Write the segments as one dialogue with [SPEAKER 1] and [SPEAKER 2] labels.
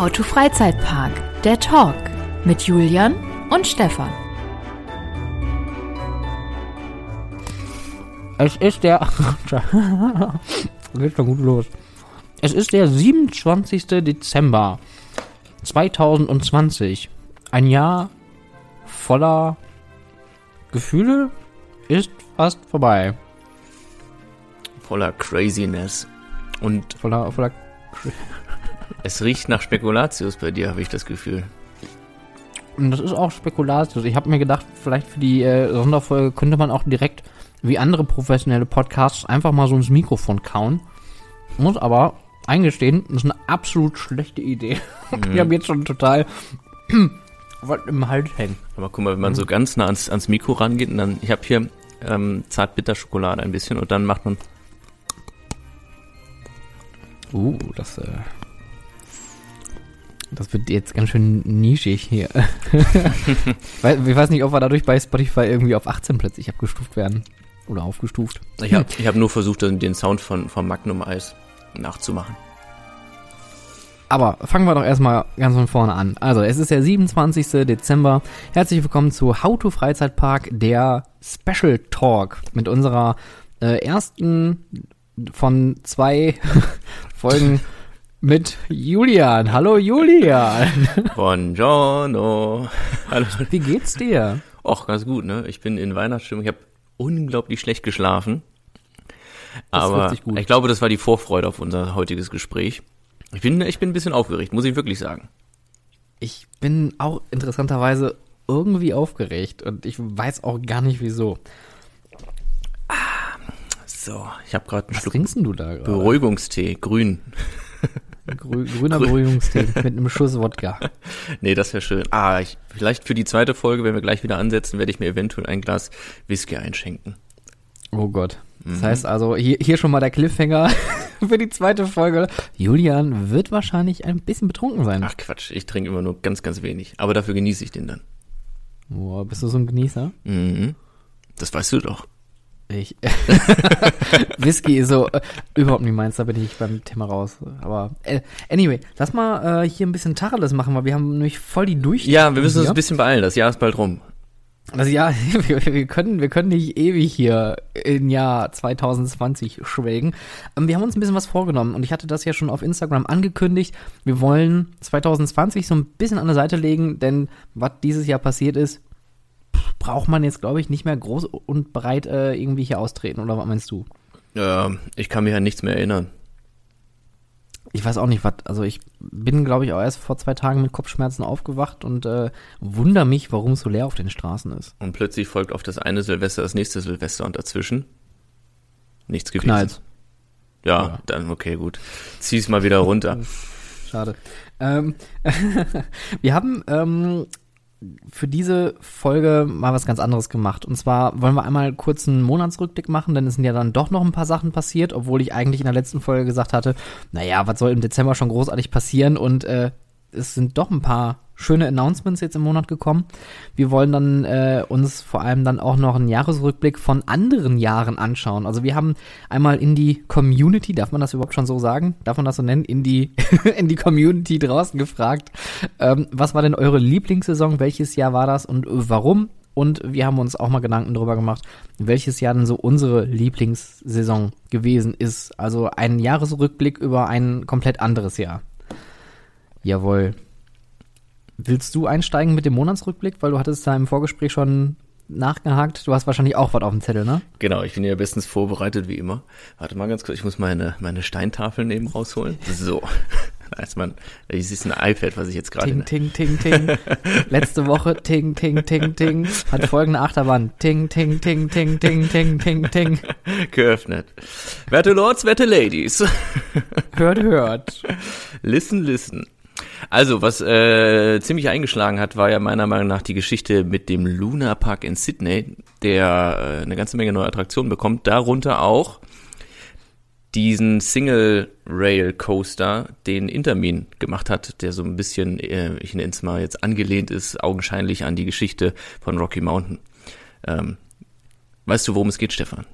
[SPEAKER 1] How to Freizeitpark, der Talk mit Julian und Stefan.
[SPEAKER 2] Es ist der. Geht schon gut los. Es ist der 27. Dezember 2020. Ein Jahr voller Gefühle ist fast vorbei.
[SPEAKER 3] Voller Craziness. Und
[SPEAKER 2] Voller, voller.
[SPEAKER 3] Es riecht nach Spekulatius bei dir, habe ich das Gefühl.
[SPEAKER 2] Und das ist auch Spekulatius. Ich habe mir gedacht, vielleicht für die äh, Sonderfolge könnte man auch direkt, wie andere professionelle Podcasts, einfach mal so ins Mikrofon kauen. Muss aber eingestehen, das ist eine absolut schlechte Idee. Ich habe jetzt schon total was im Hals hängen.
[SPEAKER 3] Aber guck mal, wenn man so ganz nah ans, ans Mikro rangeht und dann, ich habe hier ähm, Zartbitterschokolade ein bisschen und dann macht man,
[SPEAKER 2] Uh, das, äh, das wird jetzt ganz schön nischig hier. ich weiß- ich weiß nicht, ob wir dadurch bei Spotify irgendwie auf 18 plötzlich abgestuft werden. Oder aufgestuft.
[SPEAKER 3] ich habe ich hab nur versucht, den den Sound von, von Magnum Eis nachzumachen.
[SPEAKER 2] Aber fangen wir doch erstmal ganz von vorne an. Also, es ist der 27. Dezember. Herzlich willkommen zu How to Freizeitpark, der Special Talk mit unserer äh, ersten von zwei Folgen mit Julian. Hallo Julian.
[SPEAKER 3] Buongiorno. Hallo.
[SPEAKER 2] Wie geht's dir?
[SPEAKER 3] Och, ganz gut, ne? Ich bin in Weihnachtsstimmung. Ich habe unglaublich schlecht geschlafen.
[SPEAKER 2] Das
[SPEAKER 3] Aber ich glaube, das war die Vorfreude auf unser heutiges Gespräch. Ich bin, ich bin ein bisschen aufgeregt, muss ich wirklich sagen.
[SPEAKER 2] Ich bin auch interessanterweise irgendwie aufgeregt und ich weiß auch gar nicht wieso.
[SPEAKER 3] So, ich habe gerade einen
[SPEAKER 2] Was
[SPEAKER 3] Schluck
[SPEAKER 2] trinkst denn du da gerade?
[SPEAKER 3] Beruhigungstee, grün.
[SPEAKER 2] Grü grüner Beruhigungstee mit einem Schuss Wodka.
[SPEAKER 3] Nee, das wäre schön. Ah, ich, vielleicht für die zweite Folge, wenn wir gleich wieder ansetzen, werde ich mir eventuell ein Glas Whisky einschenken.
[SPEAKER 2] Oh Gott. Das heißt also, hier, hier schon mal der Cliffhanger für die zweite Folge. Julian wird wahrscheinlich ein bisschen betrunken sein.
[SPEAKER 3] Ach Quatsch, ich trinke immer nur ganz, ganz wenig. Aber dafür genieße ich den dann.
[SPEAKER 2] Boah, bist du so ein Genießer?
[SPEAKER 3] Mhm. Das weißt du doch.
[SPEAKER 2] Ich. Whisky ist so äh, überhaupt nicht meins, da bin ich beim Thema raus. Aber äh, anyway, lass mal äh, hier ein bisschen Tacheles machen, weil wir haben nämlich voll die durch.
[SPEAKER 3] Ja, wir müssen uns
[SPEAKER 2] hier.
[SPEAKER 3] ein bisschen beeilen. Das Jahr ist bald rum.
[SPEAKER 2] Also ja, wir, wir können wir können nicht ewig hier im Jahr 2020 schwelgen. Ähm, Wir haben uns ein bisschen was vorgenommen und ich hatte das ja schon auf Instagram angekündigt. Wir wollen 2020 so ein bisschen an der Seite legen, denn was dieses Jahr passiert ist, braucht man jetzt glaube ich nicht mehr groß und breit äh, irgendwie hier austreten oder was meinst du?
[SPEAKER 3] Ja, ich kann mich an nichts mehr erinnern.
[SPEAKER 2] Ich weiß auch nicht, was. Also ich bin, glaube ich, auch erst vor zwei Tagen mit Kopfschmerzen aufgewacht und äh, wundere mich, warum es so leer auf den Straßen ist.
[SPEAKER 3] Und plötzlich folgt auf das eine Silvester das nächste Silvester und dazwischen nichts gewesen.
[SPEAKER 2] Knallt.
[SPEAKER 3] Ja,
[SPEAKER 2] Ja.
[SPEAKER 3] dann okay, gut. Zieh's mal wieder runter.
[SPEAKER 2] Schade. Ähm, wir haben ähm, für diese Folge mal was ganz anderes gemacht. Und zwar wollen wir einmal kurz einen Monatsrückblick machen, denn es sind ja dann doch noch ein paar Sachen passiert, obwohl ich eigentlich in der letzten Folge gesagt hatte, naja, was soll im Dezember schon großartig passieren? Und äh, es sind doch ein paar schöne Announcements jetzt im Monat gekommen. Wir wollen dann äh, uns vor allem dann auch noch einen Jahresrückblick von anderen Jahren anschauen. Also wir haben einmal in die Community, darf man das überhaupt schon so sagen? Darf man das so nennen? In die, in die Community draußen gefragt, ähm, was war denn eure Lieblingssaison? Welches Jahr war das und warum? Und wir haben uns auch mal Gedanken darüber gemacht, welches Jahr denn so unsere Lieblingssaison gewesen ist. Also ein Jahresrückblick über ein komplett anderes Jahr. Jawohl. Willst du einsteigen mit dem Monatsrückblick? Weil du hattest da im Vorgespräch schon nachgehakt. Du hast wahrscheinlich auch was auf dem Zettel, ne?
[SPEAKER 3] Genau, ich bin ja bestens vorbereitet wie immer. Warte mal ganz kurz, ich muss meine, meine Steintafel neben rausholen. So. Ist man, das ist ein iPad, was ich jetzt gerade.
[SPEAKER 2] Ting, ting, ting, ting. Letzte Woche, ting, ting, ting, ting. Hat folgende Achterbahn. Ting, ting, ting, ting, ting, ting, ting, ting.
[SPEAKER 3] geöffnet. Werte Lords, werte Ladies.
[SPEAKER 2] Hört, hört.
[SPEAKER 3] Listen, listen. Also, was äh, ziemlich eingeschlagen hat, war ja meiner Meinung nach die Geschichte mit dem Luna Park in Sydney, der äh, eine ganze Menge neue Attraktionen bekommt, darunter auch diesen Single Rail Coaster, den Intermin gemacht hat, der so ein bisschen, äh, ich nenne es mal jetzt angelehnt ist, augenscheinlich an die Geschichte von Rocky Mountain. Ähm, weißt du, worum es geht, Stefan?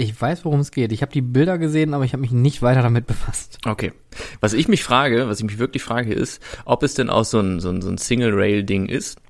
[SPEAKER 2] Ich weiß, worum es geht. Ich habe die Bilder gesehen, aber ich habe mich nicht weiter damit befasst.
[SPEAKER 3] Okay. Was ich mich frage, was ich mich wirklich frage, ist, ob es denn auch so ein, so ein, so ein Single-Rail-Ding ist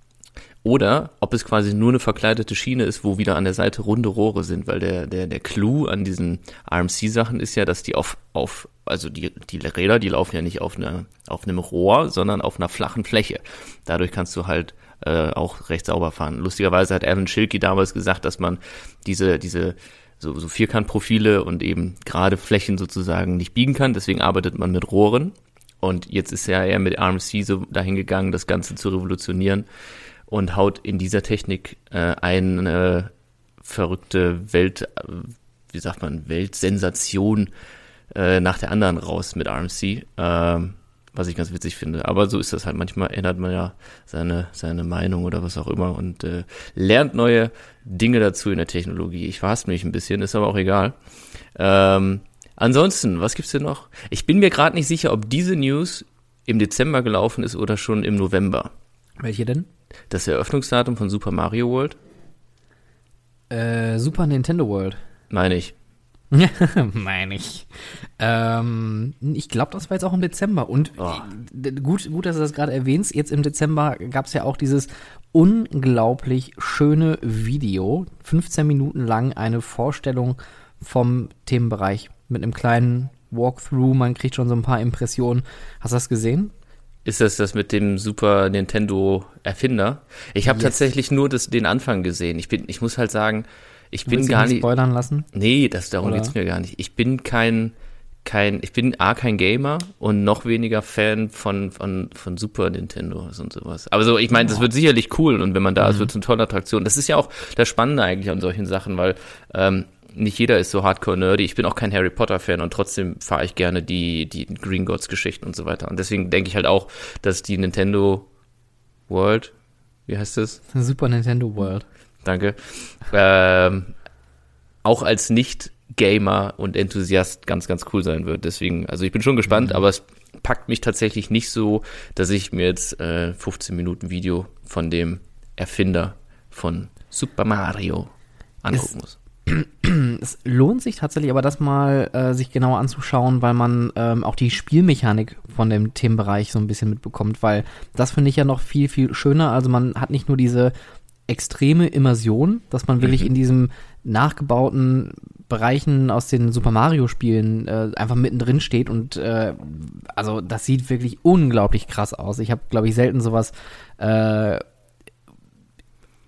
[SPEAKER 3] oder ob es quasi nur eine verkleidete Schiene ist, wo wieder an der Seite runde Rohre sind, weil der, der, der Clou an diesen RMC-Sachen ist ja, dass die auf, auf, also die, die Räder, die laufen ja nicht auf, eine, auf einem Rohr, sondern auf einer flachen Fläche. Dadurch kannst du halt äh, auch recht sauber fahren. Lustigerweise hat Alan Schilke damals gesagt, dass man diese, diese so, so Vierkantprofile und eben gerade Flächen sozusagen nicht biegen kann. Deswegen arbeitet man mit Rohren. Und jetzt ist ja eher mit RMC so dahin gegangen, das Ganze zu revolutionieren und haut in dieser Technik äh, eine verrückte Welt, wie sagt man, Weltsensation äh, nach der anderen raus mit RMC. Ähm, was ich ganz witzig finde. Aber so ist das halt. Manchmal ändert man ja seine, seine Meinung oder was auch immer und äh, lernt neue Dinge dazu in der Technologie. Ich verhasse mich ein bisschen, ist aber auch egal. Ähm, ansonsten, was gibt's denn noch? Ich bin mir gerade nicht sicher, ob diese News im Dezember gelaufen ist oder schon im November.
[SPEAKER 2] Welche denn?
[SPEAKER 3] Das Eröffnungsdatum von Super Mario World?
[SPEAKER 2] Äh, Super Nintendo World.
[SPEAKER 3] Meine ich.
[SPEAKER 2] Meine ich. Ähm, ich glaube, das war jetzt auch im Dezember. Und oh. gut, gut, dass du das gerade erwähnst. Jetzt im Dezember gab es ja auch dieses unglaublich schöne Video. 15 Minuten lang eine Vorstellung vom Themenbereich mit einem kleinen Walkthrough. Man kriegt schon so ein paar Impressionen. Hast du das gesehen?
[SPEAKER 3] Ist das das mit dem Super Nintendo Erfinder? Ich habe yes. tatsächlich nur das, den Anfang gesehen. Ich bin, ich muss halt sagen, ich bin gar nicht
[SPEAKER 2] spoilern lassen.
[SPEAKER 3] Nee, das darum geht's mir gar nicht. Ich bin kein kein ich bin a kein Gamer und noch weniger Fan von von von Super Nintendo und sowas. Aber so, ich meine, das wird sicherlich cool und wenn man da ist, mhm. wird es eine tolle Attraktion. Das ist ja auch das Spannende eigentlich an solchen Sachen, weil ähm, nicht jeder ist so hardcore nerdy. Ich bin auch kein Harry Potter Fan und trotzdem fahre ich gerne die die Green Gods Geschichten und so weiter. Und deswegen denke ich halt auch, dass die Nintendo World, wie heißt das?
[SPEAKER 2] Super Nintendo World
[SPEAKER 3] danke, ähm, auch als Nicht-Gamer und Enthusiast ganz, ganz cool sein wird. Deswegen, also ich bin schon gespannt, mhm. aber es packt mich tatsächlich nicht so, dass ich mir jetzt äh, 15 Minuten Video von dem Erfinder von Super Mario angucken es, muss.
[SPEAKER 2] Es lohnt sich tatsächlich aber das mal äh, sich genauer anzuschauen, weil man ähm, auch die Spielmechanik von dem Themenbereich so ein bisschen mitbekommt, weil das finde ich ja noch viel, viel schöner. Also man hat nicht nur diese extreme Immersion, dass man wirklich mhm. in diesem nachgebauten Bereichen aus den Super Mario Spielen äh, einfach mittendrin steht und äh, also das sieht wirklich unglaublich krass aus. Ich habe glaube ich selten sowas äh,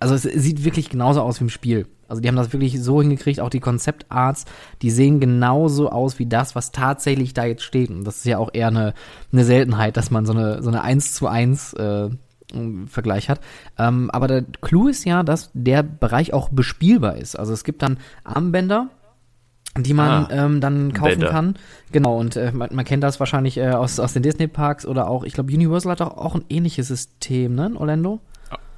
[SPEAKER 2] also es sieht wirklich genauso aus wie im Spiel. Also die haben das wirklich so hingekriegt, auch die Konzeptarts, die sehen genauso aus wie das, was tatsächlich da jetzt steht. Und das ist ja auch eher eine, eine Seltenheit, dass man so eine, so eine 1 zu 1 äh, Vergleich hat. Ähm, aber der Clou ist ja, dass der Bereich auch bespielbar ist. Also es gibt dann Armbänder, die man ah, ähm, dann kaufen Bänder. kann. Genau, und äh, man, man, kennt das wahrscheinlich äh, aus, aus den Disney-Parks oder auch, ich glaube, Universal hat auch, auch ein ähnliches System, ne, Orlando?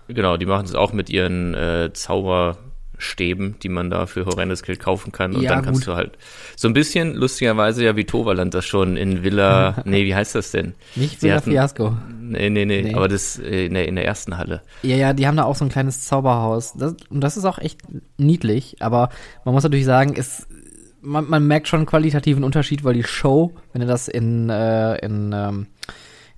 [SPEAKER 3] Genau, die machen es auch mit ihren äh, Zauber- Stäben, die man da für horrendes Geld kaufen kann. Und ja, dann kannst gut. du halt so ein bisschen lustigerweise ja wie Toverland das schon in Villa, nee, wie heißt das denn?
[SPEAKER 2] Nicht Villa hatten, Fiasco.
[SPEAKER 3] Nee, nee, nee, nee, aber das äh, in der, in der ersten Halle.
[SPEAKER 2] Ja, ja, die haben da auch so ein kleines Zauberhaus. Das, und das ist auch echt niedlich, aber man muss natürlich sagen, es, man, man merkt schon einen qualitativen Unterschied, weil die Show, wenn du das in, äh, in ähm,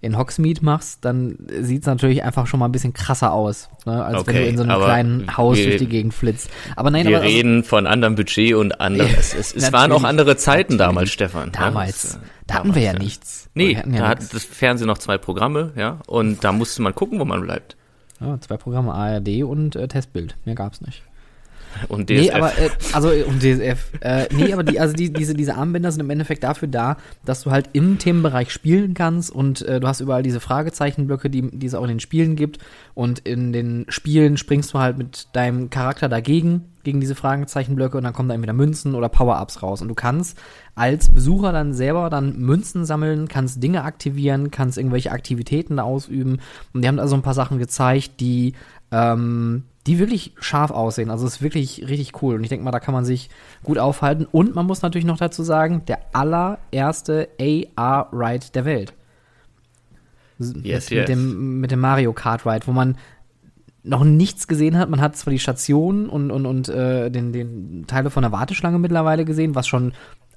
[SPEAKER 2] in Hogsmeade machst, dann sieht es natürlich einfach schon mal ein bisschen krasser aus, ne? als okay, wenn du in so einem kleinen Haus wir, durch die Gegend flitzt.
[SPEAKER 3] Aber nein, wir aber, also, reden von anderem Budget und anderem. es, es, es waren auch andere Zeiten damals, Stefan.
[SPEAKER 2] Damals. Ja, da hatten wir ja nichts.
[SPEAKER 3] Nee, ja da hat das Fernsehen noch zwei Programme, ja, und da musste man gucken, wo man bleibt.
[SPEAKER 2] Ja, zwei Programme, ARD und äh, Testbild. Mehr gab's nicht.
[SPEAKER 3] Und DSF.
[SPEAKER 2] Nee, aber, äh, also, und DSF. Äh, nee, aber die, also die, diese, diese Armbänder sind im Endeffekt dafür da, dass du halt im Themenbereich spielen kannst und äh, du hast überall diese Fragezeichenblöcke, die, die es auch in den Spielen gibt. Und in den Spielen springst du halt mit deinem Charakter dagegen, gegen diese Fragezeichenblöcke und dann kommen da entweder Münzen oder Power-Ups raus. Und du kannst als Besucher dann selber dann Münzen sammeln, kannst Dinge aktivieren, kannst irgendwelche Aktivitäten da ausüben. Und die haben also ein paar Sachen gezeigt, die ähm, die wirklich scharf aussehen. Also es ist wirklich richtig cool. Und ich denke mal, da kann man sich gut aufhalten. Und man muss natürlich noch dazu sagen, der allererste AR-Ride der Welt.
[SPEAKER 3] Yes,
[SPEAKER 2] mit,
[SPEAKER 3] yes.
[SPEAKER 2] dem, mit dem Mario Kart Ride, wo man noch nichts gesehen hat. Man hat zwar die Station und, und, und äh, den, den Teile von der Warteschlange mittlerweile gesehen, was schon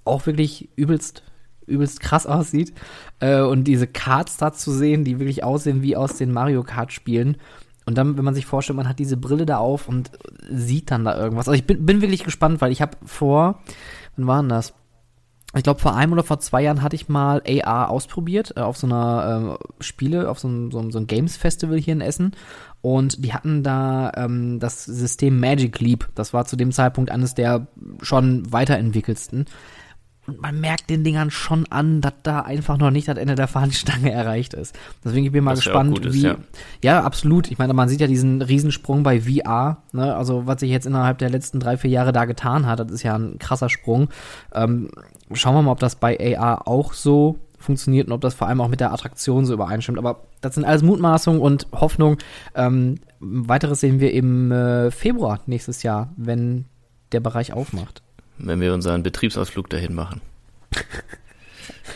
[SPEAKER 2] auch wirklich übelst übelst krass aussieht. Äh, und diese Karts da zu sehen, die wirklich aussehen wie aus den Mario Kart Spielen. Und dann, wenn man sich vorstellt, man hat diese Brille da auf und sieht dann da irgendwas. Also ich bin, bin wirklich gespannt, weil ich habe vor, wann war denn das? Ich glaube, vor einem oder vor zwei Jahren hatte ich mal AR ausprobiert äh, auf so einer äh, Spiele, auf so einem, so, so einem Games Festival hier in Essen. Und die hatten da ähm, das System Magic Leap. Das war zu dem Zeitpunkt eines der schon weiterentwickelsten. Und man merkt den Dingern schon an, dass da einfach noch nicht das Ende der Fahnenstange erreicht ist. Deswegen bin ich mal Was gespannt, ist, wie. Ja. ja. absolut. Ich meine, man sieht ja diesen Riesensprung bei VR. Ne? Also, was sich jetzt innerhalb der letzten drei, vier Jahre da getan hat, das ist ja ein krasser Sprung. Ähm, schauen wir mal, ob das bei AR auch so funktioniert und ob das vor allem auch mit der Attraktion so übereinstimmt. Aber das sind alles Mutmaßungen und Hoffnung. Ähm, weiteres sehen wir im äh, Februar nächstes Jahr, wenn der Bereich aufmacht
[SPEAKER 3] wenn wir unseren Betriebsausflug dahin machen.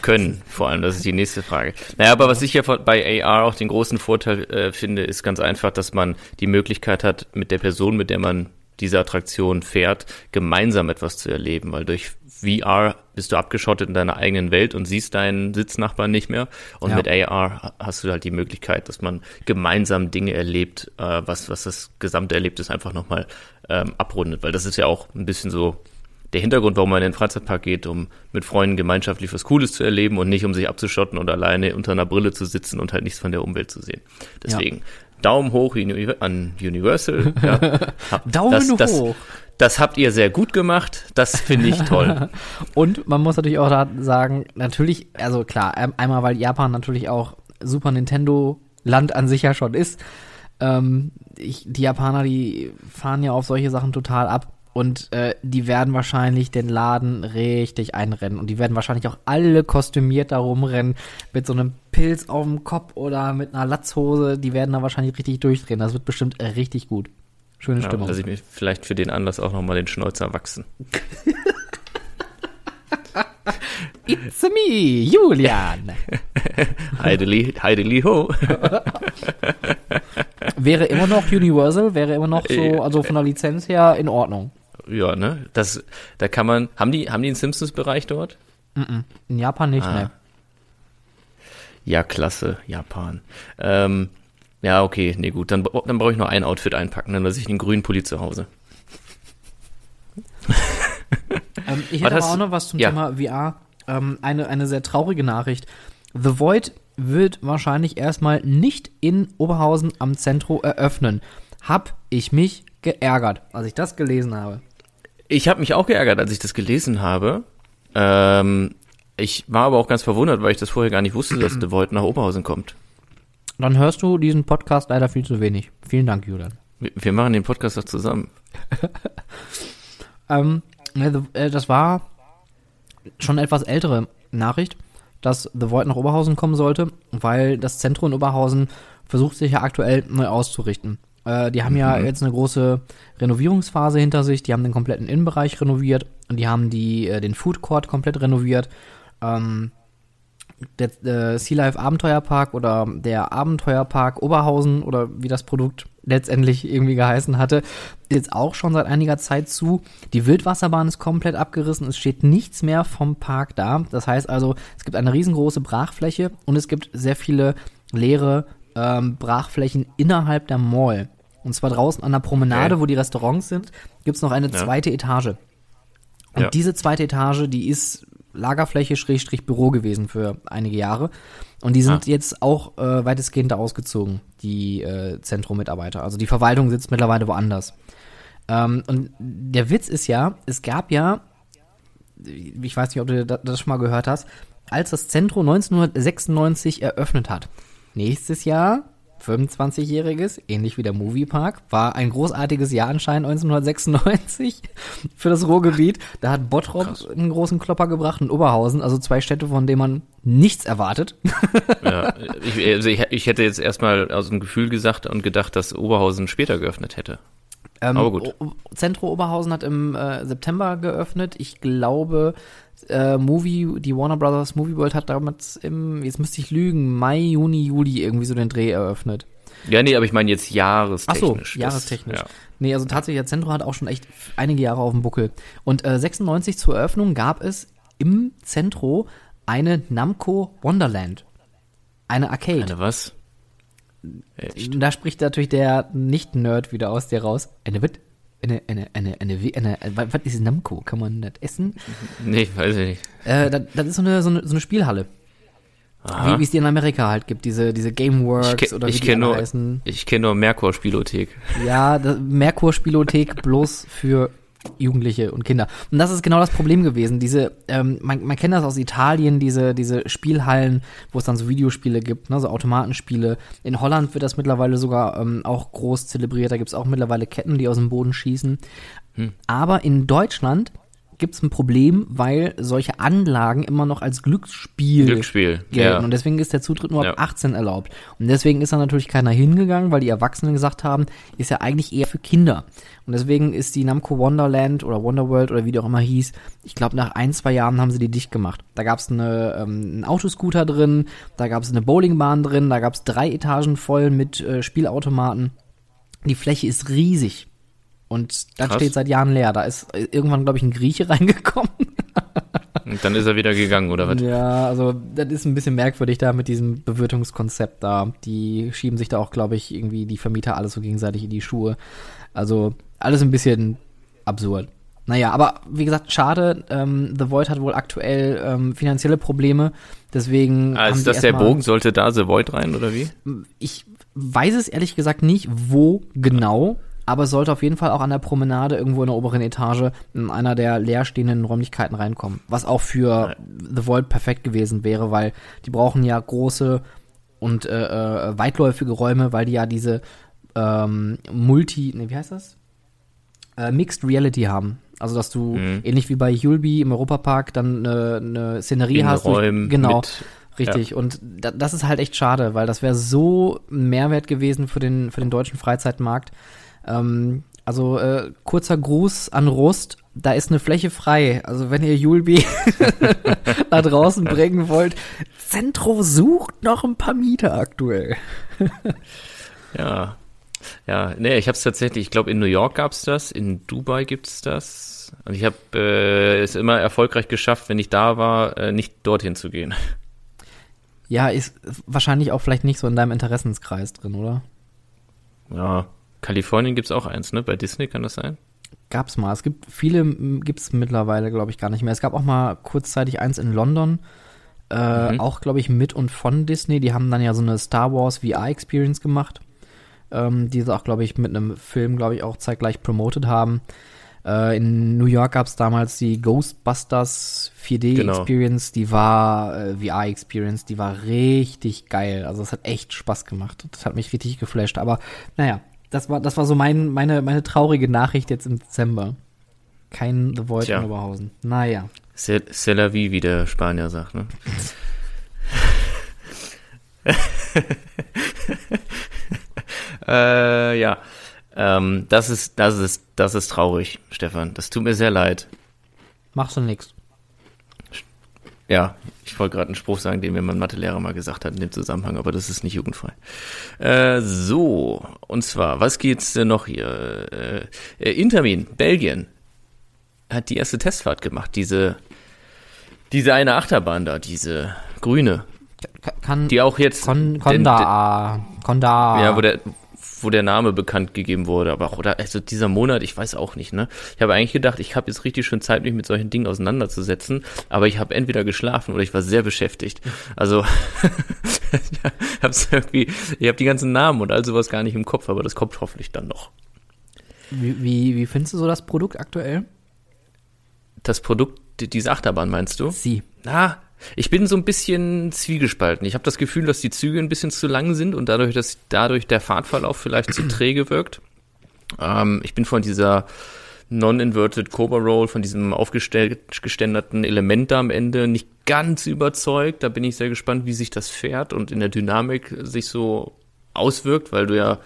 [SPEAKER 3] Können, vor allem, das ist die nächste Frage. Naja, aber was ich ja bei AR auch den großen Vorteil äh, finde, ist ganz einfach, dass man die Möglichkeit hat, mit der Person, mit der man diese Attraktion fährt, gemeinsam etwas zu erleben, weil durch VR bist du abgeschottet in deiner eigenen Welt und siehst deinen Sitznachbarn nicht mehr. Und ja. mit AR hast du halt die Möglichkeit, dass man gemeinsam Dinge erlebt, äh, was, was das gesamte Erlebnis einfach nochmal ähm, abrundet. Weil das ist ja auch ein bisschen so der Hintergrund, warum man in den Freizeitpark geht, um mit Freunden gemeinschaftlich was Cooles zu erleben und nicht um sich abzuschotten und alleine unter einer Brille zu sitzen und halt nichts von der Umwelt zu sehen. Deswegen ja. Daumen hoch an Universal. Ja.
[SPEAKER 2] Daumen das, das, hoch.
[SPEAKER 3] Das habt ihr sehr gut gemacht. Das finde ich toll.
[SPEAKER 2] und man muss natürlich auch da sagen, natürlich, also klar, einmal weil Japan natürlich auch Super Nintendo Land an sich ja schon ist. Ähm, ich, die Japaner, die fahren ja auf solche Sachen total ab. Und äh, die werden wahrscheinlich den Laden richtig einrennen. Und die werden wahrscheinlich auch alle kostümiert da rumrennen. Mit so einem Pilz auf dem Kopf oder mit einer Latzhose. Die werden da wahrscheinlich richtig durchdrehen. Das wird bestimmt äh, richtig gut. Schöne ja, Stimmung.
[SPEAKER 3] Dass ich mir vielleicht für den Anlass auch nochmal den Schnäuzer wachsen.
[SPEAKER 2] It's me, Julian.
[SPEAKER 3] Heideli, Heideli ho.
[SPEAKER 2] wäre immer noch Universal, wäre immer noch so, also von der Lizenz her in Ordnung.
[SPEAKER 3] Ja, ne? Das, da kann man. Haben die, haben die einen Simpsons-Bereich dort?
[SPEAKER 2] In Japan nicht, ah. ne?
[SPEAKER 3] Ja, klasse, Japan. Ähm, ja, okay, nee, gut. Dann, dann brauche ich noch ein Outfit einpacken, dann lasse ich den grünen Pulli zu Hause.
[SPEAKER 2] ähm, ich hätte aber auch noch was zum ja. Thema VR. Ähm, eine, eine sehr traurige Nachricht. The Void wird wahrscheinlich erstmal nicht in Oberhausen am Zentro eröffnen. Hab ich mich geärgert, als ich das gelesen habe.
[SPEAKER 3] Ich habe mich auch geärgert, als ich das gelesen habe. Ähm, ich war aber auch ganz verwundert, weil ich das vorher gar nicht wusste, dass The Void nach Oberhausen kommt.
[SPEAKER 2] Dann hörst du diesen Podcast leider viel zu wenig. Vielen Dank, Julian.
[SPEAKER 3] Wir, wir machen den Podcast doch zusammen.
[SPEAKER 2] ähm, äh, das war schon eine etwas ältere Nachricht, dass The Void nach Oberhausen kommen sollte, weil das Zentrum in Oberhausen versucht sich ja aktuell neu auszurichten. Äh, die haben mhm. ja jetzt eine große Renovierungsphase hinter sich. Die haben den kompletten Innenbereich renoviert und die haben die, äh, den Food Court komplett renoviert. Ähm, der äh, Sea Life Abenteuerpark oder der Abenteuerpark Oberhausen oder wie das Produkt letztendlich irgendwie geheißen hatte, ist jetzt auch schon seit einiger Zeit zu. Die Wildwasserbahn ist komplett abgerissen, es steht nichts mehr vom Park da. Das heißt also, es gibt eine riesengroße Brachfläche und es gibt sehr viele leere ähm, Brachflächen innerhalb der Mall. Und zwar draußen an der Promenade, okay. wo die Restaurants sind, gibt es noch eine ja. zweite Etage. Und ja. diese zweite Etage, die ist Lagerfläche Schrägstrich Büro gewesen für einige Jahre. Und die sind ah. jetzt auch äh, weitestgehend ausgezogen, die äh, Zentrum-Mitarbeiter. Also die Verwaltung sitzt mittlerweile woanders. Ähm, und der Witz ist ja, es gab ja, ich weiß nicht, ob du das schon mal gehört hast, als das Zentrum 1996 eröffnet hat, nächstes Jahr 25-jähriges, ähnlich wie der Moviepark, war ein großartiges Jahr anscheinend 1996 für das Ruhrgebiet. Da hat Bottrop Krass. einen großen Klopper gebracht und Oberhausen, also zwei Städte, von denen man nichts erwartet.
[SPEAKER 3] Ja, ich, also ich, ich hätte jetzt erstmal aus dem Gefühl gesagt und gedacht, dass Oberhausen später geöffnet hätte.
[SPEAKER 2] Ähm, Aber gut. Zentro Oberhausen hat im äh, September geöffnet. Ich glaube, äh, Movie, die Warner Brothers Movie World hat damals im, jetzt müsste ich lügen, Mai, Juni, Juli irgendwie so den Dreh eröffnet.
[SPEAKER 3] Ja, nee, aber ich meine jetzt
[SPEAKER 2] Ach
[SPEAKER 3] jahrestechnisch.
[SPEAKER 2] so, jahrestechnisch.
[SPEAKER 3] Das, ja.
[SPEAKER 2] Nee, also tatsächlich, der Zentro hat auch schon echt einige Jahre auf dem Buckel. Und äh, 96 zur Eröffnung gab es im Zentro eine Namco Wonderland. Eine Arcade.
[SPEAKER 3] Eine was? Echt?
[SPEAKER 2] Da spricht natürlich der Nicht-Nerd wieder aus dir raus. Eine was? Eine, eine, eine, eine, eine, eine, was ist Namco? Kann man das essen?
[SPEAKER 3] Nee, weiß ich nicht.
[SPEAKER 2] Äh, das, das ist so eine, so eine, so eine Spielhalle.
[SPEAKER 3] Aha.
[SPEAKER 2] Wie es die in Amerika halt gibt, diese, diese Gameworks
[SPEAKER 3] Ich,
[SPEAKER 2] oder wie
[SPEAKER 3] ich
[SPEAKER 2] die
[SPEAKER 3] kenne nur,
[SPEAKER 2] heißen.
[SPEAKER 3] ich kenn nur Merkur Spielothek.
[SPEAKER 2] Ja, das- Merkur Spielothek bloß für Jugendliche und Kinder. Und das ist genau das Problem gewesen. Diese, ähm, man, man kennt das aus Italien, diese, diese Spielhallen, wo es dann so Videospiele gibt, ne, so Automatenspiele. In Holland wird das mittlerweile sogar ähm, auch groß zelebriert. Da gibt's auch mittlerweile Ketten, die aus dem Boden schießen. Aber in Deutschland gibt's ein Problem, weil solche Anlagen immer noch als Glücksspiel
[SPEAKER 3] Glücksspiel,
[SPEAKER 2] gelten.
[SPEAKER 3] ja.
[SPEAKER 2] Und deswegen ist der Zutritt nur ab
[SPEAKER 3] Ja.
[SPEAKER 2] 18 erlaubt. Und deswegen ist da natürlich keiner hingegangen, weil die Erwachsenen gesagt haben, ist ja eigentlich eher für Kinder. Und deswegen ist die Namco Wonderland oder Wonderworld oder wie die auch immer hieß, ich glaube nach ein, zwei Jahren haben sie die dicht gemacht. Da gab's eine, ähm, einen Autoscooter drin, da gab's eine Bowlingbahn drin, da gab's drei Etagen voll mit äh, Spielautomaten. Die Fläche ist riesig. Und das
[SPEAKER 3] Krass.
[SPEAKER 2] steht seit Jahren leer. Da ist äh, irgendwann, glaube ich, ein Grieche reingekommen.
[SPEAKER 3] Und dann ist er wieder gegangen, oder was?
[SPEAKER 2] Ja, also das ist ein bisschen merkwürdig da mit diesem Bewirtungskonzept da. Die schieben sich da auch, glaube ich, irgendwie die Vermieter alles so gegenseitig in die Schuhe. Also alles ein bisschen absurd. Naja, aber wie gesagt, schade. Ähm, The Void hat wohl aktuell ähm, finanzielle Probleme. Deswegen. die
[SPEAKER 3] ist das der Bogen? Sollte da The Void rein, oder wie?
[SPEAKER 2] Ich weiß es ehrlich gesagt nicht, wo genau. Aber es sollte auf jeden Fall auch an der Promenade irgendwo in der oberen Etage in einer der leerstehenden Räumlichkeiten reinkommen. Was auch für The Void perfekt gewesen wäre, weil die brauchen ja große und äh, äh, weitläufige Räume, weil die ja diese ähm, Multi, ne, wie heißt das? Äh, Mixed Reality haben. Also dass du
[SPEAKER 3] Mhm.
[SPEAKER 2] ähnlich wie bei Julbi im Europapark dann eine, eine Szenerie
[SPEAKER 3] In
[SPEAKER 2] hast.
[SPEAKER 3] Räumen
[SPEAKER 2] genau.
[SPEAKER 3] mit-
[SPEAKER 2] Richtig, und da, das ist halt echt schade, weil das wäre so ein Mehrwert gewesen für den, für den deutschen Freizeitmarkt. Ähm, also äh, kurzer Gruß an Rust, da ist eine Fläche frei. Also wenn ihr Julbi da draußen bringen wollt, Zentro sucht noch ein paar Mieter aktuell.
[SPEAKER 3] Ja. Ja, nee, ich habe es tatsächlich, ich glaube in New York gab's das, in Dubai gibt's das. Und ich habe äh, es immer erfolgreich geschafft, wenn ich da war, äh, nicht dorthin zu gehen.
[SPEAKER 2] Ja, ist wahrscheinlich auch vielleicht nicht so in deinem Interessenskreis drin, oder?
[SPEAKER 3] Ja, Kalifornien gibt's auch eins, ne? Bei Disney kann das sein?
[SPEAKER 2] Gab's mal. Es gibt viele, m, gibt's mittlerweile, glaube ich, gar nicht mehr. Es gab auch mal kurzzeitig eins in London, äh,
[SPEAKER 3] Mhm.
[SPEAKER 2] auch, glaube ich, mit und von Disney. Die haben dann ja so eine Star Wars VR-Experience gemacht, ähm, die sie auch, glaube ich, mit einem Film, glaube ich, auch zeitgleich promoted haben. Äh, in New York gab's damals die Ghostbusters 4D-Experience, die war äh, VR-Experience, die war richtig geil. Also es hat echt Spaß gemacht. Das hat mich richtig geflasht. Aber naja, das war, das war so mein, meine, meine traurige Nachricht jetzt im Dezember. Kein The Void
[SPEAKER 3] Tja.
[SPEAKER 2] in Oberhausen. Naja.
[SPEAKER 3] C'est la vie, wie der Spanier sagt, ne? äh, ja. Ähm, das ist, das ist, das ist traurig, Stefan. Das tut mir sehr leid.
[SPEAKER 2] Machst du nix.
[SPEAKER 3] Ja, ich wollte gerade einen Spruch sagen, den mir mein Mathelehrer mal gesagt hat in dem Zusammenhang, aber das ist nicht jugendfrei. Äh, so, und zwar, was geht's denn noch hier? Äh, äh, Intermin, Belgien, hat die erste Testfahrt gemacht. Diese, diese eine Achterbahn da, diese grüne,
[SPEAKER 2] Ka- Kann,
[SPEAKER 3] die auch jetzt
[SPEAKER 2] Kon,
[SPEAKER 3] den-
[SPEAKER 2] Konda, Konda.
[SPEAKER 3] ja, wo der, wo der Name bekannt gegeben wurde, aber auch, oder, also dieser Monat, ich weiß auch nicht, ne? Ich habe eigentlich gedacht, ich habe jetzt richtig schön Zeit, mich mit solchen Dingen auseinanderzusetzen, aber ich habe entweder geschlafen oder ich war sehr beschäftigt. Also, ich hab's irgendwie, ich habe die ganzen Namen und all sowas gar nicht im Kopf, aber das kommt hoffentlich dann noch.
[SPEAKER 2] Wie, wie, wie findest du so das Produkt aktuell?
[SPEAKER 3] Das Produkt, die- diese Achterbahn meinst du?
[SPEAKER 2] Sie.
[SPEAKER 3] Na, ich bin so ein bisschen zwiegespalten. Ich habe das Gefühl, dass die Züge ein bisschen zu lang sind und dadurch, dass dadurch der Fahrtverlauf vielleicht zu träge wirkt. Ähm, ich bin von dieser Non-Inverted Cobra Roll, von diesem aufgeständerten Element da am Ende nicht ganz überzeugt. Da bin ich sehr gespannt, wie sich das fährt und in der Dynamik sich so auswirkt, weil du ja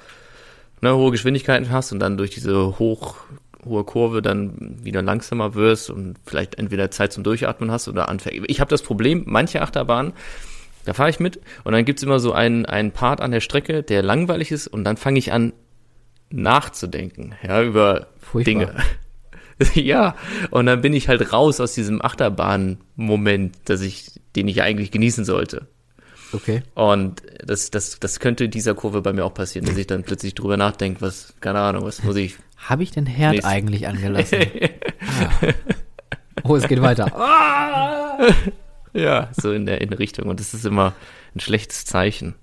[SPEAKER 3] ne, hohe Geschwindigkeiten hast und dann durch diese hoch, hohe Kurve dann wieder langsamer wirst und vielleicht entweder Zeit zum Durchatmen hast oder anfängst. Ich habe das Problem, manche Achterbahnen Da fahre ich mit und dann gibt's immer so einen, einen Part an der Strecke, der langweilig ist und dann fange ich an nachzudenken, ja, über
[SPEAKER 2] Furchtbar.
[SPEAKER 3] Dinge. ja, und dann bin ich halt raus aus diesem Achterbahn-Moment, dass ich, den ich eigentlich genießen sollte.
[SPEAKER 2] Okay.
[SPEAKER 3] Und das, das, das könnte in dieser Kurve bei mir auch passieren, dass ich dann plötzlich drüber nachdenke, was, keine Ahnung, was muss ich.
[SPEAKER 2] Habe ich den Herd
[SPEAKER 3] Nächst-
[SPEAKER 2] eigentlich angelassen? ah. Oh, es geht weiter.
[SPEAKER 3] Ja, so in der, in der Richtung. Und das ist immer ein schlechtes Zeichen,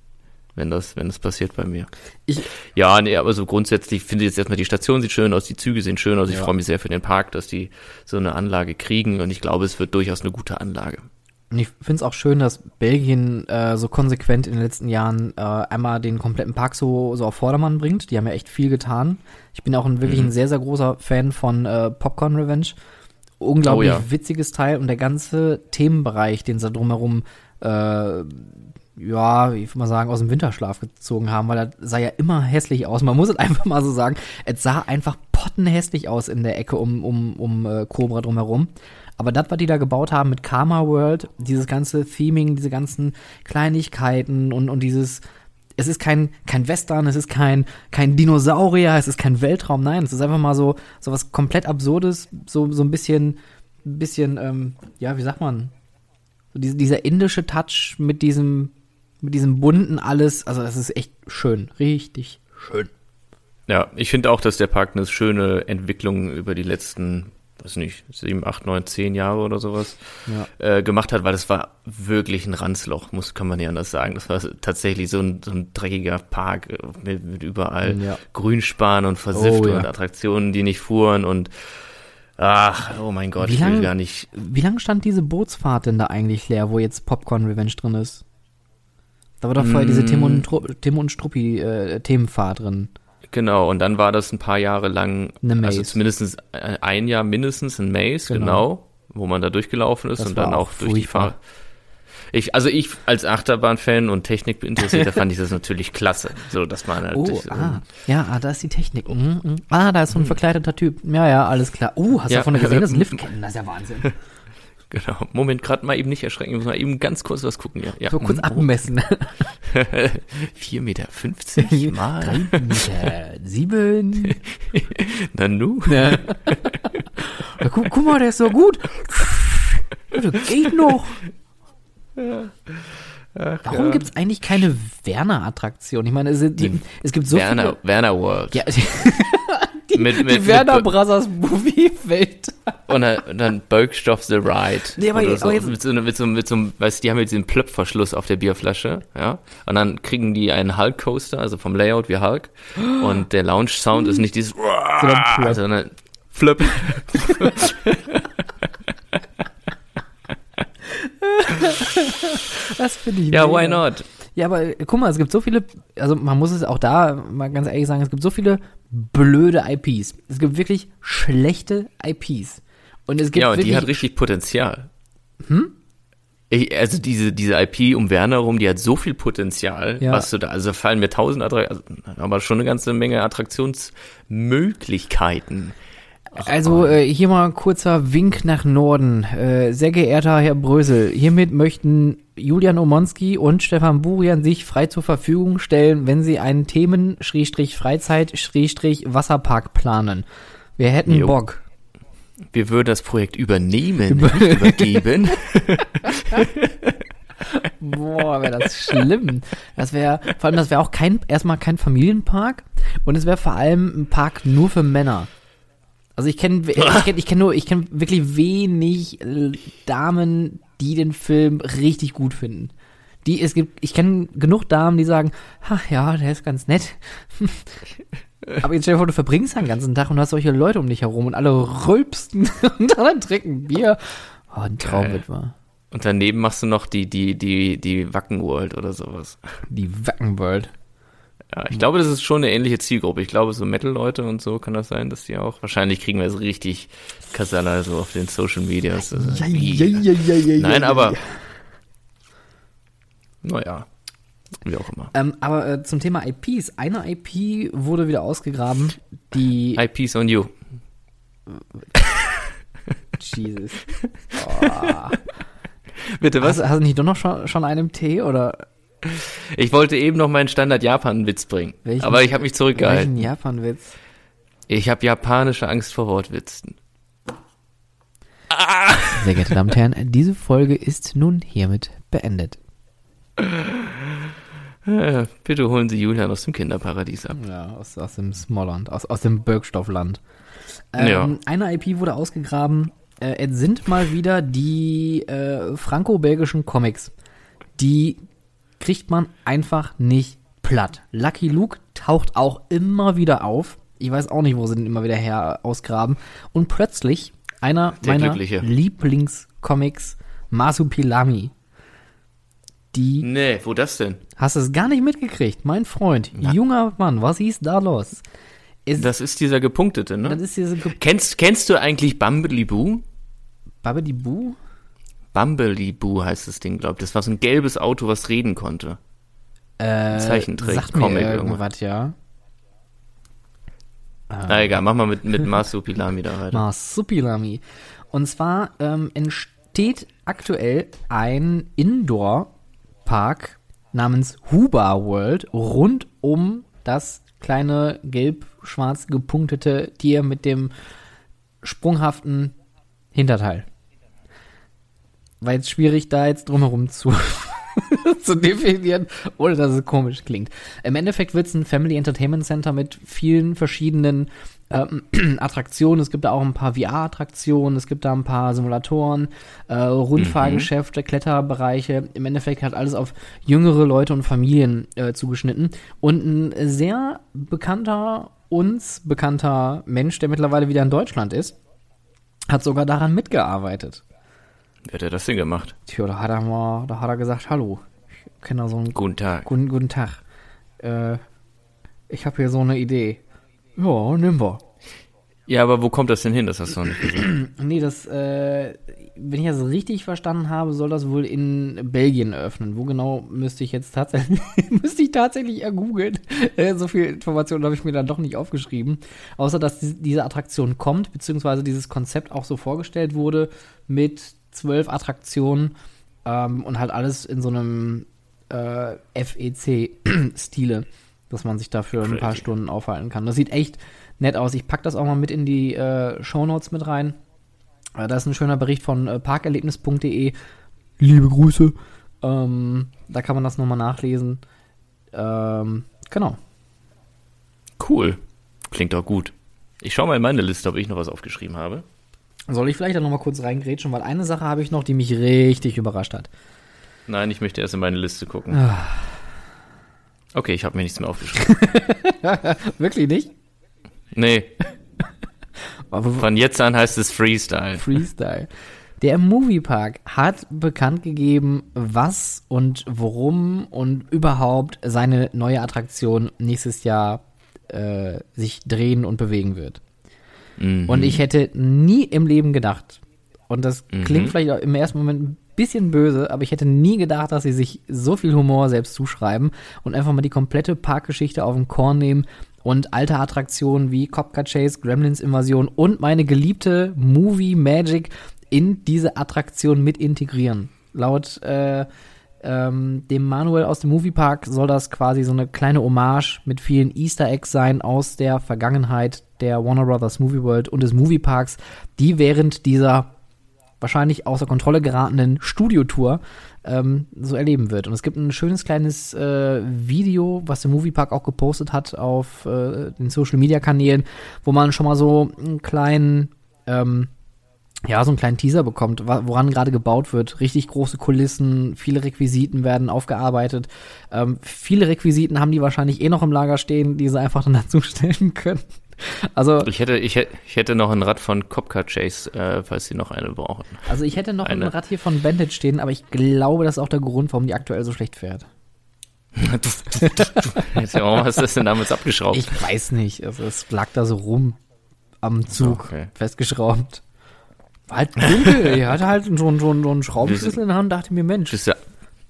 [SPEAKER 3] wenn das, wenn das passiert bei mir.
[SPEAKER 2] Ich,
[SPEAKER 3] Ja, nee, aber so grundsätzlich finde ich jetzt erstmal, die Station sieht schön aus, die Züge sehen schön aus. Ich
[SPEAKER 2] Ja.
[SPEAKER 3] freue mich sehr für den Park, dass die so eine Anlage kriegen und ich glaube, es wird durchaus eine gute Anlage.
[SPEAKER 2] Und ich finde es auch schön, dass Belgien äh, so konsequent in den letzten Jahren äh, einmal den kompletten Park so, so auf Vordermann bringt. Die haben ja echt viel getan. Ich bin auch ein, wirklich
[SPEAKER 3] Mhm.
[SPEAKER 2] ein sehr, sehr großer Fan von äh, Popcorn Revenge. Unglaublich
[SPEAKER 3] Oh ja.
[SPEAKER 2] witziges Teil und der ganze Themenbereich, den sie da drumherum, äh, ja, ich würde mal sagen, aus dem Winterschlaf gezogen haben, weil er sah ja immer hässlich aus. Man muss es einfach mal so sagen. Es sah einfach pottenhässlich aus in der Ecke um, um, um äh, Cobra drumherum. Aber das, was die da gebaut haben mit Karma World, dieses ganze Theming, diese ganzen Kleinigkeiten und, und dieses, es ist kein, kein Western, es ist kein, kein Dinosaurier, es ist kein Weltraum, nein, es ist einfach mal so, so was komplett Absurdes, so, so ein bisschen, bisschen, ähm, ja, wie sagt man, so diese, dieser indische Touch mit diesem, mit diesem bunten alles, also das ist echt schön, richtig schön.
[SPEAKER 3] Ja, ich finde auch, dass der Park eine schöne Entwicklung über die letzten, weiß nicht, sieben, acht, neun, zehn Jahre oder sowas
[SPEAKER 2] Ja.
[SPEAKER 3] äh, gemacht hat, weil das war wirklich ein Ranzloch, muss, kann man nicht anders sagen. Das war tatsächlich so ein, so ein dreckiger Park äh, mit, mit überall
[SPEAKER 2] Ja.
[SPEAKER 3] Grünspan und Versiftung
[SPEAKER 2] Oh, ja.
[SPEAKER 3] und Attraktionen, die nicht fuhren und ach, oh mein Gott,
[SPEAKER 2] Wie
[SPEAKER 3] ich will
[SPEAKER 2] lang-
[SPEAKER 3] gar nicht.
[SPEAKER 2] Wie lange stand diese Bootsfahrt denn da eigentlich leer, wo jetzt Popcorn Revenge drin ist? Da war doch vorher diese Tim und, Tim und Struppi äh, Themenfahrt drin.
[SPEAKER 3] Genau, und dann war das ein paar Jahre lang,
[SPEAKER 2] Eine Maze.
[SPEAKER 3] also zumindest ein Jahr mindestens ein Maze,
[SPEAKER 2] Genau.
[SPEAKER 3] genau, wo man da durchgelaufen ist
[SPEAKER 2] Das
[SPEAKER 3] und dann
[SPEAKER 2] auch
[SPEAKER 3] durch die. Fahrt. Ich, also ich als Achterbahn-Fan und Technik-Interessierter fand ich das natürlich klasse, so dass man halt
[SPEAKER 2] Oh,
[SPEAKER 3] sich,
[SPEAKER 2] ah, ja, ah, da ist die Technik. Mhm, mhm. Ah, da ist so ein verkleideter Typ. Ja, ja, alles klar. Uh, hast du
[SPEAKER 3] Ja.
[SPEAKER 2] davon gesehen, das Liftketten? Das ist ja Wahnsinn.
[SPEAKER 3] Genau. Moment, gerade mal eben nicht erschrecken, muss mal eben ganz kurz was gucken. Ja, ja.
[SPEAKER 2] So kurz
[SPEAKER 3] mhm.
[SPEAKER 2] abmessen.
[SPEAKER 3] 4,50 Meter mal.
[SPEAKER 2] Drei Meter sieben.
[SPEAKER 3] Na nu.
[SPEAKER 2] Ja. Ja, guck, guck mal, der ist so gut. Das geht noch. Warum
[SPEAKER 3] ja.
[SPEAKER 2] gibt's eigentlich keine Werner-Attraktion? Ich meine, es, die, es gibt so
[SPEAKER 3] Werner, Werner World.
[SPEAKER 2] viele... Ja, die,
[SPEAKER 3] Mit-
[SPEAKER 2] die
[SPEAKER 3] mit-
[SPEAKER 2] Werner
[SPEAKER 3] mit-
[SPEAKER 2] Brothers Movie-Welt.
[SPEAKER 3] Und dann, und dann Bergstoff the Ride.
[SPEAKER 2] Nee, aber
[SPEAKER 3] so.
[SPEAKER 2] aber jetzt-
[SPEAKER 3] mit so, einem- mit so, mit so, einem- weißt du, die haben jetzt diesen Plöpfverschluss auf der Bierflasche, ja. Und dann kriegen die einen Hulk Coaster, also vom Layout wie Hulk. Und der Lounge Sound ist nicht dieses,
[SPEAKER 2] Sondern
[SPEAKER 3] sondern Flip.
[SPEAKER 2] Das finde ich
[SPEAKER 3] Ja,
[SPEAKER 2] mega.
[SPEAKER 3] why not?
[SPEAKER 2] Ja, aber äh, guck mal, es gibt so viele, also man muss es auch da mal ganz ehrlich sagen, es gibt so viele blöde IPs. Es gibt wirklich schlechte IPs. Und es gibt
[SPEAKER 3] Ja, und die hat richtig Potenzial. Hm? Ich, also diese, diese IP um Werner rum, die hat so viel Potenzial,
[SPEAKER 2] Ja.
[SPEAKER 3] was du da, also fallen mir tausend Attraktionen, also, aber schon eine ganze Menge Attraktionsmöglichkeiten.
[SPEAKER 2] Also äh, hier mal kurzer Wink nach Norden. Äh, sehr geehrter Herr Brösel, hiermit möchten Julian Omonski und Stefan Burian sich frei zur Verfügung stellen, wenn sie einen Themen-Freizeit-Wasserpark planen. Wir hätten
[SPEAKER 3] Jo.
[SPEAKER 2] Bock.
[SPEAKER 3] Wir würden das Projekt übernehmen, nicht übergeben.
[SPEAKER 2] Boah, wäre das schlimm. Das wäre, vor allem, das wäre auch kein, erstmal kein Familienpark und es wäre vor allem ein Park nur für Männer. Also ich kenne, ich kenne, ich kenne nur, ich kenne wirklich wenig Damen, die den Film richtig gut finden. Die, es gibt, ich kenne genug Damen, die sagen, ach ja, der ist ganz nett. Aber jetzt stell dir vor, du verbringst den ganzen Tag und hast solche Leute um dich herum und alle rülpsten und alle trinken Bier. Oh, ein Traum wird wahr.
[SPEAKER 3] Und daneben machst du noch die, die, die, die Wacken World oder sowas.
[SPEAKER 2] Die Wackenworld.
[SPEAKER 3] Ja, ich glaube, das ist schon eine ähnliche Zielgruppe. Ich glaube, so Metal-Leute und so kann das sein, dass die auch, wahrscheinlich kriegen wir es richtig Kasala so auf den Social Medias. Also, wie- Nein, aber, naja, wie auch immer.
[SPEAKER 2] Ähm, aber äh, zum Thema IPs. Eine IP wurde wieder ausgegraben, die.
[SPEAKER 3] IPs on you.
[SPEAKER 2] Jesus. Oh.
[SPEAKER 3] Bitte was?
[SPEAKER 2] Hast, hast du nicht doch noch schon, schon einen im Tee oder
[SPEAKER 3] Ich wollte eben noch meinen Standard-Japan-Witz bringen.
[SPEAKER 2] Welchen-
[SPEAKER 3] aber ich habe mich
[SPEAKER 2] welchen
[SPEAKER 3] zurückgehalten.
[SPEAKER 2] Japan-Witz?
[SPEAKER 3] Ich habe japanische Angst vor Wortwitzen.
[SPEAKER 2] Sehr geehrte Damen und Herren, diese Folge ist nun hiermit beendet.
[SPEAKER 3] Äh, bitte holen Sie Julian aus dem Kinderparadies ab.
[SPEAKER 2] Ja, aus, aus dem Smolland, aus, aus dem Bergstoffland. Ähm,
[SPEAKER 3] Ja.
[SPEAKER 2] Eine IP wurde ausgegraben. Äh, es sind mal wieder die äh, franco-belgischen Comics. Die kriegt man einfach nicht platt. Lucky Luke taucht auch immer wieder auf. Ich weiß auch nicht, wo sie den immer wieder her ausgraben. Und plötzlich einer
[SPEAKER 3] Der
[SPEAKER 2] meiner. Lieblingscomics, Masupilami. Die
[SPEAKER 3] Nee, wo das denn?
[SPEAKER 2] Hast du es gar nicht mitgekriegt, mein Freund, junger Mann, was ist da los? Es,
[SPEAKER 3] Das ist dieser gepunktete,
[SPEAKER 2] das
[SPEAKER 3] ne?
[SPEAKER 2] ist diese Ge
[SPEAKER 3] Kennst, kennst du eigentlich Bumblebee Boo?
[SPEAKER 2] Babidi Boo?
[SPEAKER 3] Bumblebee Boo heißt das Ding, glaub ich. Das war so ein gelbes Auto, was reden konnte.
[SPEAKER 2] Äh,
[SPEAKER 3] Zeichentrick,
[SPEAKER 2] sagt mir
[SPEAKER 3] Comic
[SPEAKER 2] irgendwas, ja.
[SPEAKER 3] Na egal, mach mal mit, mit Marsupilami da weiter.
[SPEAKER 2] Marsupilami. Und zwar ähm, entsteht aktuell ein Indoor-Park namens Huba World rund um das kleine gelb-schwarz gepunktete Tier mit dem sprunghaften Hinterteil. War jetzt schwierig, da jetzt drumherum zu, zu definieren, ohne dass es komisch klingt. Im Endeffekt wird es ein Family Entertainment Center mit vielen verschiedenen ähm, Attraktionen. Es gibt da auch ein paar VR-Attraktionen, es gibt da ein paar Simulatoren, äh, Rundfahrgeschäfte, Kletterbereiche. Im Endeffekt hat alles auf jüngere Leute und Familien äh, zugeschnitten. Und ein sehr bekannter, uns bekannter Mensch, der mittlerweile wieder in Deutschland ist, hat sogar daran mitgearbeitet.
[SPEAKER 3] Wer hat er das denn gemacht?
[SPEAKER 2] Tja, da hat er mal, da hat er gesagt, hallo, ich kenne da so einen
[SPEAKER 3] Guten Tag.
[SPEAKER 2] guten, guten Tag. Äh, ich habe hier so eine Idee. Ja, nimm wir.
[SPEAKER 3] Ja, aber wo kommt das denn hin? Das hast du noch nicht gesagt.
[SPEAKER 2] Nee, das, äh, wenn ich das richtig verstanden habe, soll das wohl in Belgien eröffnen. Wo genau müsste ich jetzt tatsächlich, müsste ich tatsächlich ergoogeln. Äh, so viel Informationen habe ich mir dann doch nicht aufgeschrieben. Außer, dass die, diese Attraktion kommt, beziehungsweise dieses Konzept auch so vorgestellt wurde mit zwölf Attraktionen ähm, und halt alles in so einem äh, FEC-Stile, dass man sich dafür ein paar
[SPEAKER 3] Crazy.
[SPEAKER 2] Stunden aufhalten kann. Das sieht echt nett aus. Ich pack das auch mal mit in die äh, Shownotes mit rein. Äh, da ist ein schöner Bericht von äh, parkerlebnis.de. Liebe Grüße. Ähm, da kann man das nochmal nachlesen. Ähm, genau.
[SPEAKER 3] Cool. Klingt auch gut. Ich schau mal in meine Liste, ob ich noch was aufgeschrieben habe.
[SPEAKER 2] Soll ich vielleicht da nochmal kurz reingrätschen, weil eine Sache habe ich noch, die mich richtig überrascht hat.
[SPEAKER 3] Nein, ich möchte erst in meine Liste gucken.
[SPEAKER 2] Ah.
[SPEAKER 3] Okay, ich habe mir nichts mehr aufgeschrieben.
[SPEAKER 2] Wirklich nicht?
[SPEAKER 3] Nee, von jetzt an heißt es Freestyle.
[SPEAKER 2] Freestyle. Der Moviepark hat bekannt gegeben, was und worum und überhaupt seine neue Attraktion nächstes Jahr äh, sich drehen und bewegen wird.
[SPEAKER 3] Mhm.
[SPEAKER 2] Und ich hätte nie im Leben gedacht, und das
[SPEAKER 3] Mhm.
[SPEAKER 2] klingt vielleicht auch im ersten Moment ein bisschen böse, aber ich hätte nie gedacht, dass sie sich so viel Humor selbst zuschreiben und einfach mal die komplette Parkgeschichte auf den Korn nehmen und alte Attraktionen wie Copcat Chase, Gremlins Invasion und meine geliebte Movie Magic in diese Attraktion mit integrieren. Laut äh, ähm, dem Manuel aus dem Moviepark soll das quasi so eine kleine Hommage mit vielen Easter Eggs sein aus der Vergangenheit der Warner Brothers Movie World und des Movieparks, die während dieser wahrscheinlich außer Kontrolle geratenen Studiotour ähm, so erleben wird. Und es gibt ein schönes kleines äh, Video, was der Moviepark auch gepostet hat auf äh, den Social Media Kanälen, wo man schon mal so einen kleinen ähm, ja, so einen kleinen Teaser bekommt, woran gerade gebaut wird. Richtig große Kulissen, viele Requisiten werden aufgearbeitet. Ähm, viele Requisiten haben die wahrscheinlich eh noch im Lager stehen, die sie einfach dann dazu stellen können. Also,
[SPEAKER 3] Ich hätte, ich hätte, ich hätte noch ein Rad von Copcar Chase, äh, falls sie noch eine brauchen.
[SPEAKER 2] also ich hätte noch ein
[SPEAKER 3] Eine.
[SPEAKER 2] Rad hier von Bandit stehen, aber ich glaube, das ist auch der Grund, warum die aktuell so schlecht fährt.
[SPEAKER 3] Warum hast du das denn damals abgeschraubt?
[SPEAKER 2] Ich weiß nicht, also es lag da so rum am Zug,
[SPEAKER 3] Okay.
[SPEAKER 2] festgeschraubt. War halt dunkel, er hatte halt so, einen- so, so einen Schraubenschlüssel in der Hand, dachte mir, Mensch,
[SPEAKER 3] bist ja,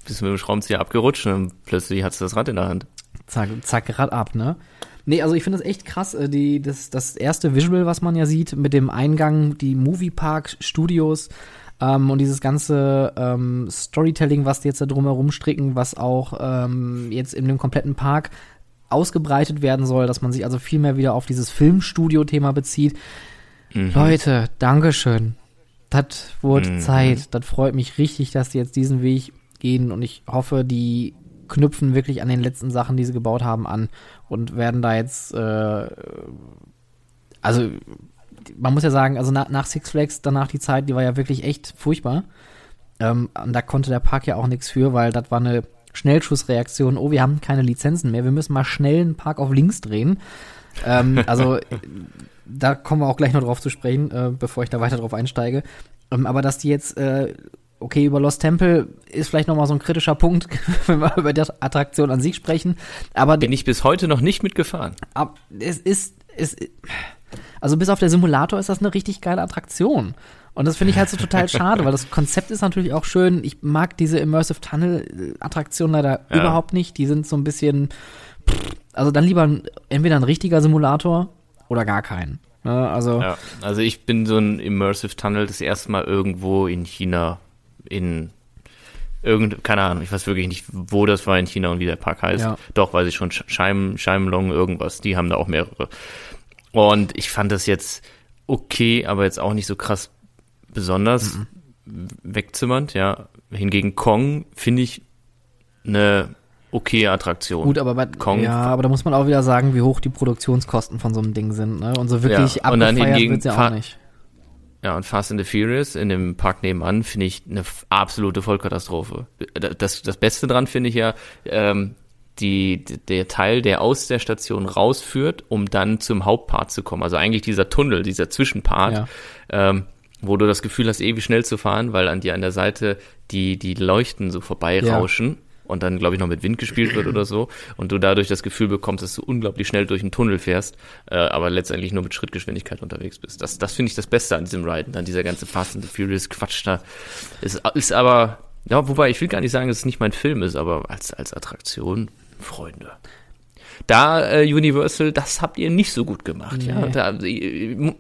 [SPEAKER 3] bist du mit dem Schraubenzieher abgerutscht und plötzlich hast du das Rad in der Hand.
[SPEAKER 2] zack, zack, Rad ab, ne? Nee, also ich finde es echt krass, äh, die, das, das erste Visual, was man ja sieht, mit dem Eingang, die Moviepark Studios, Ähm, und dieses ganze ähm, Storytelling, was die jetzt da drumherum stricken, was auch ähm, jetzt in dem kompletten Park ausgebreitet werden soll, dass man sich also viel mehr wieder auf dieses Filmstudio-Thema bezieht.
[SPEAKER 3] Mhm.
[SPEAKER 2] Leute, Dankeschön. Das wurde
[SPEAKER 3] Mhm.
[SPEAKER 2] Zeit. Das freut mich richtig, dass die jetzt diesen Weg gehen und ich hoffe, die knüpfen wirklich an den letzten Sachen, die sie gebaut haben, an und werden da jetzt, äh, also man muss ja sagen, also nach, nach Six Flags, danach die Zeit, die war ja wirklich echt furchtbar. Ähm, und da konnte der Park ja auch nichts für, weil das war eine Schnellschussreaktion. Oh, wir haben keine Lizenzen mehr, wir müssen mal schnell einen Park auf links drehen. Ähm, also da kommen wir auch gleich noch drauf zu sprechen, äh, bevor ich da weiter drauf einsteige. Ähm, aber dass die jetzt, äh, okay, über Lost Temple ist vielleicht noch mal so ein kritischer Punkt, wenn wir über die Attraktion an sich sprechen. Aber
[SPEAKER 3] Bin ich bis heute noch nicht mitgefahren.
[SPEAKER 2] ab, es ist, es, also bis auf der Simulator ist das eine richtig geile Attraktion. Und das finde ich halt so total schade, weil das Konzept ist natürlich auch schön. Ich mag diese Immersive Tunnel Attraktion leider
[SPEAKER 3] Ja.
[SPEAKER 2] überhaupt nicht. Die sind so ein bisschen, also dann lieber entweder ein richtiger Simulator oder gar keinen. Ne? Also,
[SPEAKER 3] Ja, also ich bin so ein Immersive Tunnel das erste Mal irgendwo in China in irgend, keine Ahnung, ich weiß wirklich nicht, wo das war in China und wie der Park heißt.
[SPEAKER 2] Ja.
[SPEAKER 3] Doch, weiß ich schon, Scheim, Scheimlong, irgendwas, die haben da auch mehrere. Und ich fand das jetzt okay, aber jetzt auch nicht so krass besonders wegzimmernd, ja. Hingegen Kong finde ich eine okay Attraktion.
[SPEAKER 2] Gut, aber bei,
[SPEAKER 3] Kong-
[SPEAKER 2] ja, aber da muss man auch wieder sagen, wie hoch die Produktionskosten von so einem Ding sind. Ne? Und so wirklich
[SPEAKER 3] Ja,
[SPEAKER 2] abgefeiert
[SPEAKER 3] hingegen
[SPEAKER 2] wird's ja auch nicht.
[SPEAKER 3] Ja, und Fast and the Furious in dem Park nebenan finde ich eine absolute Vollkatastrophe. Das, das Beste dran finde ich ja, ähm, die, der Teil, der aus der Station rausführt, um dann zum Hauptpart zu kommen. Also eigentlich dieser Tunnel, dieser Zwischenpart,
[SPEAKER 2] Ja.
[SPEAKER 3] ähm, wo du das Gefühl hast, ewig schnell zu fahren, weil an dir an der Seite die, die Leuchten so vorbeirauschen und dann, glaube ich, noch mit Wind gespielt wird oder so und du dadurch das Gefühl bekommst, dass du unglaublich schnell durch einen Tunnel fährst, äh, aber letztendlich nur mit Schrittgeschwindigkeit unterwegs bist. Das, das finde ich das Beste an diesem Ride. Und dann dieser ganze Fast and the Furious Quatsch da. Ist, ist aber, ja, wobei ich will gar nicht sagen, dass es nicht mein Film ist, aber als, als Attraktion, Freunde. Da äh, Universal, das habt ihr nicht so gut gemacht, ja.
[SPEAKER 2] Nee.
[SPEAKER 3] Da, äh,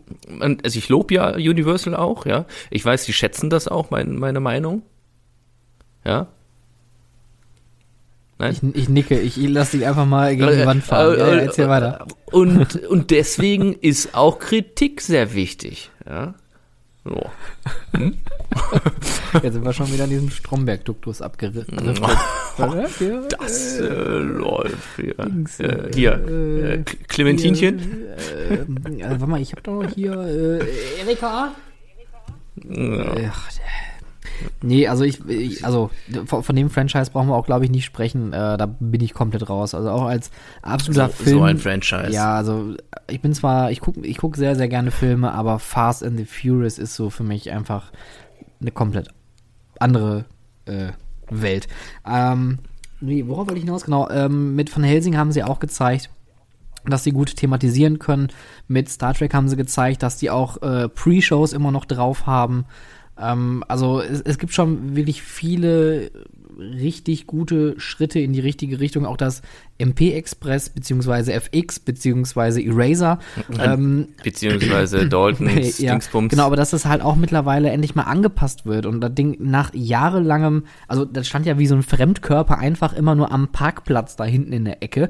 [SPEAKER 3] also ich lobe ja Universal auch, ja. Ich weiß, die schätzen das auch, mein, meine Meinung. Ja. Nein?
[SPEAKER 2] Ich, ich nicke, ich lasse dich einfach mal gegen die Wand fahren. Ja, ja, erzähl weiter.
[SPEAKER 3] Und, und deswegen ist auch Kritik sehr wichtig, ja. So.
[SPEAKER 2] Jetzt sind wir schon wieder in diesem Stromberg-Duktus abgerissen.
[SPEAKER 3] Das äh, läuft hier.
[SPEAKER 2] Dings,
[SPEAKER 3] Äh,
[SPEAKER 2] äh,
[SPEAKER 3] hier,
[SPEAKER 2] äh,
[SPEAKER 3] äh, Clementinchen.
[SPEAKER 2] Äh, äh, warte mal, ich habe doch noch hier äh, Erika. Ach, nee, also ich, ich also von, dem Franchise brauchen wir auch, glaube ich, nicht sprechen. Äh, da bin ich komplett raus. Also auch als absoluter
[SPEAKER 3] So,
[SPEAKER 2] Film.
[SPEAKER 3] so ein Franchise.
[SPEAKER 2] Ja, also ich bin zwar, ich gucke ich guck sehr, sehr gerne Filme, aber Fast and the Furious ist so für mich einfach eine komplett andere äh, Welt. Ähm, nee, worauf wollte ich hinaus? Genau, ähm, mit Van Helsing haben sie auch gezeigt, dass sie gut thematisieren können. Mit Star Trek haben sie gezeigt, dass die auch äh, Pre-Shows immer noch drauf haben. Ähm, also es, es gibt schon wirklich viele richtig gute Schritte in die richtige Richtung. Auch das MP Express beziehungsweise FX beziehungsweise Eraser. Ähm,
[SPEAKER 3] Beziehungsweise Daltons
[SPEAKER 2] ja,
[SPEAKER 3] Dingsbums.
[SPEAKER 2] genau, aber dass das halt auch mittlerweile endlich mal angepasst wird und das Ding nach jahrelangem, also das stand ja wie so ein Fremdkörper einfach immer nur am Parkplatz da hinten in der Ecke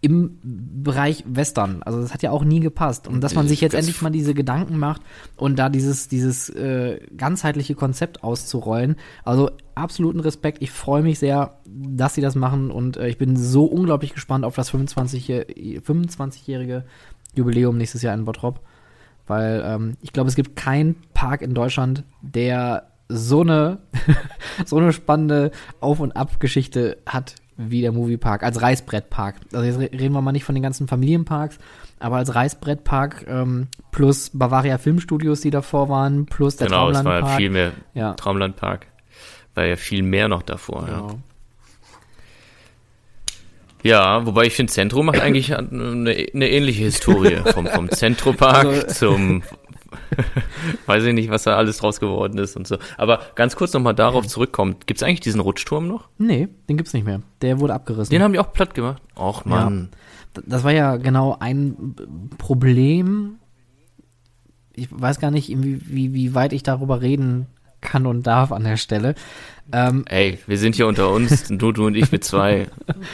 [SPEAKER 2] im Bereich Western. Also das hat ja auch nie gepasst. Und dass man sich jetzt
[SPEAKER 3] Das-
[SPEAKER 2] endlich mal diese Gedanken macht und da dieses, dieses äh, ganzheitliche Konzept auszurollen. Also absoluten Respekt. Ich freue mich sehr, dass sie das machen und äh, ich bin so unglaublich gespannt auf das 25-jährige 25-jährige Jubiläum nächstes Jahr in Bottrop. Weil ähm, ich glaube, es gibt keinen Park in Deutschland, der so eine, so eine spannende Auf- und Ab-Geschichte hat wie der Moviepark, als Reißbrettpark. Also jetzt re- reden wir mal nicht von den ganzen Familienparks, aber als Reißbrettpark ähm, plus Bavaria Filmstudios, die davor waren, plus der
[SPEAKER 3] genau, es war ja
[SPEAKER 2] Traumlandpark.
[SPEAKER 3] viel mehr
[SPEAKER 2] Ja.
[SPEAKER 3] Traumlandpark. War ja viel mehr noch davor, ja.
[SPEAKER 2] Genau.
[SPEAKER 3] Ja, wobei ich finde, Zentro macht eigentlich eine, eine ähnliche Historie. Vom, vom Zentropark
[SPEAKER 2] Also-
[SPEAKER 3] zum, weiß ich nicht, was da alles draus geworden ist und so. Aber ganz kurz nochmal darauf zurückkommt. Gibt es eigentlich diesen Rutschturm noch?
[SPEAKER 2] Nee, den gibt's nicht mehr. Der wurde abgerissen.
[SPEAKER 3] Den haben die auch platt gemacht. Och, Mann.
[SPEAKER 2] das war ja genau ein Problem. Ich weiß gar nicht, wie, wie, wie weit ich darüber reden kann und darf an der Stelle. Ähm,
[SPEAKER 3] Ey, wir sind hier unter uns, du, du und ich mit zwei.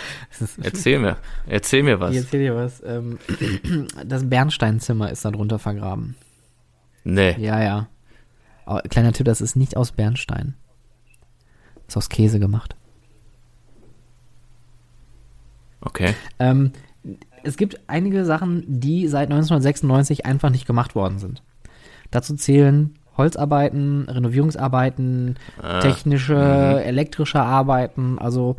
[SPEAKER 3] Erzähl mir, erzähl mir was.
[SPEAKER 2] ich erzähl dir was. Ähm, das Bernsteinzimmer ist da drunter vergraben.
[SPEAKER 3] Nee.
[SPEAKER 2] Ja, ja. Aber, kleiner Tipp, das ist nicht aus Bernstein. Ist aus Käse gemacht.
[SPEAKER 3] Okay.
[SPEAKER 2] Ähm, es gibt einige Sachen, die seit 1996 einfach nicht gemacht worden sind. Dazu zählen Holzarbeiten, Renovierungsarbeiten,
[SPEAKER 3] Ah,
[SPEAKER 2] technische,
[SPEAKER 3] mhm.
[SPEAKER 2] elektrische Arbeiten. Also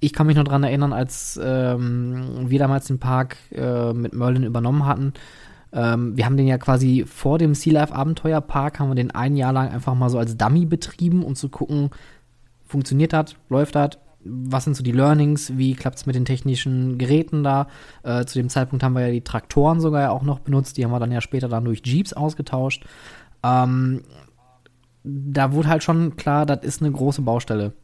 [SPEAKER 2] ich kann mich noch dran erinnern, als ähm, wir damals den Park äh, mit Merlin übernommen hatten. Ähm, wir haben den ja quasi vor dem Sea Life Abenteuerpark, haben wir den ein Jahr lang einfach mal so als Dummy betrieben, um zu gucken, funktioniert das, läuft das, was sind so die Learnings, wie klappt es mit den technischen Geräten da. Äh, zu dem Zeitpunkt haben wir ja die Traktoren sogar ja auch noch benutzt, die haben wir dann ja später dann durch Jeeps ausgetauscht. Ähm, da wurde halt schon klar, das ist eine große Baustelle.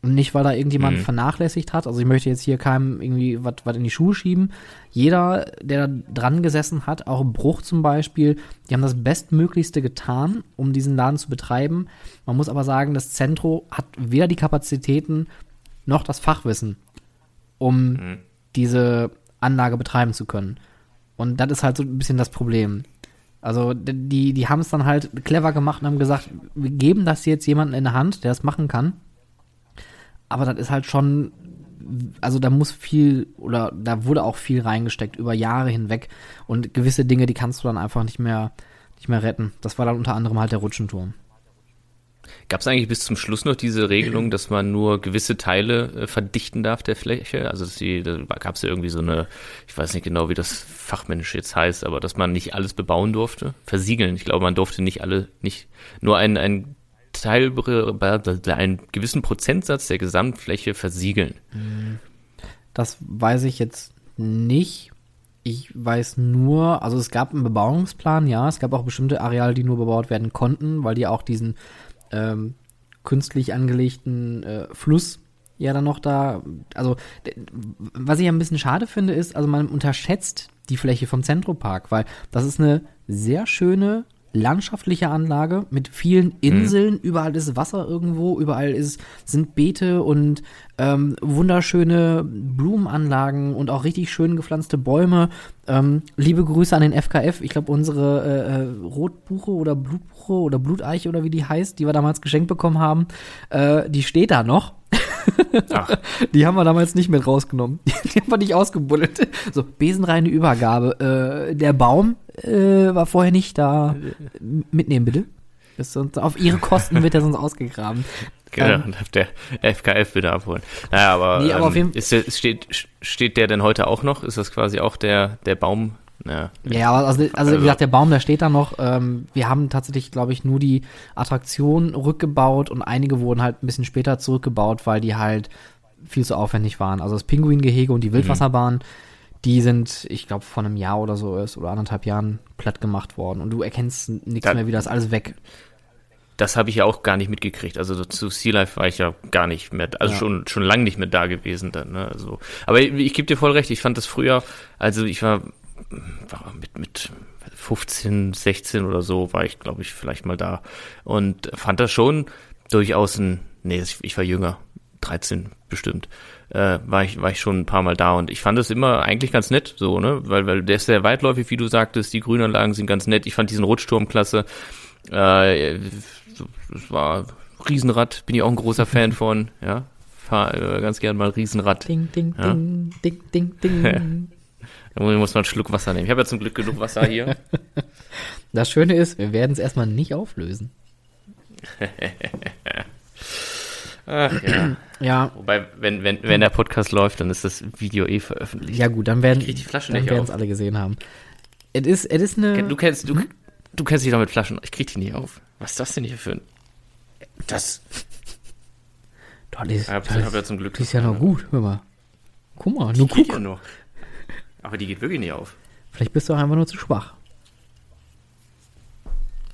[SPEAKER 2] Und nicht, weil da irgendjemand
[SPEAKER 3] Mhm.
[SPEAKER 2] vernachlässigt hat. Also ich möchte jetzt hier keinem irgendwie was in die Schuhe schieben. Jeder, der da dran gesessen hat, auch Bruch zum Beispiel, die haben das Bestmöglichste getan, um diesen Laden zu betreiben. Man muss aber sagen, das Zentro hat weder die Kapazitäten noch das Fachwissen, um
[SPEAKER 3] Mhm.
[SPEAKER 2] diese Anlage betreiben zu können. Und das ist halt so ein bisschen das Problem. Also die, die haben es dann halt clever gemacht und haben gesagt, wir geben das jetzt jemandem in der Hand, der es machen kann. Aber das ist halt schon, also da muss viel oder da wurde auch viel reingesteckt über Jahre hinweg und gewisse Dinge, die kannst du dann einfach nicht mehr, nicht mehr retten. Das war dann unter anderem halt der Rutschenturm.
[SPEAKER 3] Gab es eigentlich bis zum Schluss noch diese Regelung, dass man nur gewisse Teile äh, verdichten darf der Fläche? Also gab es ja irgendwie so eine, ich weiß nicht genau, wie das fachmännisch jetzt heißt, aber dass man nicht alles bebauen durfte. Versiegeln. Ich glaube, man durfte nicht alle, nicht nur ein, ein Teil, einen gewissen Prozentsatz der Gesamtfläche versiegeln.
[SPEAKER 2] Das weiß ich jetzt nicht. Ich weiß nur, also es gab einen Bebauungsplan, ja, es gab auch bestimmte Areale, die nur bebaut werden konnten, weil die auch diesen ähm, künstlich angelegten äh, Fluss ja dann noch da, also was ich ein bisschen schade finde, ist, also man unterschätzt die Fläche vom Zentropark, weil das ist eine sehr schöne landschaftliche Anlage mit vielen Inseln, überall ist Wasser irgendwo, überall ist, sind Beete und ähm, wunderschöne Blumenanlagen und auch richtig schön gepflanzte Bäume. Ähm, liebe Grüße an den FKF. Ich glaube, unsere äh, äh, Rotbuche oder Blutbuche oder Bluteiche oder wie die heißt, die wir damals geschenkt bekommen haben, äh, die steht da noch.
[SPEAKER 3] Ach,
[SPEAKER 2] Die haben wir damals nicht mit rausgenommen. Die haben wir nicht ausgebuddelt. So, besenreine Übergabe. Äh, der Baum äh, war vorher nicht da. Mitnehmen, bitte. Ist sonst, auf ihre Kosten wird er sonst ausgegraben.
[SPEAKER 3] genau,
[SPEAKER 2] Ähm,
[SPEAKER 3] darf der FKF wieder abholen. Naja, aber,
[SPEAKER 2] Nee, aber auf jeden-
[SPEAKER 3] ähm, ist der, steht, steht der denn heute auch noch? Ist das quasi auch der, der Baum? Ja,
[SPEAKER 2] Ja, aber also, also wie gesagt, der Baum, der steht da noch. Ähm, wir haben tatsächlich, glaube ich, nur die Attraktion rückgebaut und einige wurden halt ein bisschen später zurückgebaut, weil die halt viel zu aufwendig waren. Also das Pinguingehege und die Wildwasserbahn, die sind, ich glaube, vor einem Jahr oder so ist oder anderthalb Jahren platt gemacht worden. Und du erkennst nichts
[SPEAKER 3] Da-
[SPEAKER 2] mehr wieder, ist alles weg.
[SPEAKER 3] Das habe ich ja auch gar nicht mitgekriegt. Also zu Sea Life war ich ja gar nicht mehr, also
[SPEAKER 2] Ja.
[SPEAKER 3] schon schon lang nicht mehr da gewesen dann. Ne? Also, aber ich, ich gebe dir voll recht. Ich fand das früher, also ich war, war mit mit 15, 16 oder so war ich, glaube ich, vielleicht mal da und fand das schon durchaus ein, nee, ich war jünger, 13 bestimmt, äh, war ich war ich schon ein paar Mal da und ich fand das immer eigentlich ganz nett, so ne, weil weil der ist sehr weitläufig, wie du sagtest. Die Grünanlagen sind ganz nett. Ich fand diesen Rutschturm klasse. Äh, das war Riesenrad, bin ich auch ein großer Fan von, ja. Fahr äh, ganz gern mal Riesenrad.
[SPEAKER 2] Ding, ding,
[SPEAKER 3] Ja.
[SPEAKER 2] ding, ding, ding, ding.
[SPEAKER 3] Da muss man einen Schluck Wasser nehmen. Ich habe ja zum Glück genug Wasser hier.
[SPEAKER 2] Das Schöne ist, wir werden es erstmal nicht auflösen.
[SPEAKER 3] Ach, ja.
[SPEAKER 2] Ja,
[SPEAKER 3] Wobei, wenn, wenn, wenn der Podcast läuft, dann ist das Video eh veröffentlicht.
[SPEAKER 2] ja gut, dann werden es alle gesehen haben. Es ist, es ist eine.
[SPEAKER 3] Du kennst, du, du kennst dich doch mit Flaschen. Ich krieg die nicht auf. Was ist das denn hier für ein. Das.
[SPEAKER 2] Doch, die ist,
[SPEAKER 3] Ich hab,
[SPEAKER 2] die
[SPEAKER 3] hab ja zum Glück.
[SPEAKER 2] die ist ja noch gut, hör mal. Guck mal, nur
[SPEAKER 3] Die geht
[SPEAKER 2] guck.
[SPEAKER 3] ja noch. Aber die geht wirklich nicht auf.
[SPEAKER 2] Vielleicht bist du auch einfach nur zu schwach.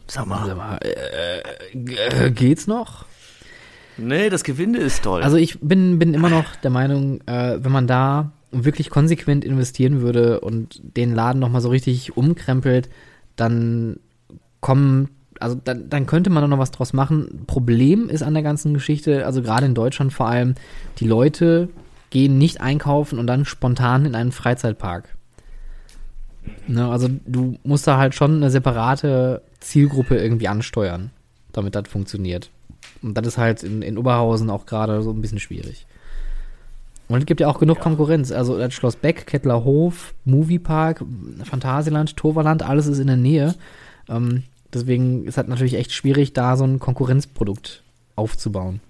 [SPEAKER 3] Sag
[SPEAKER 2] Sag mal, äh, äh, geht's noch?
[SPEAKER 3] Nee, das Gewinde ist toll.
[SPEAKER 2] Also ich bin, bin immer noch der Meinung, äh, wenn man da wirklich konsequent investieren würde und den Laden nochmal so richtig umkrempelt, dann kommen, also dann, dann könnte man doch noch was draus machen. Problem ist an der ganzen Geschichte, also gerade in Deutschland vor allem, die Leute gehen nicht einkaufen und dann spontan in einen Freizeitpark. Ne, also du musst da halt schon eine separate Zielgruppe irgendwie ansteuern, damit das funktioniert. Und das ist halt in, in Oberhausen auch gerade so ein bisschen schwierig. Und es gibt ja auch genug Konkurrenz. Also das Schloss Beck, Kettlerhof, Moviepark, Phantasialand, Toverland, alles ist in der Nähe. Ähm, deswegen ist halt natürlich echt schwierig, da so ein Konkurrenzprodukt aufzubauen.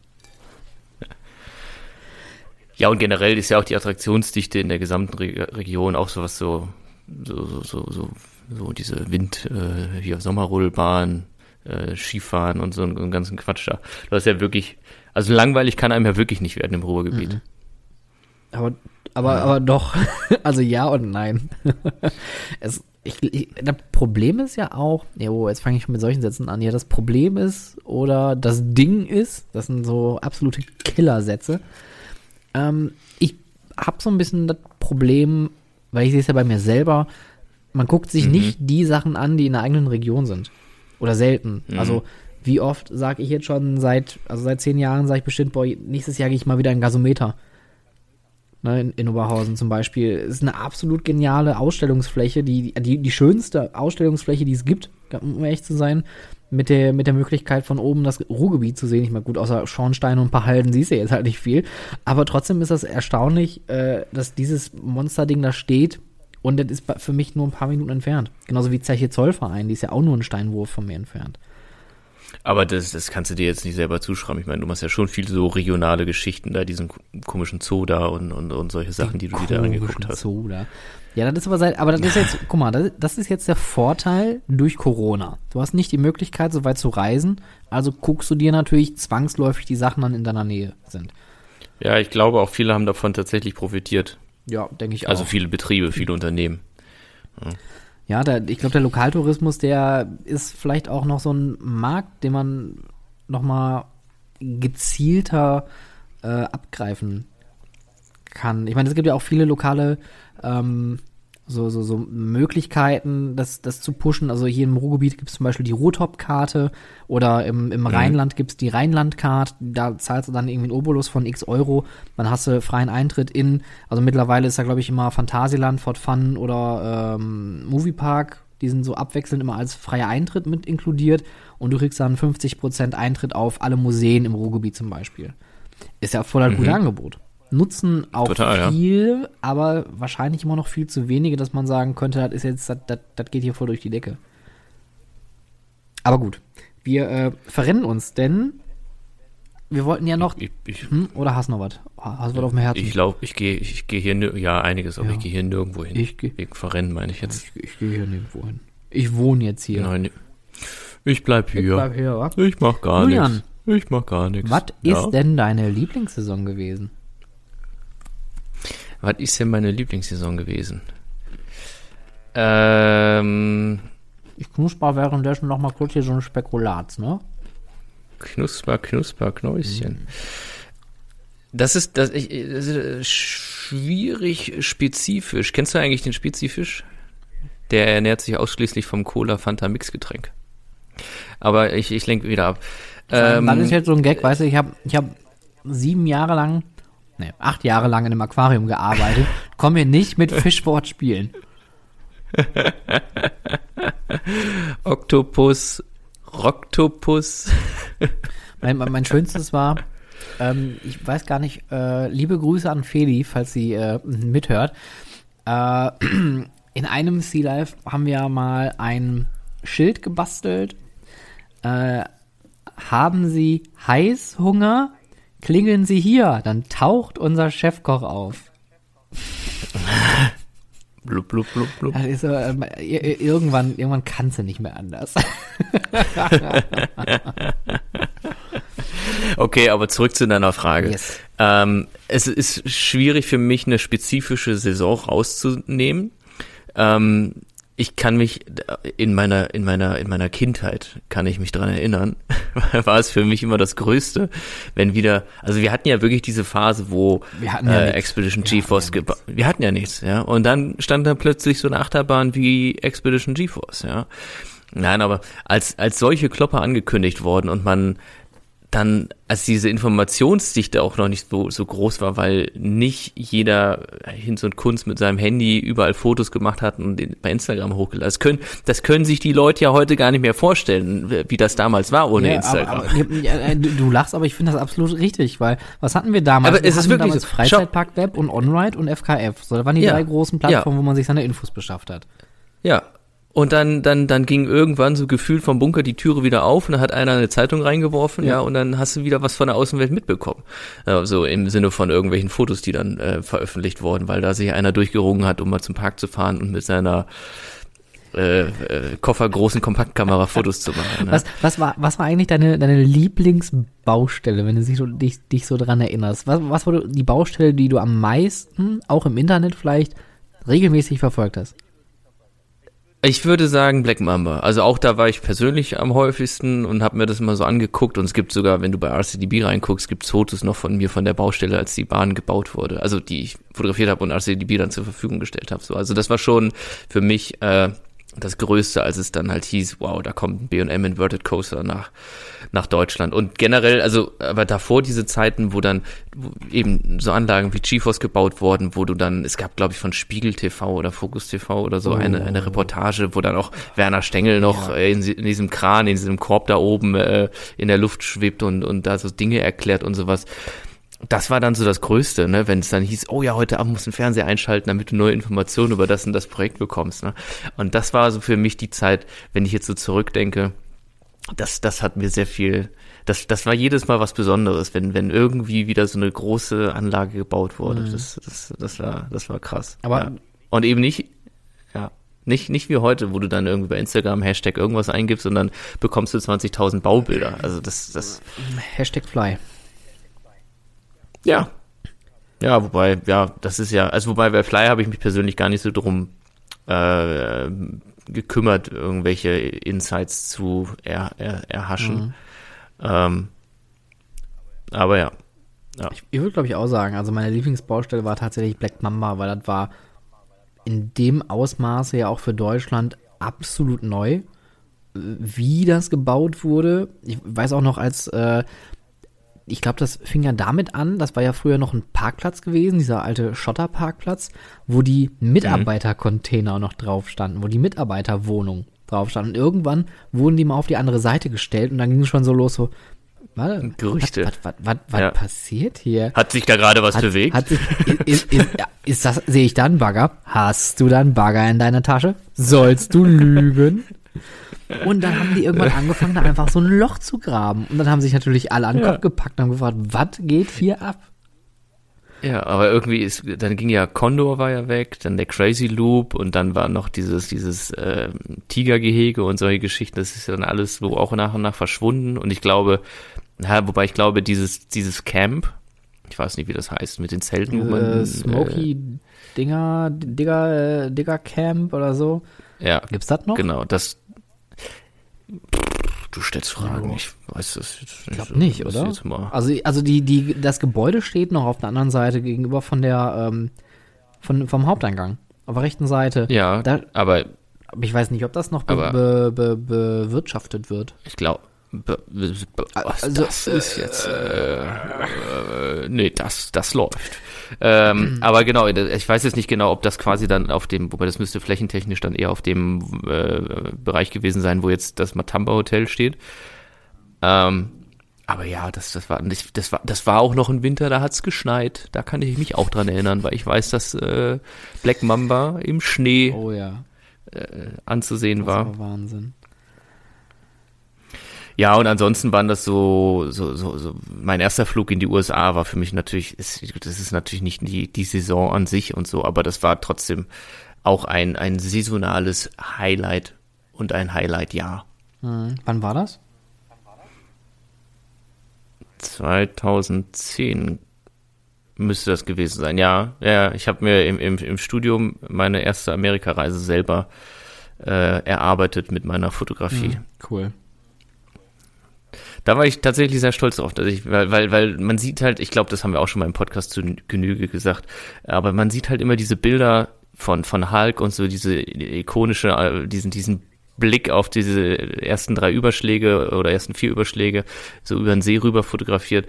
[SPEAKER 3] Ja, und generell ist ja auch die Attraktionsdichte in der gesamten Re Region auch sowas so, so, so, so, so, so diese Wind, äh, hier Sommerrodelbahn, äh, Skifahren und so einen ganzen Quatsch da. Das ist ja wirklich, also langweilig kann einem ja wirklich nicht werden im Ruhrgebiet.
[SPEAKER 2] Mhm. Aber, aber, aber doch. Also ja und nein. es, ich, ich, das Problem ist ja auch, ja, oh, jetzt fange ich schon mit solchen Sätzen an. Ja, das Problem ist oder das Ding ist, das sind so absolute Killersätze. Ähm, ich habe so ein bisschen das Problem, weil ich sehe es ja bei mir selber, man guckt sich
[SPEAKER 3] Mhm.
[SPEAKER 2] nicht die Sachen an, die in der eigenen Region sind. Oder selten.
[SPEAKER 3] Mhm.
[SPEAKER 2] Also wie oft sage ich jetzt schon seit, also seit zehn Jahren sage ich bestimmt, boah, nächstes Jahr gehe ich mal wieder in Gasometer. Ne, in, in Oberhausen zum Beispiel. Ist eine absolut geniale Ausstellungsfläche, die, die, die schönste Ausstellungsfläche, die es gibt, um ehrlich zu sein. Mit der, mit der Möglichkeit von oben das Ruhrgebiet zu sehen. Ich meine, gut, außer Schornstein und ein paar Halden siehst du jetzt halt nicht viel. Aber trotzdem ist das erstaunlich, äh, dass dieses Monsterding da steht und das ist für mich nur ein paar Minuten entfernt. Genauso wie Zeche Zollverein, die ist ja auch nur ein Steinwurf von mir entfernt.
[SPEAKER 3] Aber das, das kannst du dir jetzt nicht selber zuschreiben. Ich meine, du machst ja schon viel so regionale Geschichten da, diesen komischen Zoo da und, und, und solche Sachen, die du dir da angeguckt hast.
[SPEAKER 2] Zoo da. Ja, das ist aber seit, aber das ist jetzt, guck mal, das, das ist jetzt der Vorteil durch Corona. Du hast nicht die Möglichkeit, so weit zu reisen, also guckst du dir natürlich zwangsläufig die Sachen an in deiner Nähe sind.
[SPEAKER 3] Ja, ich glaube auch viele haben davon tatsächlich profitiert.
[SPEAKER 2] Ja, denke ich auch.
[SPEAKER 3] Also viele Betriebe, viele Unternehmen.
[SPEAKER 2] Ja, der, ich glaube, der Lokaltourismus, der ist vielleicht auch noch so ein Markt, den man noch mal gezielter äh, abgreifen kann. Ich meine, es gibt ja auch viele lokale ähm, so, so, so Möglichkeiten, das, das zu pushen. Also hier im Ruhrgebiet gibt es zum Beispiel die Ruhrtop-Karte oder im, im Rheinland gibt es die Rheinland-Card. Da zahlst du dann irgendwie einen Obolus von x Euro. Dann hast du freien Eintritt in, also mittlerweile ist da glaube ich immer Phantasialand, Fort Fun oder ähm, Moviepark. Die sind so abwechselnd immer als freier Eintritt mit inkludiert und du kriegst dann 50% Eintritt auf alle Museen im Ruhrgebiet zum Beispiel. Ist ja voll ein gutes Angebot. Nutzen auch
[SPEAKER 3] Total, ja.
[SPEAKER 2] viel, aber wahrscheinlich immer noch viel zu wenige, dass man sagen könnte, das ist jetzt, das, das, das geht hier voll durch die Decke. Aber gut, wir äh, verrennen uns, denn wir wollten ja noch.
[SPEAKER 3] Ich, ich,
[SPEAKER 2] Hm, oder hast du noch was? Hast du was auf dem Herzen?
[SPEAKER 3] ich glaube, ich gehe ich geh hier, ja, einiges, aber
[SPEAKER 2] Ja.
[SPEAKER 3] ich gehe hier nirgendwo hin.
[SPEAKER 2] Ich geh-
[SPEAKER 3] Wegen Verrennen meine ich jetzt.
[SPEAKER 2] ich, ich gehe hier nirgendwo hin. Ich wohne jetzt hier.
[SPEAKER 3] Nein, ich bleib hier.
[SPEAKER 2] Ich bleib hier, wa?
[SPEAKER 3] Ich mach gar nichts. Ich mach gar nichts.
[SPEAKER 2] Was
[SPEAKER 3] Ja?
[SPEAKER 2] ist denn deine Lieblingssaison gewesen?
[SPEAKER 3] Was ist denn meine Lieblingssaison gewesen? Ähm,
[SPEAKER 2] Ich knusper währenddessen noch mal kurz hier so ein Spekulat, ne?
[SPEAKER 3] Knusper, Knusper, Knäuschen. Das ist, das, ich, das ist äh, schwierig spezifisch. Kennst du eigentlich den Spezifisch? Der ernährt sich ausschließlich vom Cola Fanta Mixgetränk. Aber ich, ich lenke wieder ab. Ähm,
[SPEAKER 2] das ist jetzt so ein Gag, weißt du, ich habe ich hab sieben Jahre lang, ne, acht Jahre lang in einem Aquarium gearbeitet, komm mir nicht mit Fischwort spielen.
[SPEAKER 3] Oktopus, Roktopus.
[SPEAKER 2] Mein, mein, mein schönstes war, ähm, ich weiß gar nicht, äh, liebe Grüße an Feli, falls sie äh, mithört. Äh, in einem Sea Life haben wir mal ein Schild gebastelt. Äh, haben Sie Heißhunger? Klingeln Sie hier, dann taucht unser Chefkoch auf.
[SPEAKER 3] Blub, blub, blub, blub.
[SPEAKER 2] I- irgendwann, irgendwann kannst du nicht mehr anders.
[SPEAKER 3] Okay, aber zurück zu deiner Frage.
[SPEAKER 2] Yes.
[SPEAKER 3] Ähm, es ist schwierig für mich, eine spezifische Saison rauszunehmen. Ähm, ich kann mich in meiner, in meiner, in meiner Kindheit kann ich mich dran erinnern, war es für mich immer das Größte, wenn wieder, also wir hatten ja wirklich diese Phase, wo
[SPEAKER 2] Wir hatten ja
[SPEAKER 3] äh,
[SPEAKER 2] nichts.
[SPEAKER 3] Expedition
[SPEAKER 2] Wir
[SPEAKER 3] GeForce,
[SPEAKER 2] hatten ja
[SPEAKER 3] geba- wir hatten ja nichts, ja, und dann stand da plötzlich so eine Achterbahn wie Expedition GeForce, ja. Nein, aber als, als solche Klopper angekündigt worden und man dann, als diese Informationsdichte auch noch nicht so, so groß war, weil nicht jeder Hinz und Kunst mit seinem Handy überall Fotos gemacht hat und bei Instagram hochgeladen. Das können, das können sich die Leute ja heute gar nicht mehr vorstellen, wie das damals war ohne
[SPEAKER 2] Ja,
[SPEAKER 3] Instagram.
[SPEAKER 2] aber, aber, ja, äh, du, lachst, aber ich finde das absolut richtig, weil was hatten wir damals?
[SPEAKER 3] Aber
[SPEAKER 2] wir
[SPEAKER 3] es ist
[SPEAKER 2] hatten
[SPEAKER 3] wirklich
[SPEAKER 2] damals
[SPEAKER 3] so.
[SPEAKER 2] Freizeitpark Web und OnRide und FKF. So, das waren die
[SPEAKER 3] Ja.
[SPEAKER 2] drei großen Plattformen, wo man sich seine Infos beschafft hat.
[SPEAKER 3] Ja. Und dann, dann, dann ging irgendwann so gefühlt vom Bunker die Türe wieder auf und dann hat einer eine Zeitung reingeworfen, ja,
[SPEAKER 2] Ja.
[SPEAKER 3] und dann hast du wieder was von der Außenwelt mitbekommen. Ja, so im Sinne von irgendwelchen Fotos, die dann äh, veröffentlicht wurden, weil da sich einer durchgerungen hat, um mal zum Park zu fahren und mit seiner äh, äh, koffergroßen Kompaktkamera Fotos zu machen. Ne?
[SPEAKER 2] Was, was, war, was war eigentlich deine, deine Lieblingsbaustelle, wenn du dich so, dich, dich so dran erinnerst? Was, was war die Baustelle, die du am meisten, auch im Internet vielleicht, regelmäßig verfolgt hast?
[SPEAKER 3] Ich würde sagen Black Mamba. Also auch da war ich persönlich am häufigsten und habe mir das mal so angeguckt. Und es gibt sogar, wenn du bei RCDB reinguckst, gibt Fotos noch von mir von der Baustelle, als die Bahn gebaut wurde. Also die ich fotografiert habe und RCDB dann zur Verfügung gestellt habe. So, also das war schon für mich äh, das Größte, als es dann halt hieß, wow, da kommt ein B&M Inverted Coaster nach, nach Deutschland. Und generell, also, aber davor diese Zeiten, wo dann wo eben so Anlagen wie GeForce gebaut wurden, wo du dann, es gab, glaube ich, von Spiegel TV oder Focus TV oder so eine, eine Reportage, wo dann auch Werner Stengel noch äh, in, in diesem Kran, in diesem Korb da oben äh, in der Luft schwebt und, und da so Dinge erklärt und sowas das war dann so das Größte, ne, wenn es dann hieß, oh ja, heute Abend musst du den Fernseher einschalten, damit du neue Informationen über das und das Projekt bekommst. Ne? Und das war so für mich die Zeit, wenn ich jetzt so zurückdenke, das, das hat mir sehr viel, das, das war jedes Mal was Besonderes, wenn, wenn irgendwie wieder so eine große Anlage gebaut wurde. Das, das, das war, das war krass.
[SPEAKER 2] Aber-
[SPEAKER 3] ja. und eben nicht, ja, nicht, nicht wie heute, wo du dann irgendwie bei Instagram Hashtag irgendwas eingibst und dann bekommst du 20.000 Baubilder. Also das, das,
[SPEAKER 2] Hashtag Fly.
[SPEAKER 3] Ja. Ja, wobei, ja, das ist ja, also wobei bei Fly habe ich mich persönlich gar nicht so drum äh, gekümmert, irgendwelche Insights zu er, er, erhaschen. Ähm, aber ja.
[SPEAKER 2] Ich würde, glaube ich, auch sagen, also meine Lieblingsbaustelle war tatsächlich Black Mamba, weil das war in dem Ausmaße ja auch für Deutschland absolut neu. Wie das gebaut wurde, ich weiß auch noch, als, äh, ich glaube, das fing ja damit an, das war ja früher noch ein Parkplatz gewesen, dieser alte Schotterparkplatz, wo die Mitarbeitercontainer noch drauf standen, wo die Mitarbeiterwohnung drauf stand. Und irgendwann wurden die mal auf die andere Seite gestellt und dann ging es schon so los, so, warte,
[SPEAKER 3] Gerüchte.
[SPEAKER 2] was, was, was, was
[SPEAKER 3] Ja.
[SPEAKER 2] passiert hier?
[SPEAKER 3] Hat sich da gerade was
[SPEAKER 2] Hat,
[SPEAKER 3] bewegt?
[SPEAKER 2] hat sich, ist, ist, ja, ist das, sehe ich da einen Bagger? Hast du da einen Bagger in deiner Tasche? Sollst du lügen? Und dann haben die irgendwann angefangen, da einfach so ein Loch zu graben. Und dann haben sich natürlich alle an den
[SPEAKER 3] Ja.
[SPEAKER 2] Kopf gepackt und haben gefragt, was geht hier ab?
[SPEAKER 3] Ja, aber irgendwie ist, dann ging ja Condor war ja weg, dann der Crazy Loop und dann war noch dieses, dieses äh, Tigergehege und solche Geschichten, das ist ja dann alles so auch nach und nach verschwunden. Und ich glaube, ja, wobei ich glaube, dieses, dieses Camp, ich weiß nicht, wie das heißt, mit den Zelten, wo man,
[SPEAKER 2] Äh, Smoky Dinger, Digger, äh, Digger Camp oder so.
[SPEAKER 3] Äh, ja,
[SPEAKER 2] Gibt's das noch?
[SPEAKER 3] genau, das du stellst Fragen, ich weiß das jetzt
[SPEAKER 2] Ich glaube nicht, oder? Also, also die, die, das Gebäude steht noch auf der anderen Seite gegenüber von der, ähm, von, vom Haupteingang. Auf der rechten Seite.
[SPEAKER 3] Ja,
[SPEAKER 2] Da,
[SPEAKER 3] aber
[SPEAKER 2] ich weiß nicht, ob das noch be, be, be, bewirtschaftet wird.
[SPEAKER 3] Ich glaube,
[SPEAKER 2] Also,
[SPEAKER 3] das ist jetzt, äh, äh, nee, das, das läuft. Ähm, aber genau, ich weiß jetzt nicht genau, ob das quasi dann auf dem, wobei das müsste flächentechnisch dann eher auf dem äh, Bereich gewesen sein, wo jetzt das Matamba Hotel steht. Ähm, aber ja, das, das war das war, das war auch noch ein Winter, da hat's geschneit. Da kann ich mich auch dran erinnern, weil ich weiß, dass äh, Black Mamba im Schnee
[SPEAKER 2] Oh ja.
[SPEAKER 3] anzusehen
[SPEAKER 2] Das
[SPEAKER 3] war.
[SPEAKER 2] war Wahnsinn.
[SPEAKER 3] Ja, und ansonsten waren das so, so, so, so, mein erster Flug in die USA war für mich natürlich, ist, das ist natürlich nicht die, die Saison an sich und so, aber das war trotzdem auch ein, ein saisonales Highlight und ein Highlight-Jahr.
[SPEAKER 2] Mhm. Wann war das?
[SPEAKER 3] 2010 müsste das gewesen sein, ja. Ja, ich habe mir im, im, im Studium meine erste Amerikareise selber äh, erarbeitet mit meiner Fotografie.
[SPEAKER 2] Cool.
[SPEAKER 3] Da war ich tatsächlich sehr stolz drauf, dass ich, weil, weil, weil man sieht halt, ich glaube, das haben wir auch schon mal im Podcast zu Genüge gesagt, aber man sieht halt immer diese Bilder von, von Hulk und so diese ikonische, äh, diesen, diesen Blick auf diese ersten drei Überschläge oder ersten vier Überschläge so über den See rüber fotografiert.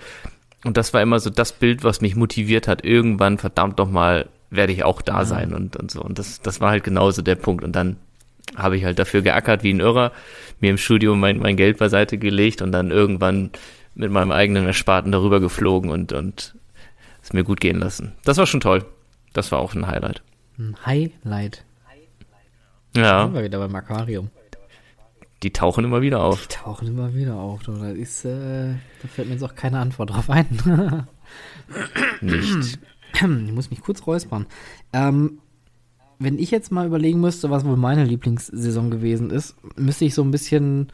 [SPEAKER 3] Und das war immer so das Bild, was mich motiviert hat, irgendwann verdammt noch mal werde ich auch da sein und, und so. Und das, das war halt genauso der Punkt. Und dann habe ich halt dafür geackert wie ein Irrer, mir im Studio mein, mein Geld beiseite gelegt und dann irgendwann mit meinem eigenen Ersparten darüber geflogen und, und es mir gut gehen lassen. Das war schon toll. Das war auch ein Highlight.
[SPEAKER 2] Ein Highlight.
[SPEAKER 3] Ja.
[SPEAKER 2] Sind wir wieder beim Aquarium.
[SPEAKER 3] Die tauchen immer wieder auf.
[SPEAKER 2] Die tauchen immer wieder auf. Du. Das ist, äh, da fällt mir jetzt auch keine Antwort drauf ein.
[SPEAKER 3] Nicht.
[SPEAKER 2] ich muss mich kurz räuspern. Ähm, wenn ich jetzt mal überlegen müsste, was wohl meine Lieblingssaison gewesen ist, müsste ich so ein bisschen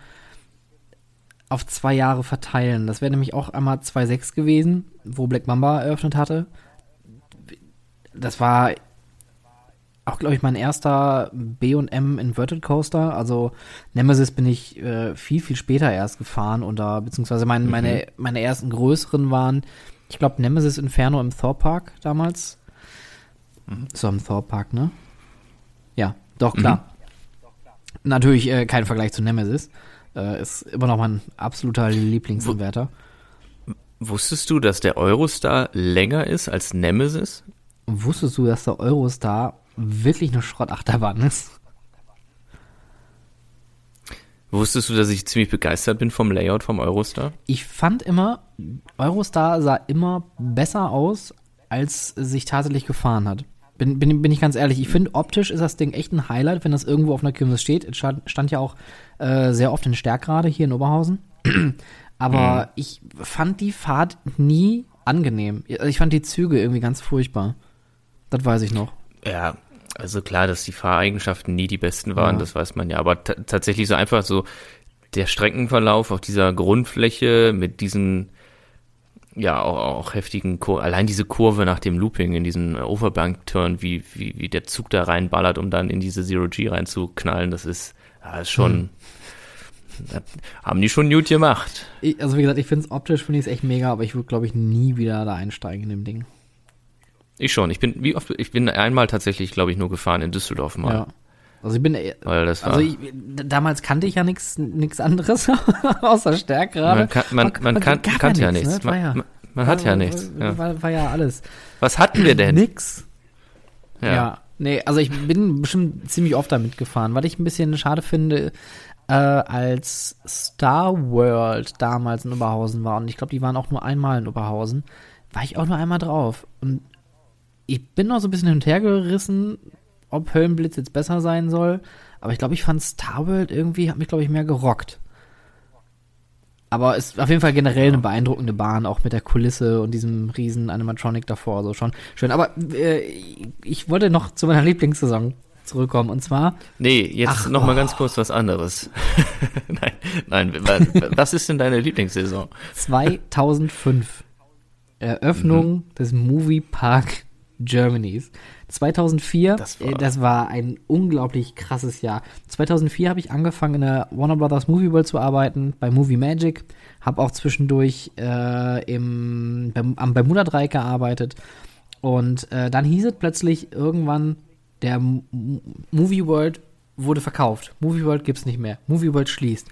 [SPEAKER 2] auf zwei Jahre verteilen. Das wäre nämlich auch einmal 2.6 gewesen, wo Black Mamba eröffnet hatte. Das war auch, glaube ich, mein erster B&M Inverted Coaster. Also Nemesis bin ich äh, viel, viel später erst gefahren oder beziehungsweise mein,
[SPEAKER 3] Mhm.
[SPEAKER 2] meine, meine ersten größeren waren, ich glaube, Nemesis Inferno im Thor Park damals. So im Thor Park, ne? Doch, klar. Natürlich äh, kein Vergleich zu Nemesis. Äh, ist immer noch mein absoluter Lieblingsanwärter.
[SPEAKER 3] Wusstest du, dass der Eurostar länger ist als Nemesis?
[SPEAKER 2] Wusstest du, dass der Eurostar wirklich eine Schrottachterbahn ist?
[SPEAKER 3] Wusstest du, dass ich ziemlich begeistert bin vom Layout vom Eurostar?
[SPEAKER 2] Ich fand immer, Eurostar sah immer besser aus, als sich tatsächlich gefahren hat. Bin, bin, bin ich ganz ehrlich. Ich finde, optisch ist das Ding echt ein Highlight, wenn das irgendwo auf einer Kirmes steht. Es stand, stand ja auch äh, sehr oft in Stärkrade hier in Oberhausen. Aber ich fand die Fahrt nie angenehm. Also Ich fand die Züge irgendwie ganz furchtbar. Das weiß ich noch.
[SPEAKER 3] Ja, also klar, dass die Fahreigenschaften nie die besten waren,
[SPEAKER 2] Ja.
[SPEAKER 3] das weiß man ja. Aber ta- tatsächlich so einfach so der Streckenverlauf auf dieser Grundfläche mit diesen ja auch, auch heftigen Kur allein diese Kurve nach dem Looping in diesen Overbank-Turn, wie, wie, wie der Zug da reinballert, um dann in diese Zero G reinzuknallen, das ist, ja, ist schon, das haben die schon gut gemacht.
[SPEAKER 2] Ich, also wie gesagt, ich finde es optisch finde ich es echt mega, aber ich würde glaube ich nie wieder da einsteigen in dem Ding.
[SPEAKER 3] Ich schon. Ich bin, wie oft, ich bin einmal tatsächlich, glaube ich, nur gefahren in Düsseldorf mal.
[SPEAKER 2] Ja. Also ich bin äh,
[SPEAKER 3] Weil das war,
[SPEAKER 2] Also ich, damals kannte ich ja nichts nix anderes außer Stärkrade.
[SPEAKER 3] man kann, man, man kann,
[SPEAKER 2] gab
[SPEAKER 3] kannte ja nichts.
[SPEAKER 2] Ne?
[SPEAKER 3] Man,
[SPEAKER 2] ja,
[SPEAKER 3] man, man hat ja nichts. Ja.
[SPEAKER 2] war, war ja alles.
[SPEAKER 3] Was hatten wir denn?
[SPEAKER 2] Nix. Ja.
[SPEAKER 3] Ja.
[SPEAKER 2] Nee, also ich bin bestimmt ziemlich oft damit gefahren. Was ich ein bisschen schade finde, äh, als Star World damals in Oberhausen war, und ich glaube, die waren auch nur einmal in Oberhausen, war ich auch nur einmal drauf. Und ich bin noch so ein bisschen hin und her gerissen, ob Höllenblitz jetzt besser sein soll. Aber ich glaube, ich fand Star World irgendwie, hat mich, glaube ich, mehr gerockt. Aber ist auf jeden Fall generell eine beeindruckende Bahn, auch mit der Kulisse und diesem riesen Animatronic davor, so schon schön. Aber äh, ich wollte noch zu meiner Lieblingssaison zurückkommen und zwar
[SPEAKER 3] Nee, jetzt
[SPEAKER 2] Ach,
[SPEAKER 3] noch mal
[SPEAKER 2] oh.
[SPEAKER 3] ganz kurz was anderes. nein, nein, wa- was ist denn deine Lieblingssaison?
[SPEAKER 2] 2005 Eröffnung des Movie Park Germanys. 2004,
[SPEAKER 3] Das
[SPEAKER 2] das
[SPEAKER 3] war-
[SPEAKER 2] das war ein unglaublich krasses Jahr. 2004 habe ich angefangen in der Warner Brothers Movie World zu arbeiten, bei Movie Magic, habe auch zwischendurch äh, im, beim, am Bermuda Dreieck gearbeitet und äh, dann hieß es plötzlich irgendwann, der M M- Movie World wurde verkauft. Movie World gibt's nicht mehr. Movie World schließt.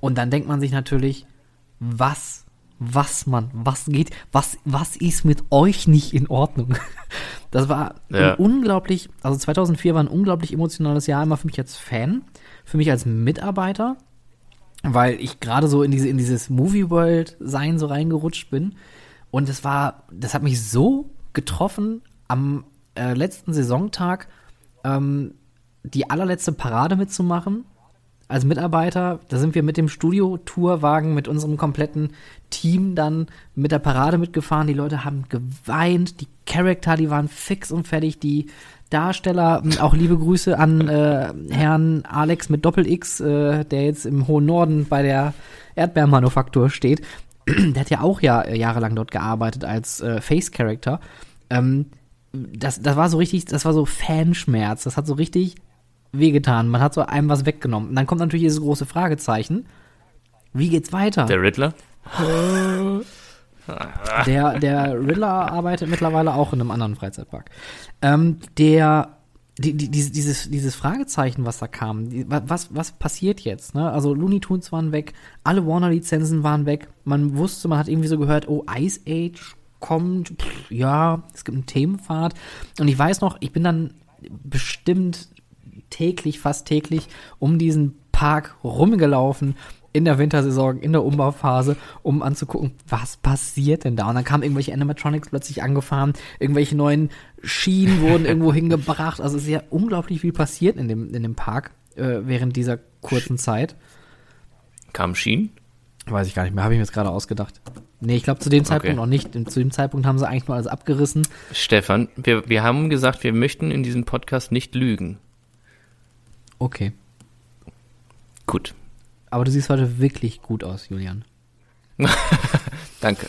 [SPEAKER 2] Und dann denkt man sich natürlich, was, was, Mann, was geht, was, was ist mit euch nicht in Ordnung? Das war
[SPEAKER 3] Ja.
[SPEAKER 2] unglaublich, also 2004 war ein unglaublich emotionales Jahr, immer für mich als Fan, für mich als Mitarbeiter, weil ich gerade so in diese, in dieses Movie World Sein so reingerutscht bin. Und es war, das hat mich so getroffen am äh, letzten Saisontag, ähm, die allerletzte Parade mitzumachen als Mitarbeiter. Da sind wir mit dem Studio-Tourwagen, mit unserem kompletten Team dann mit der Parade mitgefahren. Die Leute haben geweint, die Charakter, die waren fix und fertig, die Darsteller, m, auch liebe Grüße an äh, Herrn Alex mit Doppel-X, äh, der jetzt im hohen Norden bei der Erdbeermanufaktur steht. der hat ja auch ja, äh, jahrelang dort gearbeitet als äh, Face-Character. Ähm, das, das war so richtig, das war so Fanschmerz. Das hat so richtig wehgetan. Man hat so einem was weggenommen. Und dann kommt natürlich dieses große Fragezeichen. Wie geht's weiter?
[SPEAKER 3] Der Riddler?
[SPEAKER 2] Der, der Riddler arbeitet mittlerweile auch in einem anderen Freizeitpark. Ähm, der die, die, dieses, dieses, Fragezeichen, was da kam, die, was, was passiert jetzt? Ne? Also Looney Tunes waren weg, alle Warner-Lizenzen waren weg. Man wusste, man hat irgendwie so gehört, oh, Ice Age kommt, pff, ja, es gibt einen Themenpfad. Und ich weiß noch, ich bin dann bestimmt täglich, fast täglich um diesen Park rumgelaufen in der Wintersaison, in der Umbauphase, um anzugucken, was passiert denn da? Und dann kamen irgendwelche Animatronics plötzlich angefahren, irgendwelche neuen Schienen wurden irgendwo hingebracht. Also es ist ja unglaublich viel passiert in dem, in dem Park äh, während dieser kurzen Zeit.
[SPEAKER 3] Kam Schienen?
[SPEAKER 2] Weiß ich gar nicht mehr, habe ich mir jetzt gerade ausgedacht. Nee, ich glaube zu dem Zeitpunkt
[SPEAKER 3] Okay.
[SPEAKER 2] noch nicht. Zu dem Zeitpunkt haben sie eigentlich nur alles abgerissen.
[SPEAKER 3] Stefan, wir, wir haben gesagt, wir möchten in diesem Podcast nicht lügen.
[SPEAKER 2] Okay.
[SPEAKER 3] Gut.
[SPEAKER 2] Aber du siehst heute wirklich gut aus, Julian.
[SPEAKER 3] Danke.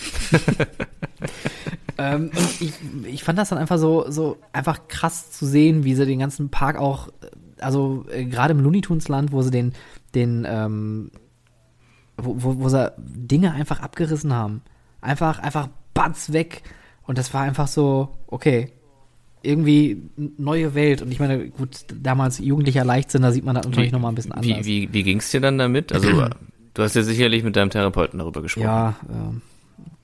[SPEAKER 2] ähm, und ich, ich fand das dann einfach so, so einfach krass zu sehen, wie sie den ganzen Park auch, also äh, gerade im Looney Tunes Land, wo sie den, den, ähm, wo, wo, wo sie Dinge einfach abgerissen haben. Einfach, einfach batz weg. Und das war einfach so, okay, irgendwie neue Welt. Und ich meine, gut, damals jugendlicher Leichtsinn, da sieht man das natürlich nochmal ein bisschen anders.
[SPEAKER 3] Wie, wie, wie ging's dir dann damit? Also, du hast ja sicherlich mit deinem Therapeuten darüber gesprochen.
[SPEAKER 2] Ja, ähm,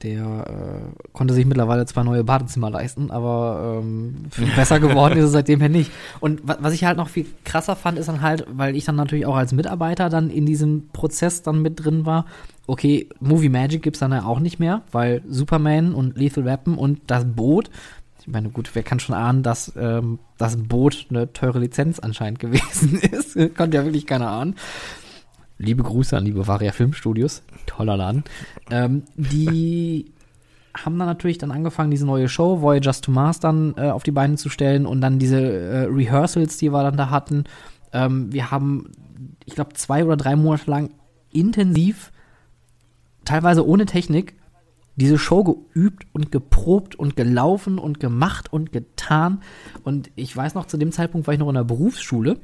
[SPEAKER 2] der äh, konnte sich mittlerweile zwei neue Badezimmer leisten, aber ähm, viel besser geworden ist es seitdem her nicht. Und wa was ich halt noch viel krasser fand, ist dann halt, weil ich dann natürlich auch als Mitarbeiter dann in diesem Prozess dann mit drin war, okay, Movie Magic gibt's dann ja auch nicht mehr, weil Superman und Lethal Weapon und das Boot, ich meine, gut, wer kann schon ahnen, dass ähm, das Boot eine teure Lizenz anscheinend gewesen ist. Konnte ja wirklich keiner ahnen. Liebe Grüße an die Bavaria Filmstudios. Toller Laden. Ähm, die haben dann natürlich dann angefangen, diese neue Show, Voyagers to Mars, dann äh, auf die Beine zu stellen und dann diese äh, Rehearsals, die wir dann da hatten. Ähm, wir haben, ich glaube, zwei oder drei Monate lang intensiv, teilweise ohne Technik, diese Show geübt und geprobt und gelaufen und gemacht und getan. Und ich weiß noch, zu dem Zeitpunkt war ich noch in der Berufsschule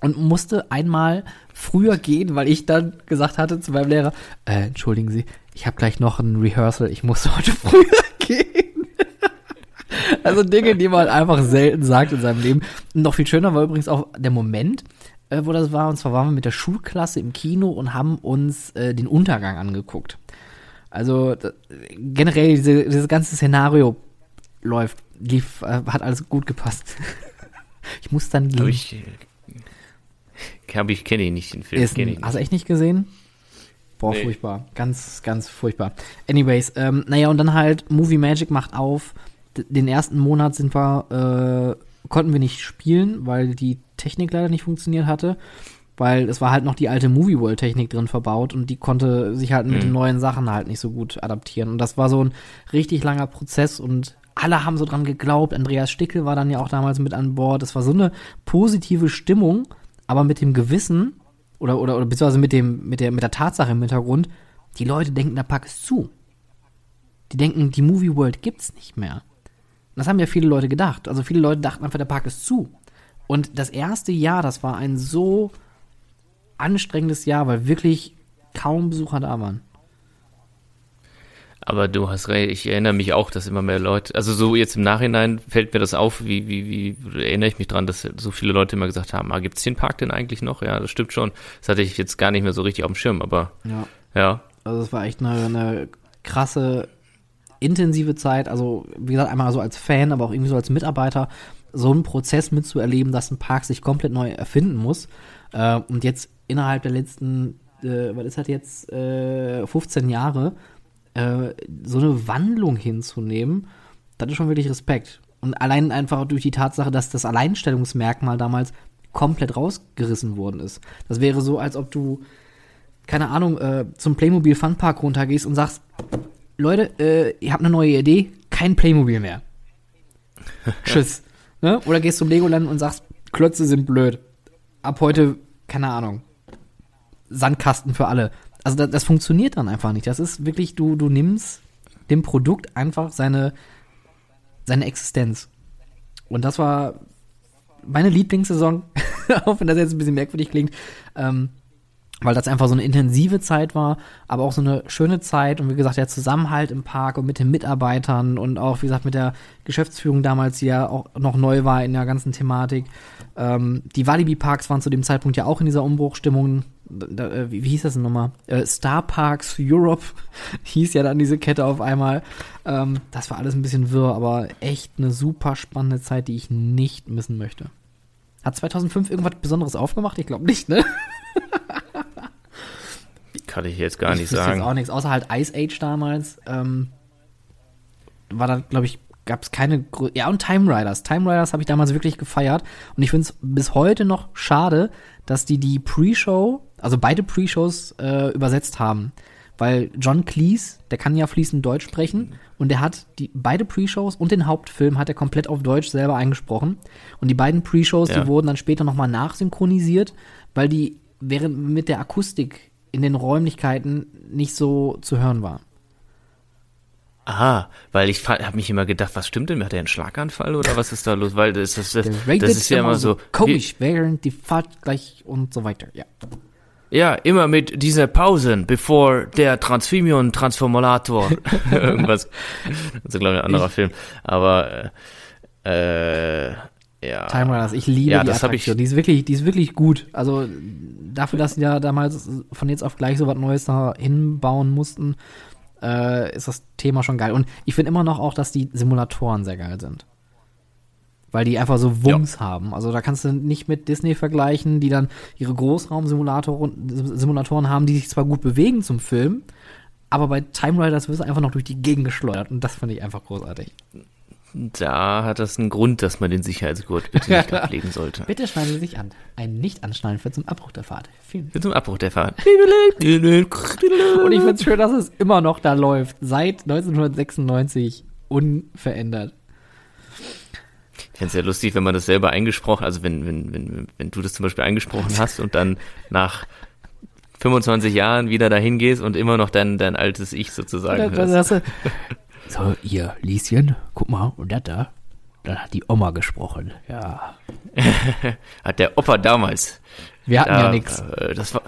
[SPEAKER 2] und musste einmal früher gehen, weil ich dann gesagt hatte zu meinem Lehrer, äh, entschuldigen Sie, ich habe gleich noch ein Rehearsal, ich muss heute früher gehen. also Dinge, die man einfach selten sagt in seinem Leben. Und noch viel schöner war übrigens auch der Moment, äh, wo das war. Und zwar waren wir mit der Schulklasse im Kino und haben uns äh, den Untergang angeguckt. Also generell diese, dieses ganze Szenario läuft, lief, äh, hat alles gut gepasst. ich muss dann gehen.
[SPEAKER 3] Hab ich, hab ich kenne ich nicht den Film.
[SPEAKER 2] Ist
[SPEAKER 3] ich
[SPEAKER 2] hast du
[SPEAKER 3] nicht.
[SPEAKER 2] echt nicht gesehen? Boah,
[SPEAKER 3] Nee.
[SPEAKER 2] furchtbar. Ganz, ganz furchtbar. Anyways, ähm, naja, und dann halt Movie Magic macht auf. D den ersten Monat sind wir, äh, konnten wir nicht spielen, weil die Technik leider nicht funktioniert hatte. Weil es war halt noch die alte Movie World Technik drin verbaut und die konnte sich halt mit den neuen Sachen halt nicht so gut adaptieren. Und das war so ein richtig langer Prozess und alle haben so dran geglaubt. Andreas Stickel war dann ja auch damals mit an Bord. Es war so eine positive Stimmung, aber mit dem Gewissen oder, oder, oder beziehungsweise mit dem, mit der, mit der Tatsache im Hintergrund, die Leute denken, der Park ist zu. Die denken, die Movie World gibt's nicht mehr. Und das haben ja viele Leute gedacht. Also viele Leute dachten einfach, der Park ist zu. Und das erste Jahr, das war ein so anstrengendes Jahr, weil wirklich kaum Besucher da waren.
[SPEAKER 3] Aber du hast recht, ich erinnere mich auch, dass immer mehr Leute, also so jetzt im Nachhinein fällt mir das auf, wie, wie, wie erinnere ich mich dran, dass so viele Leute immer gesagt haben, ah, gibt's den Park denn eigentlich noch? Ja, das stimmt schon. Das hatte ich jetzt gar nicht mehr so richtig auf dem Schirm, aber
[SPEAKER 2] Ja.
[SPEAKER 3] ja.
[SPEAKER 2] Also es war echt eine, eine krasse, intensive Zeit. Also wie gesagt, einmal so als Fan, aber auch irgendwie so als Mitarbeiter, so einen Prozess mitzuerleben, dass ein Park sich komplett neu erfinden muss. Äh, und jetzt innerhalb der letzten, äh, was ist das jetzt, äh, 15 Jahre, äh, so eine Wandlung hinzunehmen, das ist schon wirklich Respekt. Und allein einfach durch die Tatsache, dass das Alleinstellungsmerkmal damals komplett rausgerissen worden ist. Das wäre so, als ob du keine Ahnung, äh, zum Playmobil Funpark runtergehst und sagst, Leute, äh, ihr habt eine neue Idee, kein Playmobil mehr. Tschüss. Ne? Oder gehst zum Legoland und sagst, Klötze sind blöd. Ab heute, keine Ahnung, Sandkasten für alle. Also das, das funktioniert dann einfach nicht. Das ist wirklich, du, du nimmst dem Produkt einfach seine, seine Existenz. Und das war meine Lieblingssaison, auch wenn das jetzt ein bisschen merkwürdig klingt. Ähm, weil das einfach so eine intensive Zeit war, aber auch so eine schöne Zeit und wie gesagt, der Zusammenhalt im Park und mit den Mitarbeitern und auch, wie gesagt, mit der Geschäftsführung damals, die ja auch noch neu war in der ganzen Thematik. Ähm, die Walibi-Parks waren zu dem Zeitpunkt ja auch in dieser Umbruchstimmung. Da, äh, wie, wie hieß das denn nochmal? Äh, Star Parks Europe hieß ja dann diese Kette auf einmal. Ähm, das war alles ein bisschen wirr, aber echt eine super spannende Zeit, die ich nicht missen möchte. Hat 2005 irgendwas Besonderes aufgemacht? Ich glaube nicht, ne?
[SPEAKER 3] Kann ich jetzt gar
[SPEAKER 2] ich
[SPEAKER 3] nicht sagen.
[SPEAKER 2] Jetzt auch nichts, außer halt Ice Age damals. Ähm, war da, glaube ich, gab es keine. Grö ja, und Time Riders. Time Riders habe ich damals wirklich gefeiert. Und ich finde es bis heute noch schade, dass die die Pre-Show, also beide Pre-Shows äh, übersetzt haben. Weil John Cleese, der kann ja fließend Deutsch sprechen und der hat die beide Pre-Shows und den Hauptfilm hat er komplett auf Deutsch selber eingesprochen. Und die beiden Pre-Shows,
[SPEAKER 3] Ja.
[SPEAKER 2] die wurden dann später nochmal nachsynchronisiert, weil die während mit der Akustik in den Räumlichkeiten nicht so zu hören war.
[SPEAKER 3] Aha, weil ich habe mich immer gedacht, was stimmt denn? Hat er einen Schlaganfall oder was ist da los? Weil das, das, das, das ist ja immer so.
[SPEAKER 2] komisch, während die Fahrt gleich und so weiter. Ja.
[SPEAKER 3] Ja, immer mit dieser Pausen, bevor der Transfemion-Transformulator. Irgendwas. Das ist, glaube ich, ein anderer
[SPEAKER 2] Ich-
[SPEAKER 3] Film. Aber, äh, äh, ja.
[SPEAKER 2] Time Riders, ich liebe
[SPEAKER 3] Ja,
[SPEAKER 2] die
[SPEAKER 3] das hab ich-
[SPEAKER 2] Attraktion. Die ist wirklich, die ist wirklich gut. Also dafür, dass sie ja damals von jetzt auf gleich so was Neues da hinbauen mussten, äh, ist das Thema schon geil. Und ich finde immer noch auch, dass die Simulatoren sehr geil sind. Weil die einfach so Wumms haben. Also da kannst du nicht mit Disney vergleichen, die dann ihre Großraumsimulatoren Simulatoren haben, die sich zwar gut bewegen zum Film, aber bei Time Riders wirst du einfach noch durch die Gegend geschleudert und das finde ich einfach großartig.
[SPEAKER 3] Da hat das einen Grund, dass man den Sicherheitsgurt bitte nicht ablegen sollte.
[SPEAKER 2] Bitte schneiden Sie sich an. Ein Nicht-Anschnallen führt zum Abbruch der Fahrt. Vielen
[SPEAKER 3] Für zum Abbruch der Fahrt.
[SPEAKER 2] Und ich finde es schön, dass es immer noch da läuft. Seit 1996 unverändert.
[SPEAKER 3] Ich fände es ja lustig, wenn man das selber eingesprochen, also wenn, wenn, wenn, wenn du das zum Beispiel eingesprochen hast und dann nach 25 Jahren wieder dahin gehst und immer noch dein, dein altes Ich sozusagen
[SPEAKER 2] Da- da so, ihr Lieschen, guck mal, und das da, dann hat die Oma gesprochen. Ja.
[SPEAKER 3] Hat der Opa damals.
[SPEAKER 2] Wir hatten
[SPEAKER 3] da,
[SPEAKER 2] ja nichts.
[SPEAKER 3] äh, Das war,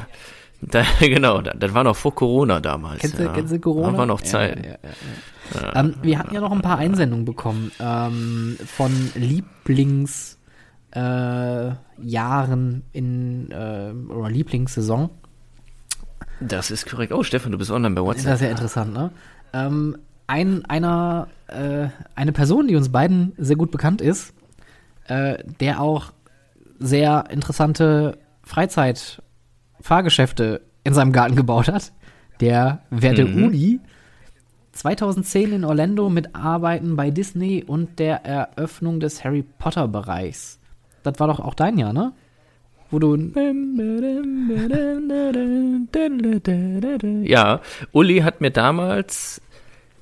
[SPEAKER 3] da, genau, da- das war noch vor Corona damals.
[SPEAKER 2] Kennst du,
[SPEAKER 3] ja.
[SPEAKER 2] kennst du Corona?
[SPEAKER 3] Da war noch Zeit.
[SPEAKER 2] Ja, ja. Ähm, wir hatten ja noch ein paar Einsendungen bekommen ähm, von Lieblings äh, in äh, oder Lieblingssaison.
[SPEAKER 3] Das ist korrekt. Oh, Stefan, du bist online bei
[SPEAKER 2] Das
[SPEAKER 3] WhatsApp.
[SPEAKER 2] ist ja interessant, ne? Ähm, ein, einer, äh, eine Person, die uns beiden sehr gut bekannt ist, äh, der auch sehr interessante Freizeit-Fahrgeschäfte in seinem Garten gebaut hat, der werte
[SPEAKER 3] Mhm.
[SPEAKER 2] Uli, 2010 in Orlando mit Arbeiten bei Disney und der Eröffnung des Harry Potter Bereichs. Das war doch auch dein Jahr, ne? Wo du
[SPEAKER 3] Ja, Uli hat mir damals,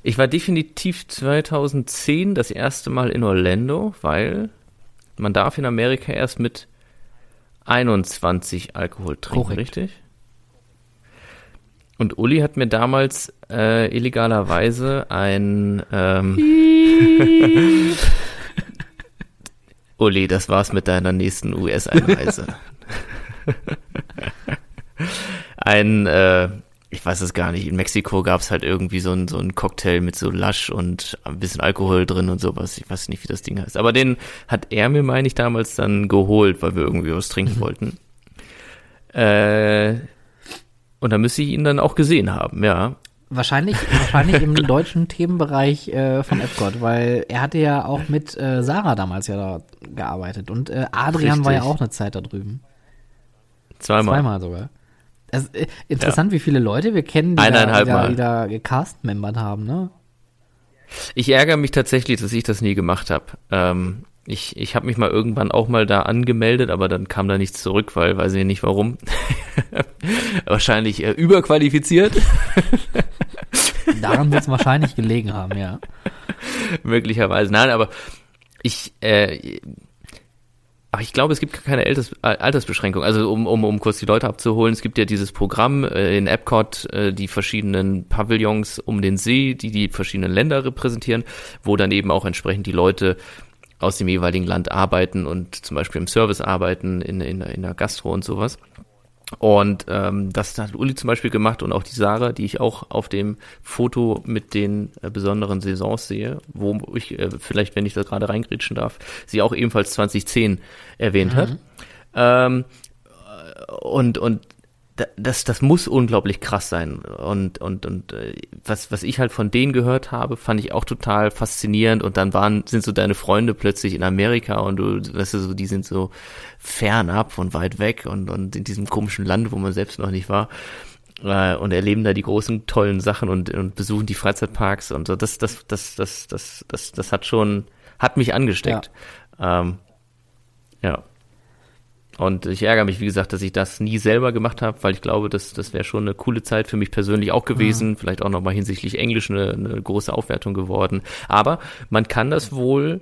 [SPEAKER 3] ich war definitiv 2010 das erste Mal in Orlando, weil man darf in Amerika erst mit 21 Alkohol trinken,
[SPEAKER 2] Korrekt.
[SPEAKER 3] richtig? Und Uli hat mir damals äh, illegalerweise ein ähm, Uli, das war's mit deiner nächsten US-Einreise. ein, äh, ich weiß es gar nicht, in Mexiko gab's halt irgendwie so ein, so ein Cocktail mit so Lasch und ein bisschen Alkohol drin und sowas. Ich weiß nicht, wie das Ding heißt. Aber den hat er mir, meine ich, damals dann geholt, weil wir irgendwie was trinken wollten. Äh, und da müsste ich ihn dann auch gesehen haben, ja.
[SPEAKER 2] Wahrscheinlich, wahrscheinlich im deutschen Themenbereich äh, von Epcot, weil er hatte ja auch mit äh, Sarah damals ja da gearbeitet und äh, Adrian war ja
[SPEAKER 3] Richtig.
[SPEAKER 2] auch eine Zeit da drüben.
[SPEAKER 3] Zweimal.
[SPEAKER 2] Zweimal sogar. Es, äh, interessant, wie viele Leute wir kennen, die da, die da, die da gecast-membert haben, ne?
[SPEAKER 3] Ich ärgere mich tatsächlich, dass ich das nie gemacht habe. Ähm, ich ich habe mich mal irgendwann auch mal da angemeldet, aber dann kam da nichts zurück, weil weiß ich nicht warum. Wahrscheinlich äh, überqualifiziert,
[SPEAKER 2] Daran wird es wahrscheinlich gelegen haben, ja.
[SPEAKER 3] möglicherweise. Nein, aber ich äh, aber ich glaube, es gibt keine Alters, Altersbeschränkung. Also um, um, um kurz die Leute abzuholen, es gibt ja dieses Programm äh, in Epcot, äh, die verschiedenen Pavillons um den See, die die verschiedenen Länder repräsentieren, wo dann eben auch entsprechend die Leute aus dem jeweiligen Land arbeiten und zum Beispiel im Service arbeiten, in, in, in der Gastro und sowas. Und ähm, das hat Uli zum Beispiel gemacht und auch die Sarah, die ich auch auf dem Foto mit den äh, besonderen Saisons sehe, wo ich äh, vielleicht, wenn ich da gerade reingrätschen darf, sie auch ebenfalls 2010 erwähnt mhm. hat. Ähm, und, und das, das muss unglaublich krass sein. Und, und, und äh, was, was ich halt von denen gehört habe, fand ich auch total faszinierend. Und dann waren, sind so deine Freunde plötzlich in Amerika und du, weißt du, so, die sind so fernab und weit weg und, und in diesem komischen Land, wo man selbst noch nicht war. Äh, und erleben da die großen, tollen Sachen und, und besuchen die Freizeitparks und so. Das, das, das, das, das, das, das hat schon, hat mich angesteckt. Ja. Ähm. Und ich ärgere mich, wie gesagt, dass ich das nie selber gemacht habe, weil ich glaube, das, das wäre schon eine coole Zeit für mich persönlich auch gewesen. Ja. Vielleicht auch nochmal hinsichtlich Englisch eine, eine große Aufwertung geworden. Aber man kann das wohl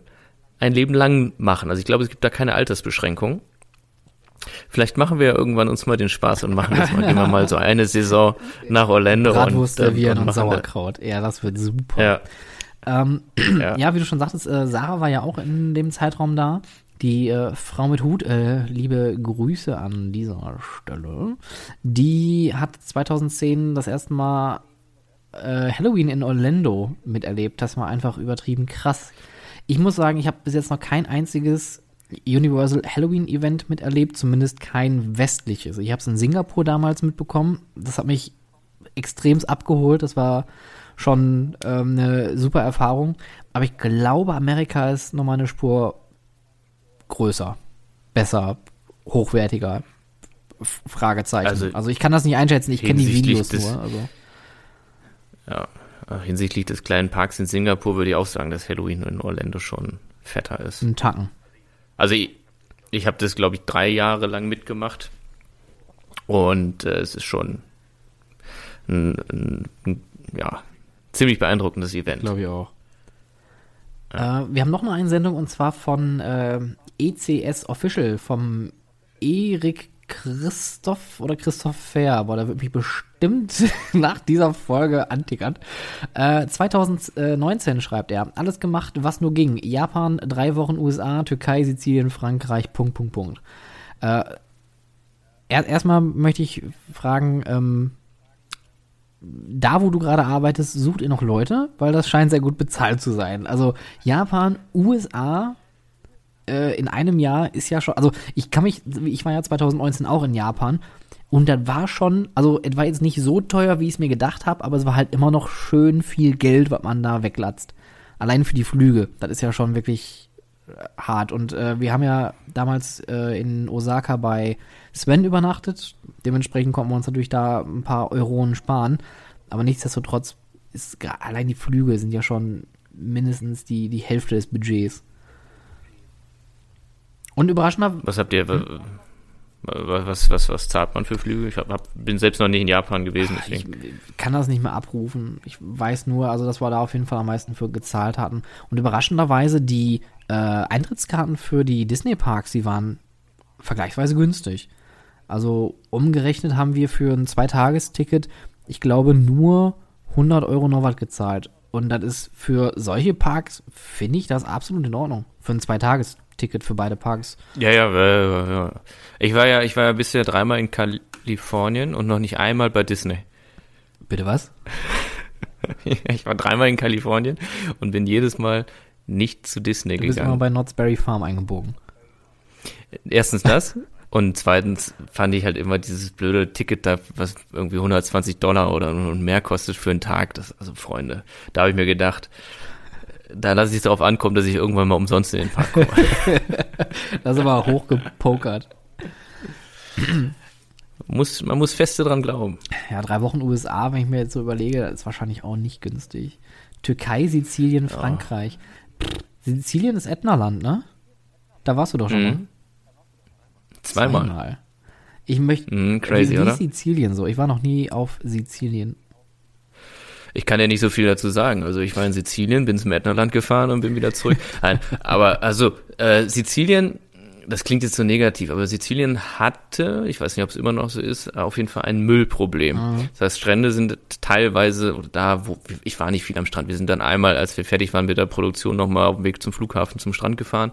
[SPEAKER 3] ein Leben lang machen. Also ich glaube, es gibt da keine Altersbeschränkung. Vielleicht machen wir ja irgendwann uns mal den Spaß und machen das mal, gehen wir mal so eine Saison nach Orlando
[SPEAKER 2] Bratwurst, und, ähm, und, und Sauerkraut. Ja, das wird super.
[SPEAKER 3] Ja.
[SPEAKER 2] Ähm, ja. ja. wie du schon sagtest, äh, Sarah war ja auch in dem Zeitraum da. Die äh, Frau mit Hut, äh, liebe Grüße an dieser Stelle, die hat 2010 das erste Mal äh, Halloween in Orlando miterlebt. Das war einfach übertrieben krass. Ich muss sagen, ich habe bis jetzt noch kein einziges Universal Halloween Event miterlebt, zumindest kein westliches. Ich habe es in Singapur damals mitbekommen. Das hat mich extremst abgeholt. Das war schon ähm, eine super Erfahrung. Aber ich glaube, Amerika ist nochmal eine Spur größer, besser, hochwertiger. Fragezeichen. Also, also ich kann das nicht einschätzen, ich kenne die Videos des, nur. Also.
[SPEAKER 3] Ja, hinsichtlich des kleinen Parks in Singapur würde ich auch sagen, dass Halloween in Orlando schon fetter ist.
[SPEAKER 2] Ein Tacken.
[SPEAKER 3] Also ich, ich habe das, glaube ich, drei Jahre lang mitgemacht und äh, es ist schon ein, ein, ein, ja, ziemlich beeindruckendes Event.
[SPEAKER 2] Glaube ich auch. Ja. Äh, wir haben noch mal eine Sendung und zwar von äh, ECS Official vom Erik Christoph oder Christoph Fair, boah, da wird mich bestimmt nach dieser Folge antickern. Äh, 2019 schreibt er, alles gemacht, was nur ging. Japan, drei Wochen USA, Türkei, Sizilien, Frankreich, Punkt, Punkt, Punkt. Äh, erstmal möchte ich fragen, ähm, da wo du gerade arbeitest, sucht ihr noch Leute? Weil das scheint sehr gut bezahlt zu sein. Also Japan, USA, äh, in einem Jahr ist ja schon, also ich kann mich, ich war ja 2019 auch in Japan und das war schon, also es war jetzt nicht so teuer, wie ich es mir gedacht habe, aber es war halt immer noch schön viel Geld, was man da weglatzt. Allein für die Flüge, das ist ja schon wirklich äh, hart. Und äh, wir haben ja damals äh, in Osaka bei Sven übernachtet. Dementsprechend konnten wir uns natürlich da ein paar Euronen sparen. Aber nichtsdestotrotz ist allein die Flüge sind ja schon mindestens die, die Hälfte des Budgets. Und überraschender.
[SPEAKER 3] Was habt ihr? Hm? Was, was, was zahlt man für Flüge? Ich hab, hab, bin selbst noch nicht in Japan gewesen.
[SPEAKER 2] Deswegen. Ich kann das nicht mehr abrufen. Ich weiß nur, also dass wir da auf jeden Fall am meisten für gezahlt hatten. Und überraschenderweise die äh, Eintrittskarten für die Disney-Parks, die waren vergleichsweise günstig. Also umgerechnet haben wir für ein Zweitagesticket, ich glaube, nur 100 Euro noch was gezahlt. Und das ist für solche Parks, finde ich das absolut in Ordnung. Für ein Zweitagesticket. Ticket für beide Parks.
[SPEAKER 3] Ja, ja, ja, ja. Ich war ja, ich war ja bisher dreimal in Kalifornien und noch nicht einmal bei Disney.
[SPEAKER 2] Bitte was?
[SPEAKER 3] ich war dreimal in Kalifornien und bin jedes Mal nicht zu Disney
[SPEAKER 2] du
[SPEAKER 3] gegangen. Du bist
[SPEAKER 2] immer bei Knott's Berry Farm eingebogen.
[SPEAKER 3] Erstens das und zweitens fand ich halt immer dieses blöde Ticket da, was irgendwie 120 Dollar oder mehr kostet für einen Tag. Das, also Freunde, da habe ich mir gedacht, da lasse ich es darauf ankommen, dass ich irgendwann mal umsonst in den Park komme.
[SPEAKER 2] das ist aber hochgepokert.
[SPEAKER 3] muss, man muss feste dran glauben.
[SPEAKER 2] Ja, drei Wochen USA, wenn ich mir jetzt so überlege, ist wahrscheinlich auch nicht günstig. Türkei, Sizilien, Frankreich. Ja. Sizilien ist Ätnaland, ne? Da warst du doch schon mhm. mal.
[SPEAKER 3] Zweimal. Zweimal.
[SPEAKER 2] Ich möchte.
[SPEAKER 3] Mm, crazy, oder?
[SPEAKER 2] Sizilien so. Ich war noch nie auf Sizilien.
[SPEAKER 3] Ich kann ja nicht so viel dazu sagen. Also ich war in Sizilien, bin zum Ätnaland gefahren und bin wieder zurück. Nein, aber also äh, Sizilien, das klingt jetzt so negativ, aber Sizilien hatte, ich weiß nicht, ob es immer noch so ist, auf jeden Fall ein Müllproblem. Mhm. Das heißt, Strände sind teilweise, oder da, wo, ich war nicht viel am Strand. Wir sind dann einmal, als wir fertig waren mit der Produktion, nochmal auf dem Weg zum Flughafen zum Strand gefahren.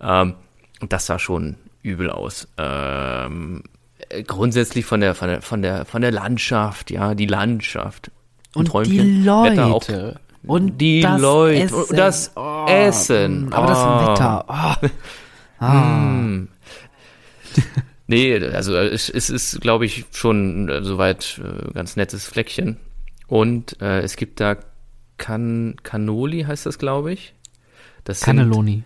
[SPEAKER 3] Ähm, und das sah schon übel aus. Ähm, äh, grundsätzlich von der, von der, von der, von der Landschaft, ja, die Landschaft.
[SPEAKER 2] Und
[SPEAKER 3] Träumchen.
[SPEAKER 2] die Leute. Und
[SPEAKER 3] Die
[SPEAKER 2] das
[SPEAKER 3] Leute.
[SPEAKER 2] Essen.
[SPEAKER 3] Und das
[SPEAKER 2] Oh,
[SPEAKER 3] Essen.
[SPEAKER 2] Aber
[SPEAKER 3] Oh.
[SPEAKER 2] das Wetter. Oh. Ah.
[SPEAKER 3] Mm. Nee, also es, es ist, glaube ich, schon äh, soweit äh, ganz nettes Fleckchen. Und äh, es gibt da Can Cannoli, heißt das, glaube ich. Das
[SPEAKER 2] Cannelloni.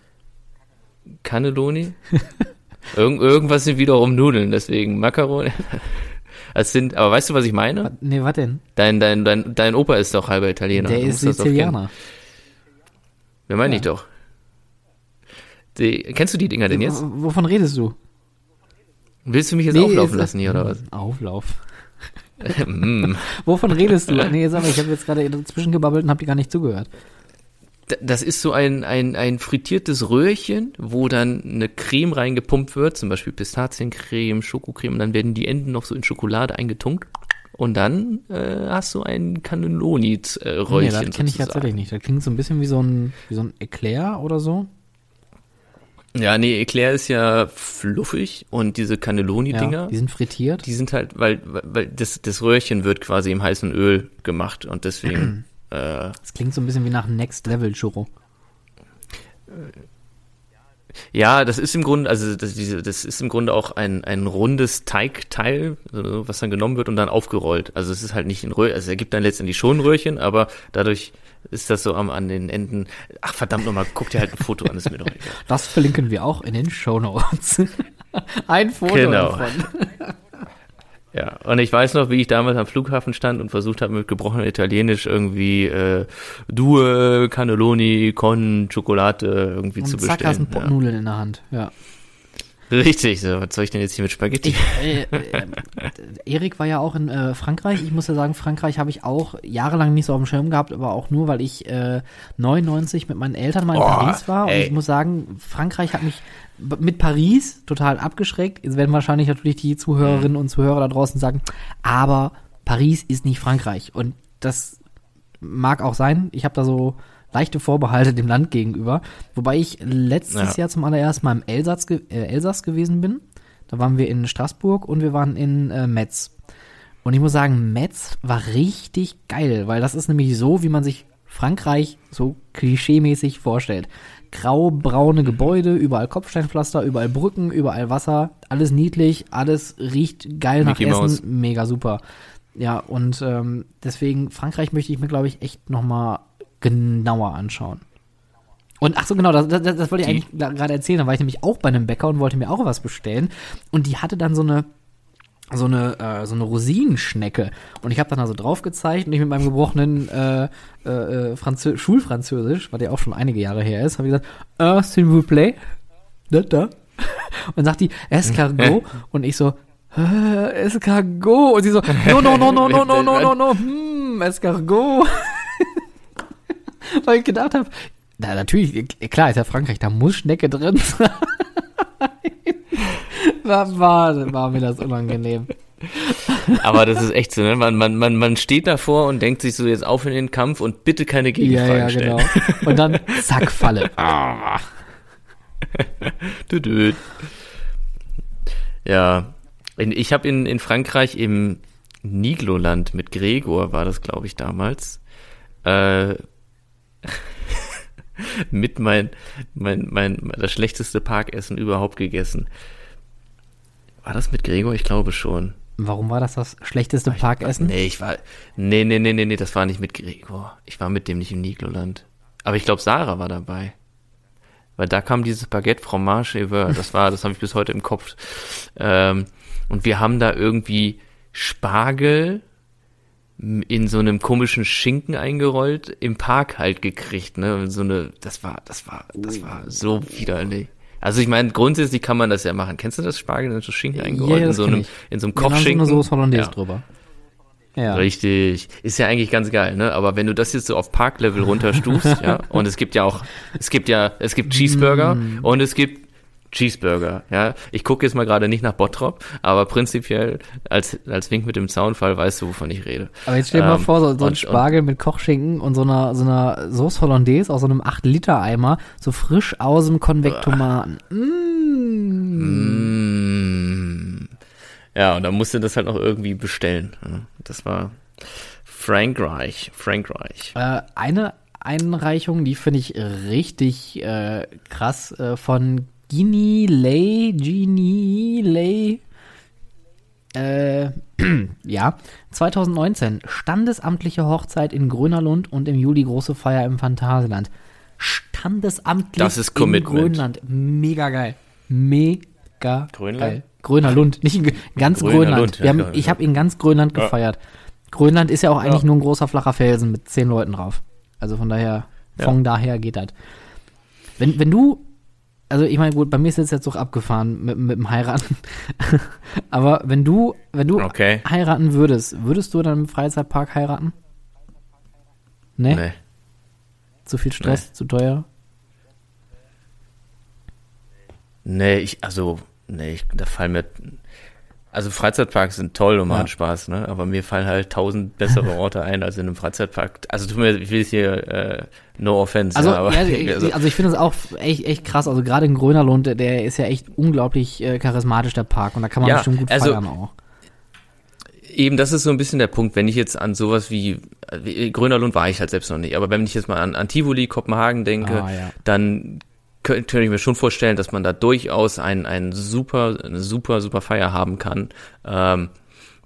[SPEAKER 3] Cannelloni. Irgend, irgendwas sind wiederum Nudeln, deswegen Macaroni. Es sind, aber weißt du, was ich meine?
[SPEAKER 2] Was- Nee, was denn?
[SPEAKER 3] Dein, dein, dein, dein Opa ist doch halber Italiener.
[SPEAKER 2] Der ist. Sizilianer.
[SPEAKER 3] Wer meine
[SPEAKER 2] Ja.
[SPEAKER 3] ich doch? Die, kennst du die Dinger denn jetzt?
[SPEAKER 2] W- Wovon redest du?
[SPEAKER 3] Willst du mich jetzt
[SPEAKER 2] Nee,
[SPEAKER 3] auflaufen lassen hier oder was?
[SPEAKER 2] Auflauf.
[SPEAKER 3] Mm.
[SPEAKER 2] Wovon redest du? Nee, sag mal, ich habe jetzt gerade dazwischen gebabbelt und hab dir gar nicht zugehört.
[SPEAKER 3] Das ist so ein, ein, ein frittiertes Röhrchen, wo dann eine Creme reingepumpt wird, zum Beispiel Pistaziencreme, Schokocreme, und dann werden die Enden noch so in Schokolade eingetunkt. Und dann äh, hast du ein Cannelloni-Röhrchen.
[SPEAKER 2] nee, das kenne ich tatsächlich nicht. Das klingt so ein bisschen wie so ein, wie so ein Eclair oder so.
[SPEAKER 3] Ja, nee, Eclair ist ja fluffig und diese Cannelloni-Dinger,
[SPEAKER 2] Ja, die sind frittiert.
[SPEAKER 3] die sind halt, weil, weil das, das Röhrchen wird quasi im heißen Öl gemacht und deswegen, äh,
[SPEAKER 2] Das klingt so ein bisschen wie nach Next Level Churro.
[SPEAKER 3] ja, das ist im Grunde, also das, das ist im Grunde auch ein, ein rundes Teigteil, was dann genommen wird und dann aufgerollt. Also es ist halt nicht ein Röhrchen, also er gibt dann letztendlich schon ein Röhrchen, aber dadurch ist das so am, an den Enden, ach verdammt nochmal, guck dir halt ein Foto an, ist mir doch egal.
[SPEAKER 2] Das verlinken wir auch in den Show Notes. ein Foto
[SPEAKER 3] Genau.
[SPEAKER 2] davon.
[SPEAKER 3] Ja, und ich weiß noch, wie ich damals am Flughafen stand und versucht habe, mit gebrochenem Italienisch irgendwie äh, Due, Cannelloni, Con, Schokolade irgendwie zu
[SPEAKER 2] Und zack, hast
[SPEAKER 3] bestellen.
[SPEAKER 2] ein Pot Nudeln in der Hand. Ja.
[SPEAKER 3] Richtig, so, was soll ich denn jetzt hier mit Spaghetti?
[SPEAKER 2] äh, äh, Erik war ja auch in äh, Frankreich. Ich muss ja sagen, Frankreich habe ich auch jahrelang nicht so auf dem Schirm gehabt, aber auch nur, weil ich äh, 99 mit meinen Eltern mal in
[SPEAKER 3] Oh,
[SPEAKER 2] Paris war. Und
[SPEAKER 3] ey.
[SPEAKER 2] ich muss sagen, Frankreich hat mich mit Paris total abgeschreckt. Jetzt werden wahrscheinlich natürlich die Zuhörerinnen und Zuhörer da draußen sagen, aber Paris ist nicht Frankreich. Und das mag auch sein. Ich habe da so leichte Vorbehalte dem Land gegenüber. Wobei ich letztes
[SPEAKER 3] Ja.
[SPEAKER 2] Jahr zum allerersten Mal im Elsass, äh, Elsass gewesen bin. Da waren wir in Straßburg und wir waren in äh, Metz. Und ich muss sagen, Metz war richtig geil, weil das ist nämlich so, wie man sich Frankreich so klischeemäßig vorstellt. Grau-braune Gebäude, überall Kopfsteinpflaster, überall Brücken, überall Wasser, alles niedlich, alles riecht geil nach
[SPEAKER 3] Mickey
[SPEAKER 2] Essen,
[SPEAKER 3] Mouse.
[SPEAKER 2] mega super. Ja, und ähm, deswegen, Frankreich möchte ich mir, glaube ich, echt nochmal genauer anschauen. Und ach so, genau, das, das, das wollte ich eigentlich gerade erzählen. Da war ich nämlich auch bei einem Bäcker und wollte mir auch was bestellen. Und die hatte dann so eine, so eine, äh, so eine Rosinenschnecke. Und ich habe dann also drauf gezeigt und ich mit meinem gebrochenen äh, äh, äh, Franzö Schulfranzösisch, was ja auch schon einige Jahre her ist, habe ich gesagt, äh, s'il vous plaît, da, da. Und sagt die, Escargot. und ich so, Escargot. Und sie so, no, no, no, no, no, no, no, no, no, hm, Escargot. Weil ich gedacht habe, na natürlich, klar ist ja Frankreich, da muss Schnecke drin sein. war, war, war mir das unangenehm.
[SPEAKER 3] Aber das ist echt so, ne? Man, man, man, man steht davor und denkt sich so jetzt auf in den Kampf und bitte keine
[SPEAKER 2] Ja,
[SPEAKER 3] Gegenfragen
[SPEAKER 2] ja,
[SPEAKER 3] stellen.
[SPEAKER 2] genau. Und dann, zack, Falle. Ah.
[SPEAKER 3] Düdüt. Ja, in, ich habe in, in Frankreich im Nigloland mit Gregor, war das glaube ich damals, äh, mit mein, mein, mein, das schlechteste Parkessen überhaupt gegessen. War das mit Gregor? Ich glaube schon.
[SPEAKER 2] Warum war das das schlechteste Parkessen?
[SPEAKER 3] Nee, ich war, nee, nee, nee, nee, nee, das war nicht mit Gregor. Ich war mit dem nicht im Nigloland. Aber ich glaube, Sarah war dabei. Weil da kam dieses Baguette Fromage Ever. Das war, das habe ich bis heute im Kopf. Ähm, und wir haben da irgendwie Spargel in so einem komischen Schinken eingerollt im Park halt gekriegt, ne? So eine, das war, das war, das war so widerlich. Also ich meine, grundsätzlich kann man das ja machen. Kennst du das Spargel in so Schinken eingerollt? in
[SPEAKER 2] das
[SPEAKER 3] so einem,
[SPEAKER 2] ich.
[SPEAKER 3] in so einem
[SPEAKER 2] Genau,
[SPEAKER 3] Kochschinken?
[SPEAKER 2] so eine Soße Hollandaise
[SPEAKER 3] Ja.
[SPEAKER 2] drüber. Ja.
[SPEAKER 3] Richtig. Ist ja eigentlich ganz geil, ne? Aber wenn du das jetzt so auf Parklevel runterstufst, ja, und es gibt ja auch, es gibt ja, es gibt Cheeseburger
[SPEAKER 2] Mm.
[SPEAKER 3] und es gibt Cheeseburger, ja. Ich gucke jetzt mal gerade nicht nach Bottrop, aber prinzipiell als, als Wink mit dem Zaunfall weißt du, wovon ich rede.
[SPEAKER 2] Aber jetzt stell dir mal
[SPEAKER 3] Ähm,
[SPEAKER 2] vor, so, so ein
[SPEAKER 3] und-
[SPEAKER 2] Spargel mit Kochschinken und so einer, so einer Sauce Hollandaise aus so einem 8-Liter-Eimer, so frisch aus dem Konvektomaten. Mm.
[SPEAKER 3] Mm. Ja, und dann musste das halt noch irgendwie bestellen. Das war Frankreich, Frankreich.
[SPEAKER 2] Äh, eine Einreichung, die finde ich richtig äh, krass, äh, von Gini Lay, Gini Lay, äh, ja, 2019, standesamtliche Hochzeit in Grönerlund und im Juli große Feier im Phantasialand. Standesamtlich
[SPEAKER 3] Das ist Commitment.
[SPEAKER 2] in Grönland. Mega geil. Mega
[SPEAKER 3] Grönland?
[SPEAKER 2] geil. Grönerlund, nicht in ganz
[SPEAKER 3] Grönerlund,
[SPEAKER 2] Grönland. Wir
[SPEAKER 3] ja,
[SPEAKER 2] haben,
[SPEAKER 3] klar,
[SPEAKER 2] ich
[SPEAKER 3] ja.
[SPEAKER 2] habe in ganz Grönland
[SPEAKER 3] Ja.
[SPEAKER 2] gefeiert. Grönland ist ja auch eigentlich
[SPEAKER 3] Ja.
[SPEAKER 2] nur ein großer flacher Felsen mit zehn Leuten drauf. Also von daher,
[SPEAKER 3] Ja.
[SPEAKER 2] von daher geht das. Wenn, wenn du, also ich meine, gut, bei mir ist jetzt der Zug abgefahren mit, mit dem Heiraten. Aber wenn du, wenn du
[SPEAKER 3] Okay.
[SPEAKER 2] heiraten würdest, würdest du dann im Freizeitpark heiraten? Nee?
[SPEAKER 3] Nee.
[SPEAKER 2] Zu viel Stress, zu teuer?
[SPEAKER 3] Nee, ich, also, nee, ich, da fallen mir, also Freizeitparks sind toll und machen
[SPEAKER 2] Ja.
[SPEAKER 3] Spaß, ne? Aber mir fallen halt tausend bessere Orte ein als in einem Freizeitpark. Also tut mir, ich will hier, äh, no offense,
[SPEAKER 2] Also,
[SPEAKER 3] ja, aber,
[SPEAKER 2] ja, ich, also, ich finde es auch echt, echt krass. Also gerade in Grönerlund, der- der ist ja echt unglaublich äh, charismatisch, der Park. Und da kann man
[SPEAKER 3] Ja,
[SPEAKER 2] bestimmt gut
[SPEAKER 3] also-
[SPEAKER 2] feiern auch.
[SPEAKER 3] Eben, das ist so ein bisschen der Punkt, wenn ich jetzt an sowas wie, wie Grönerlund war ich halt selbst noch nicht, aber wenn ich jetzt mal an, an Tivoli, Kopenhagen denke,
[SPEAKER 2] Ah,
[SPEAKER 3] dann könnte könnte ich mir schon vorstellen, dass man da durchaus ein, ein super, super, super Feier haben kann. Ähm,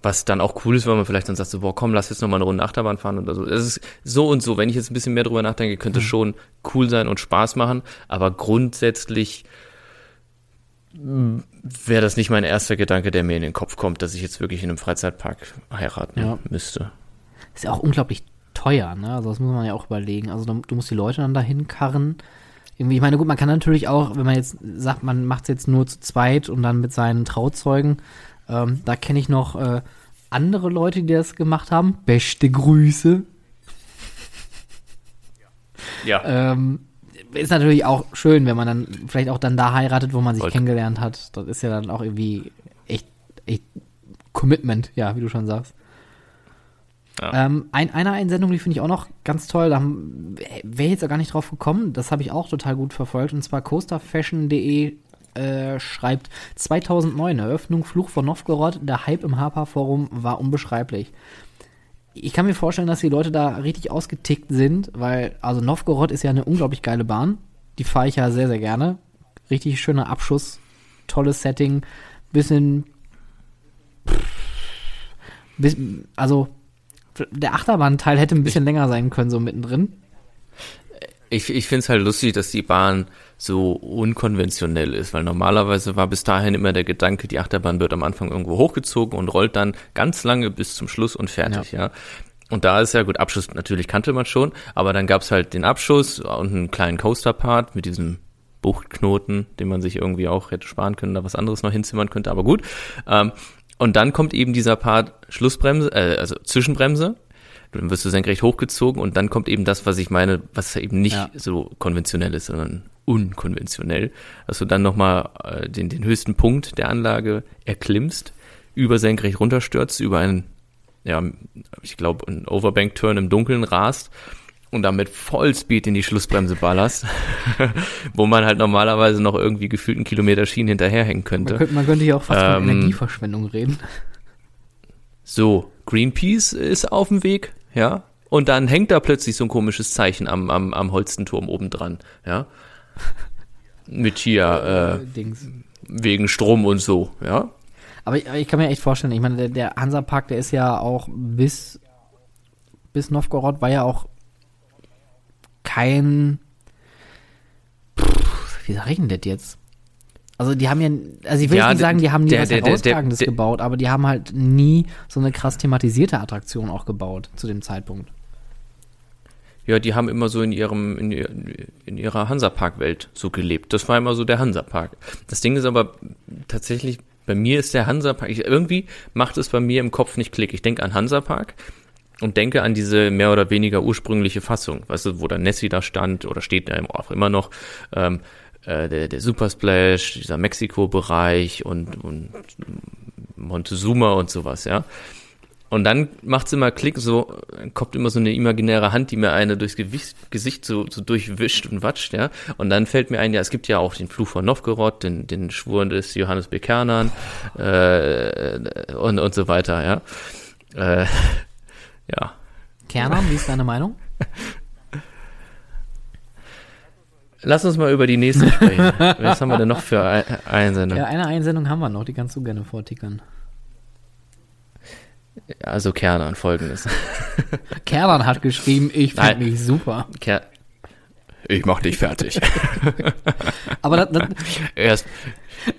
[SPEAKER 3] was dann auch cool ist, wenn man vielleicht dann sagt, so, boah, komm, lass jetzt noch mal eine Runde Achterbahn fahren oder so. Das ist so und so. Wenn ich jetzt ein bisschen mehr drüber nachdenke, könnte es
[SPEAKER 2] Hm.
[SPEAKER 3] schon cool sein und Spaß machen. Aber grundsätzlich wäre das nicht mein erster Gedanke, der mir in den Kopf kommt, dass ich jetzt wirklich in einem Freizeitpark heiraten
[SPEAKER 2] Ja.
[SPEAKER 3] müsste.
[SPEAKER 2] Ist ja auch unglaublich teuer, ne? Also das muss man ja auch überlegen. Also du musst die Leute dann dahin karren. Irgendwie, ich meine, gut, man kann natürlich auch, wenn man jetzt sagt, man macht es jetzt nur zu zweit und dann mit seinen Trauzeugen, ähm, da kenne ich noch äh, andere Leute, die das gemacht haben. Beste Grüße.
[SPEAKER 3] Ja.
[SPEAKER 2] Ähm, ist natürlich auch schön, wenn man dann vielleicht auch dann da heiratet, wo man sich
[SPEAKER 3] Wollt-
[SPEAKER 2] kennengelernt hat. Das ist ja dann auch irgendwie echt, echt Commitment, ja, wie du schon sagst. Ähm, ein, eine Einsendung, die finde ich auch noch ganz toll, da wäre jetzt auch gar nicht drauf gekommen, das habe ich auch total gut verfolgt, und zwar coasterfashion.de äh, schreibt 2009 Eröffnung Fluch von Novgorod, der Hype im Harper-Forum war unbeschreiblich. Ich kann mir vorstellen, dass die Leute da richtig ausgetickt sind, weil, also Novgorod ist ja eine unglaublich geile Bahn. Die fahre ich ja sehr, sehr gerne. Richtig schöner Abschuss, tolles Setting, bisschen, bis, also, der Achterbahnteil hätte ein bisschen länger sein können, so mittendrin.
[SPEAKER 3] Ich, ich finde es halt lustig, dass die Bahn so unkonventionell ist, weil normalerweise war bis dahin immer der Gedanke, die Achterbahn wird am Anfang irgendwo hochgezogen und rollt dann ganz lange bis zum Schluss und fertig, ja. Und da ist ja gut, Abschuss natürlich kannte man schon, aber dann gab's halt den Abschuss und einen kleinen Coaster-Part mit diesem Buchtknoten, den man sich irgendwie auch hätte sparen können, da was anderes noch hinzimmern könnte, aber gut. Ähm, und dann kommt eben dieser Part Schlussbremse, äh, also Zwischenbremse, dann wirst du senkrecht hochgezogen und dann kommt eben das, was ich meine, was eben nicht
[SPEAKER 2] Ja.
[SPEAKER 3] so konventionell ist, sondern unkonventionell, dass du dann nochmal äh, den, den höchsten Punkt der Anlage erklimmst, über senkrecht runterstürzt, über einen, ja, ich glaube, einen Overbank-Turn im Dunkeln rast und damit Vollspeed in die Schlussbremse ballerst, wo man halt normalerweise noch irgendwie gefühlt einen Kilometer Schienen hinterherhängen
[SPEAKER 2] Man
[SPEAKER 3] könnte.
[SPEAKER 2] könnte, man könnte hier auch fast von
[SPEAKER 3] Ähm,
[SPEAKER 2] Energieverschwendung reden.
[SPEAKER 3] So, Greenpeace ist auf dem Weg, ja. Und dann hängt da plötzlich so ein komisches Zeichen am, am, am Holstenturm oben dran, ja. Mit hier, äh,
[SPEAKER 2] Dings.
[SPEAKER 3] wegen Strom und so, ja.
[SPEAKER 2] Aber ich, aber ich kann mir echt vorstellen, ich meine, der, der Hansapark, der ist ja auch bis, bis Novgorod war ja auch kein, Pff, wie sag ich denn das jetzt? Also die haben ja, also ich will
[SPEAKER 3] Ja,
[SPEAKER 2] nicht sagen, die haben nie
[SPEAKER 3] der-
[SPEAKER 2] was
[SPEAKER 3] der-
[SPEAKER 2] Herausragendes
[SPEAKER 3] der-
[SPEAKER 2] gebaut, aber die haben halt nie so eine krass thematisierte Attraktion auch gebaut zu dem Zeitpunkt.
[SPEAKER 3] Ja, die haben immer so in ihrem, in, in ihrer Hansapark-Welt so gelebt. Das war immer so der Hansapark. Das Ding ist aber tatsächlich, bei mir ist der Hansapark, ich, irgendwie macht es bei mir im Kopf nicht Klick. Ich denke an Hansapark und denke an diese mehr oder weniger ursprüngliche Fassung, weißt du, wo dann Nessie da stand oder steht da auch immer noch, ähm, äh, der, der Super Splash, dieser Mexiko-Bereich und, und Montezuma und sowas, ja. Und dann macht's immer Klick, so kommt immer so eine imaginäre Hand, die mir eine durchs Gewicht, Gesicht so, so durchwischt und watscht, ja. Und dann fällt mir ein, ja, es gibt ja auch den Fluch von Novgorod, den, den Schwur des Johannes Bekernan äh, und, und so weiter, ja. Äh, ja.
[SPEAKER 2] Kerner, wie ist deine Meinung?
[SPEAKER 3] Lass uns mal über die nächste sprechen. Was haben wir denn noch für Einsendungen?
[SPEAKER 2] Ja, eine Einsendung haben wir noch, die kannst du gerne vortickern.
[SPEAKER 3] Also Kernan folgendes.
[SPEAKER 2] Kernan hat geschrieben, ich finde mich super.
[SPEAKER 3] Ker ich mach dich fertig.
[SPEAKER 2] aber das, das,
[SPEAKER 3] erst,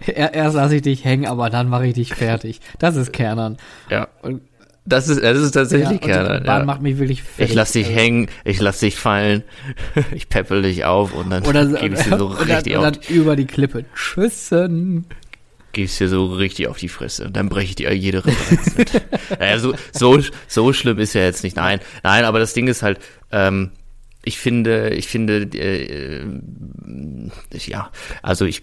[SPEAKER 2] erst lasse ich dich hängen, aber dann mache ich dich fertig. Das ist Kernan.
[SPEAKER 3] Ja. Und das ist, das ist tatsächlich ja, Kerner.
[SPEAKER 2] Ja. macht mich wirklich
[SPEAKER 3] fertig. Ich lass dich also. hängen, ich lass dich fallen, ich peppel dich auf und dann oder, gebe ich dir so richtig
[SPEAKER 2] und dann, auf. Und dann über die Klippe. Tschüssen.
[SPEAKER 3] Gehst dir so richtig auf die Fresse und dann breche ich dir jede Referenz mit. naja, so, so, so schlimm ist ja jetzt nicht. Nein, nein, aber das Ding ist halt, ähm, ich finde, ich finde, äh, ja, also ich,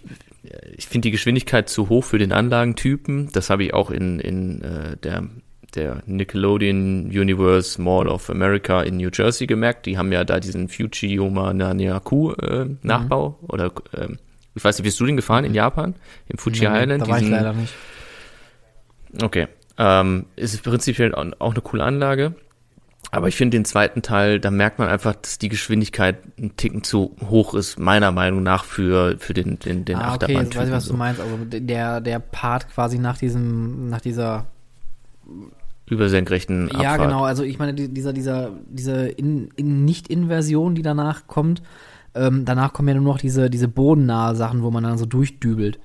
[SPEAKER 3] ich finde die Geschwindigkeit zu hoch für den Anlagentypen. Das habe ich auch in, in äh, der der Nickelodeon Universe Mall of America in New Jersey gemerkt. Die haben ja da diesen Fujiyama Nanyaku äh, Nachbau mhm. oder ähm, ich weiß nicht, bist du den gefahren in Japan? Im Fuji nee, Island?
[SPEAKER 2] Da war diesen, ich leider nicht.
[SPEAKER 3] Okay. Ähm, ist prinzipiell auch eine coole Anlage. Aber ich finde den zweiten Teil, da merkt man einfach, dass die Geschwindigkeit ein Ticken zu hoch ist, meiner Meinung nach, für, für den, den, den
[SPEAKER 2] ah, okay, jetzt weiß ich, was so. du meinst. Also der, der Part quasi nach diesem, nach dieser
[SPEAKER 3] über senkrechten Abfahrt.
[SPEAKER 2] Ja, genau. Also ich meine, dieser, dieser, diese in, in Nicht-Inversion, die danach kommt, ähm, danach kommen ja nur noch diese, diese bodennahe Sachen, wo man dann so durchdübelt.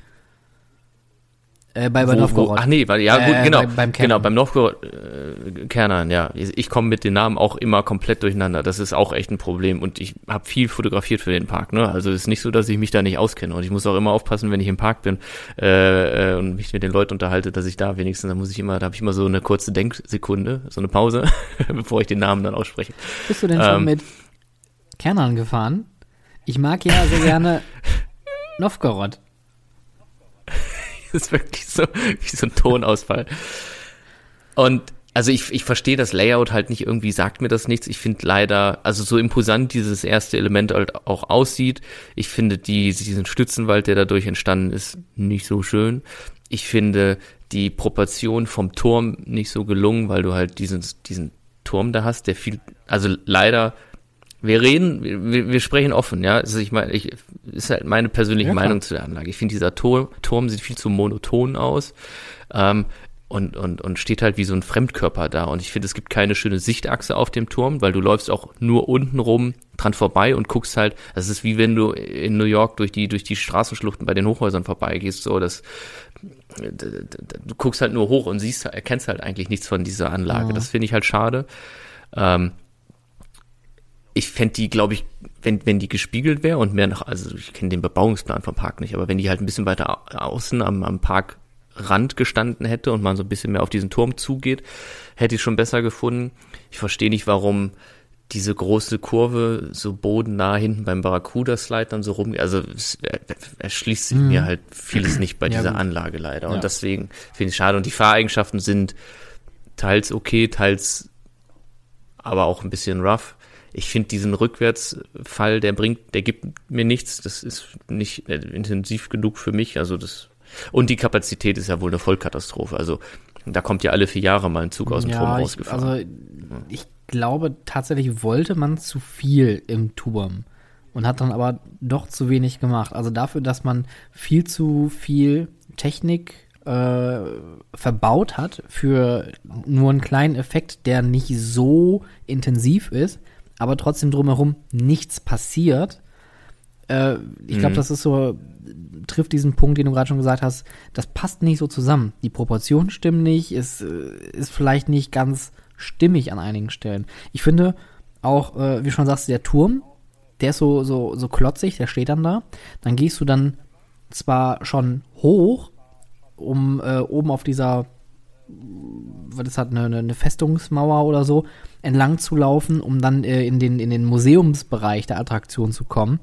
[SPEAKER 2] Äh, bei, bei Novgorod.
[SPEAKER 3] Ach nee, weil, ja gut, äh, genau, bei, beim genau, beim Novgorod äh, Kernern, ja. Ich komme mit den Namen auch immer komplett durcheinander. Das ist auch echt ein Problem und ich habe viel fotografiert für den Park. Ne? Also es ist nicht so, dass ich mich da nicht auskenne und ich muss auch immer aufpassen, wenn ich im Park bin äh, äh, und mich mit den Leuten unterhalte, dass ich da wenigstens, da muss ich immer, da habe ich immer so eine kurze Denksekunde, so eine Pause, bevor ich den Namen dann ausspreche.
[SPEAKER 2] Bist du denn ähm, schon mit Kernern gefahren? Ich mag ja sehr gerne Novgorod.
[SPEAKER 3] Das ist wirklich so, wie so ein Tonausfall. Und also ich, ich verstehe das Layout halt nicht, irgendwie sagt mir das nichts. Ich finde leider, also so imposant dieses erste Element halt auch aussieht. Ich finde die, diesen Stützenwald, der dadurch entstanden ist, nicht so schön. Ich finde die Proportion vom Turm nicht so gelungen, weil du halt diesen, diesen Turm da hast, der viel, also leider wir reden, wir, wir sprechen offen, ja. Also ich meine, ich ist halt meine persönliche ja, Meinung zu der Anlage. Ich finde, dieser Turm, Turm sieht viel zu monoton aus. Ähm, und, und, und steht halt wie so ein Fremdkörper da. Und ich finde, es gibt keine schöne Sichtachse auf dem Turm, weil du läufst auch nur unten rum dran vorbei und guckst halt, das ist wie wenn du in New York durch die, durch die Straßenschluchten bei den Hochhäusern vorbeigehst, so, das, du guckst halt nur hoch und siehst, erkennst halt eigentlich nichts von dieser Anlage. Ja. Das finde ich halt schade. Ähm, ich fände die, glaube ich, wenn, wenn die gespiegelt wäre und mehr nach, also ich kenne den Bebauungsplan vom Park nicht, aber wenn die halt ein bisschen weiter außen am, am Parkrand gestanden hätte und man so ein bisschen mehr auf diesen Turm zugeht, hätte ich schon besser gefunden. Ich verstehe nicht, warum diese große Kurve so bodennah hinten beim Barracuda-Slide dann so rum, also es erschließt sich mhm. mir halt vieles nicht bei dieser gut. Anlage leider. Ja. Und deswegen finde ich schade. Und die Fahreigenschaften sind teils okay, teils aber auch ein bisschen rough ich finde diesen Rückwärtsfall, der bringt, der gibt mir nichts. Das ist nicht intensiv genug für mich. Also das und die Kapazität ist ja wohl eine Vollkatastrophe. Also da kommt ja alle vier Jahre mal ein Zug aus dem ja, Turm rausgefahren.
[SPEAKER 2] also ich glaube tatsächlich wollte man zu viel im Turm und hat dann aber doch zu wenig gemacht. Also dafür, dass man viel zu viel Technik äh, verbaut hat für nur einen kleinen Effekt, der nicht so intensiv ist, aber trotzdem drumherum nichts passiert. Äh, ich glaube, mhm. das ist so, trifft diesen Punkt, den du gerade schon gesagt hast, das passt nicht so zusammen. Die Proportionen stimmen nicht, ist, äh, ist vielleicht nicht ganz stimmig an einigen Stellen. Ich finde auch, äh, wie schon sagst, der Turm, der ist so, so, so klotzig, der steht dann da. Dann gehst du dann zwar schon hoch, um äh, oben auf dieser das, eine, eine Festungsmauer oder so, entlang zu laufen, um dann äh, in, den, in den Museumsbereich der Attraktion zu kommen.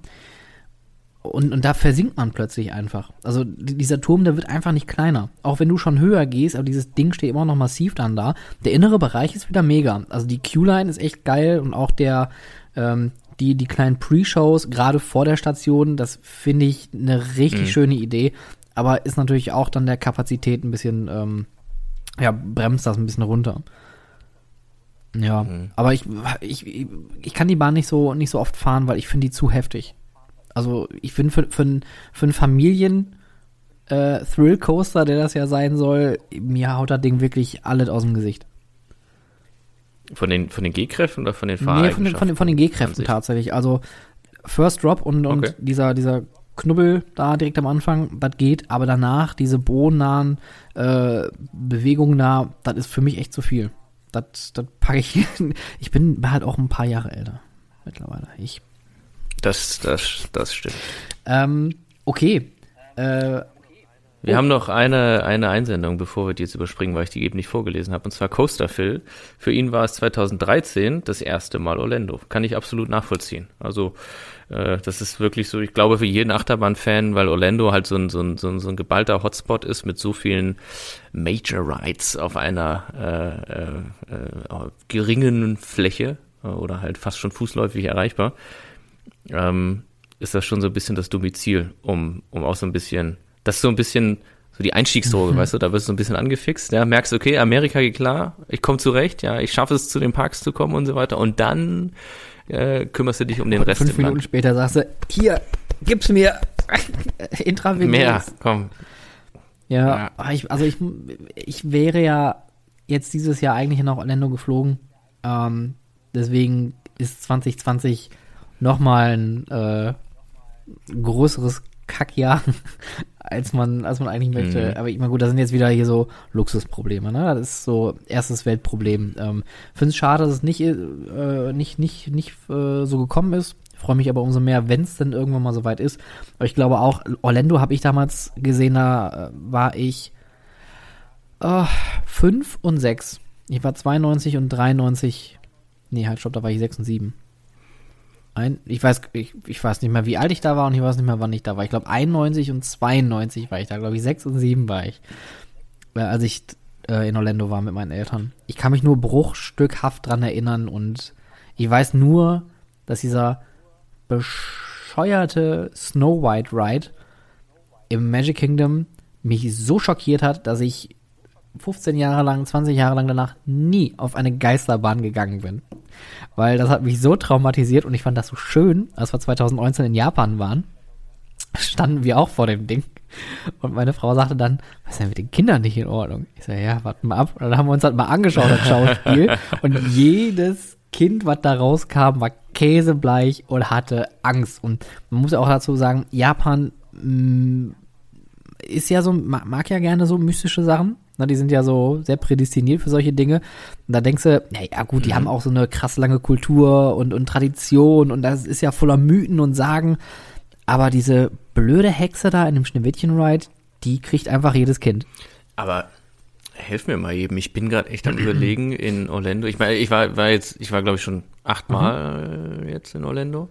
[SPEAKER 2] und, und da versinkt man plötzlich einfach. Also dieser Turm, der wird einfach nicht kleiner. Auch wenn du schon höher gehst, aber dieses Ding steht immer noch massiv dann da. Der innere Bereich ist wieder mega. Also die Q-Line ist echt geil und auch der, ähm, die, die kleinen Pre-Shows, gerade vor der Station, das finde ich eine richtig mhm. schöne Idee. Aber ist natürlich auch dann der Kapazität ein bisschen, ähm, ja, bremst das ein bisschen runter. Ja, mhm. aber ich, ich, ich kann die Bahn nicht so, nicht so oft fahren, weil ich finde die zu heftig. Also ich finde für, für, für einen Familien äh, Thrill Coaster, der das ja sein soll, mir haut das Ding wirklich alles aus dem Gesicht.
[SPEAKER 3] Von den, von den G-Kräften oder von den Fahreigenschaften? Nee,
[SPEAKER 2] von den, von den, von den G-Kräften tatsächlich. Also First Drop und, und okay. dieser, dieser Knubbel da direkt am Anfang, das geht, aber danach diese bodennahen äh, Bewegungen da, das ist für mich echt zu viel. Das, das packe ich. ich bin halt auch ein paar Jahre älter mittlerweile. Ich
[SPEAKER 3] das, das, das stimmt.
[SPEAKER 2] Ähm, okay. Äh,
[SPEAKER 3] wir oh. haben noch eine, eine Einsendung, bevor wir die jetzt überspringen, weil ich die eben nicht vorgelesen habe, und zwar Coaster Phil. Für ihn war es 2013 das erste Mal Orlando. Kann ich absolut nachvollziehen. Also äh, das ist wirklich so, ich glaube für jeden Achterbahn-Fan, weil Orlando halt so ein, so, ein, so, ein, so ein geballter Hotspot ist mit so vielen Major Rides auf einer äh, äh, äh, geringen Fläche äh, oder halt fast schon fußläufig erreichbar ähm, ist das schon so ein bisschen das Domizil, um, um auch so ein bisschen, das ist so ein bisschen so die Einstiegsdroge, mhm. weißt du, da wirst du so ein bisschen angefixt, ja, merkst, okay, Amerika geht klar, ich komme zurecht, ja, ich schaffe es, zu den Parks zu kommen und so weiter und dann äh, kümmerst du dich um den Rest.
[SPEAKER 2] Fünf Minuten später sagst du, hier, gib's mir intravenös.
[SPEAKER 3] Mehr, komm.
[SPEAKER 2] Ja, ja. Ich, also ich, ich wäre ja jetzt dieses Jahr eigentlich nach Orlando geflogen, ähm, deswegen ist 2020 nochmal ein äh, größeres Kackjahr, als man, als man eigentlich möchte. Mhm. Aber ich meine, gut, das sind jetzt wieder hier so Luxusprobleme, ne? Das ist so erstes Weltproblem. Ähm, Finde es schade, dass es nicht, äh, nicht, nicht, nicht äh, so gekommen ist. Freue mich aber umso mehr, wenn es denn irgendwann mal soweit ist. Aber ich glaube auch, Orlando habe ich damals gesehen, da äh, war ich äh, fünf und sechs. Ich war 92 und 93. Nee, halt, stopp, da war ich sechs und sieben ein, ich weiß, ich, ich weiß nicht mehr, wie alt ich da war und ich weiß nicht mehr, wann ich da war. Ich glaube 91 und 92 war ich da, glaube ich 6 und 7 war ich, äh, als ich äh, in Orlando war mit meinen Eltern. Ich kann mich nur bruchstückhaft dran erinnern und ich weiß nur, dass dieser bescheuerte Snow White Ride im Magic Kingdom mich so schockiert hat, dass ich 15 Jahre lang, 20 Jahre lang danach nie auf eine Geisterbahn gegangen bin weil das hat mich so traumatisiert und ich fand das so schön, als wir 2019 in Japan waren, standen wir auch vor dem Ding. Und meine Frau sagte dann, was ist denn mit den Kindern nicht in Ordnung? Ich sage, ja, warten mal ab. Und dann haben wir uns halt mal angeschaut, das Schauspiel. und jedes Kind, was da rauskam, war käsebleich und hatte Angst. Und man muss auch dazu sagen, Japan mh, mm, ist ja so, mag ja gerne so mystische Sachen. Na, die sind ja so sehr prädestiniert für solche Dinge. Und da denkst du, ja, gut, die mhm. haben auch so eine krass lange Kultur und, und Tradition und das ist ja voller Mythen und Sagen. Aber diese blöde Hexe da in dem Schneewittchen-Ride, die kriegt einfach jedes Kind.
[SPEAKER 3] Aber helf mir mal eben, ich bin gerade echt am überlegen in Orlando. Ich meine, ich war, war jetzt, ich war glaube ich schon achtmal mhm. jetzt in Orlando.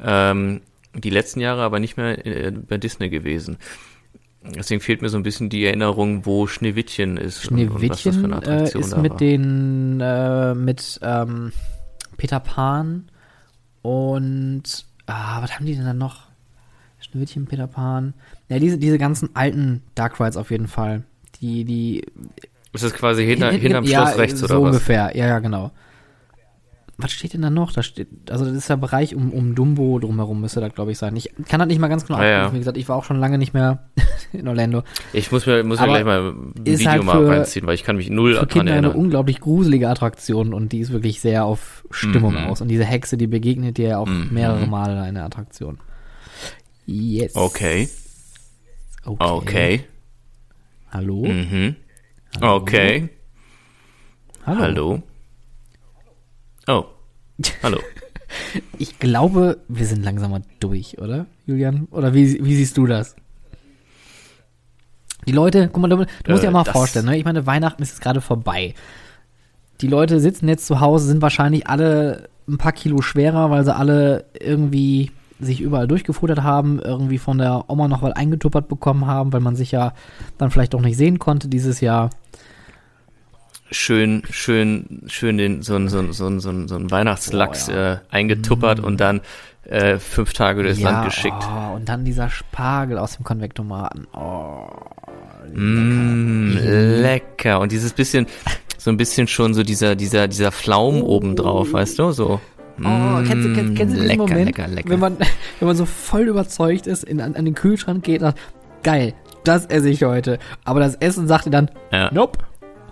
[SPEAKER 3] Ähm, die letzten Jahre aber nicht mehr äh, bei Disney gewesen. Deswegen fehlt mir so ein bisschen die Erinnerung, wo Schneewittchen ist.
[SPEAKER 2] Schneewittchen und, und äh, ist mit war. den, äh, mit ähm, Peter Pan und, ah, was haben die denn dann noch? Schneewittchen, Peter Pan. Ja, diese, diese ganzen alten Dark Rides auf jeden Fall. Die, die.
[SPEAKER 3] Ist das quasi hinter, hinterm ja, Schloss rechts
[SPEAKER 2] so
[SPEAKER 3] oder was?
[SPEAKER 2] So ungefähr, ja, ja, genau was steht denn da noch? Da steht, also das ist der Bereich um, um Dumbo drumherum müsste das, glaube ich, sein. Ich kann das nicht mal ganz genau
[SPEAKER 3] ja, ja.
[SPEAKER 2] Wie gesagt, ich war auch schon lange nicht mehr in Orlando.
[SPEAKER 3] Ich muss mir, muss mir gleich mal ein Video halt mal reinziehen, weil ich kann mich null
[SPEAKER 2] für Kinder erinnern. eine unglaublich gruselige Attraktion und die ist wirklich sehr auf Stimmung mhm. aus. Und diese Hexe, die begegnet dir ja auch mhm. mehrere Male in der Attraktion. Yes.
[SPEAKER 3] Okay. Okay. okay.
[SPEAKER 2] Hallo?
[SPEAKER 3] Mhm. Hallo? Okay.
[SPEAKER 2] Hallo.
[SPEAKER 3] Hallo. Oh. Hallo.
[SPEAKER 2] ich glaube, wir sind langsam mal durch, oder, Julian? Oder wie, wie siehst du das? Die Leute, guck mal, du, du musst dir äh, mal vorstellen, ne? ich meine, Weihnachten ist jetzt gerade vorbei. Die Leute sitzen jetzt zu Hause, sind wahrscheinlich alle ein paar Kilo schwerer, weil sie alle irgendwie sich überall durchgefuttert haben, irgendwie von der Oma noch was eingetuppert bekommen haben, weil man sich ja dann vielleicht auch nicht sehen konnte dieses Jahr.
[SPEAKER 3] Schön, schön, schön den, so ein, so ein, so ein, so ein, so ein Weihnachtslachs
[SPEAKER 2] Oh, ja.
[SPEAKER 3] äh, eingetuppert und dann äh, fünf Tage durchs
[SPEAKER 2] ja,
[SPEAKER 3] Land geschickt.
[SPEAKER 2] Oh, und dann dieser Spargel aus dem Konvektomaten. Oh,
[SPEAKER 3] Mm, lecker. Und dieses bisschen, so ein bisschen schon so dieser, dieser, dieser Flaum obendrauf, weißt du, so.
[SPEAKER 2] Oh, kennst du, kennst, kennst du
[SPEAKER 3] lecker,
[SPEAKER 2] Moment,
[SPEAKER 3] lecker, lecker.
[SPEAKER 2] Wenn, man, wenn man so voll überzeugt ist, in, an, an den Kühlschrank geht und sagt, geil, das esse ich heute. Aber das Essen sagt dir dann,
[SPEAKER 3] Ja.
[SPEAKER 2] nope,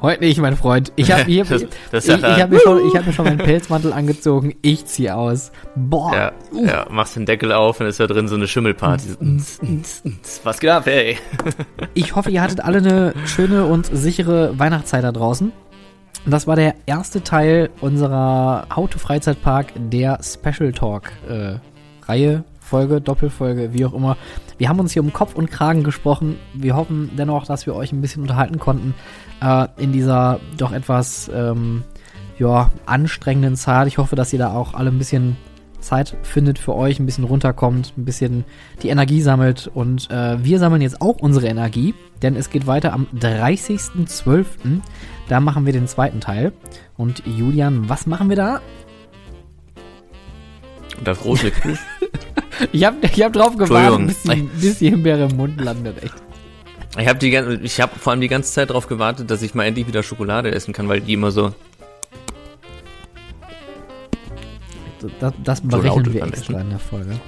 [SPEAKER 2] heute nicht, mein Freund. Ich habe mir,
[SPEAKER 3] Das- das
[SPEAKER 2] ich, ich hab mir, schon- ich hab mir schon meinen Pelzmantel angezogen, ich zieh aus. Boah,
[SPEAKER 3] Ja, ja, machst den Deckel auf und ist da drin so eine Schimmelparty. Was geht ab, ey?
[SPEAKER 2] Ich hoffe, ihr hattet alle eine schöne und sichere Weihnachtszeit da draußen. Das war der erste Teil unserer How to Freizeitpark, der Special Talk äh, Reihe, Folge, Doppelfolge, wie auch immer. Wir haben uns hier um Kopf und Kragen gesprochen. Wir hoffen dennoch, dass wir euch ein bisschen unterhalten konnten äh, in dieser doch etwas ähm, ja, anstrengenden Zeit. Ich hoffe, dass ihr da auch alle ein bisschen Zeit findet für euch, ein bisschen runterkommt, ein bisschen die Energie sammelt. Und äh, wir sammeln jetzt auch unsere Energie, denn es geht weiter am 30.12. Da machen wir den zweiten Teil. Und Julian, was machen wir da?
[SPEAKER 3] Das große Quiz.
[SPEAKER 2] Ich habe ich hab drauf gewartet, bis die, bis die Himbeere im Mund landet. Echt.
[SPEAKER 3] Ich habe die, gan- ich habe vor allem die ganze Zeit darauf gewartet, dass ich mal endlich wieder Schokolade essen kann, weil die immer so.
[SPEAKER 2] Das, das
[SPEAKER 3] So
[SPEAKER 2] berechnen
[SPEAKER 3] ist
[SPEAKER 2] wir extra
[SPEAKER 3] Essen.
[SPEAKER 2] in der Folge.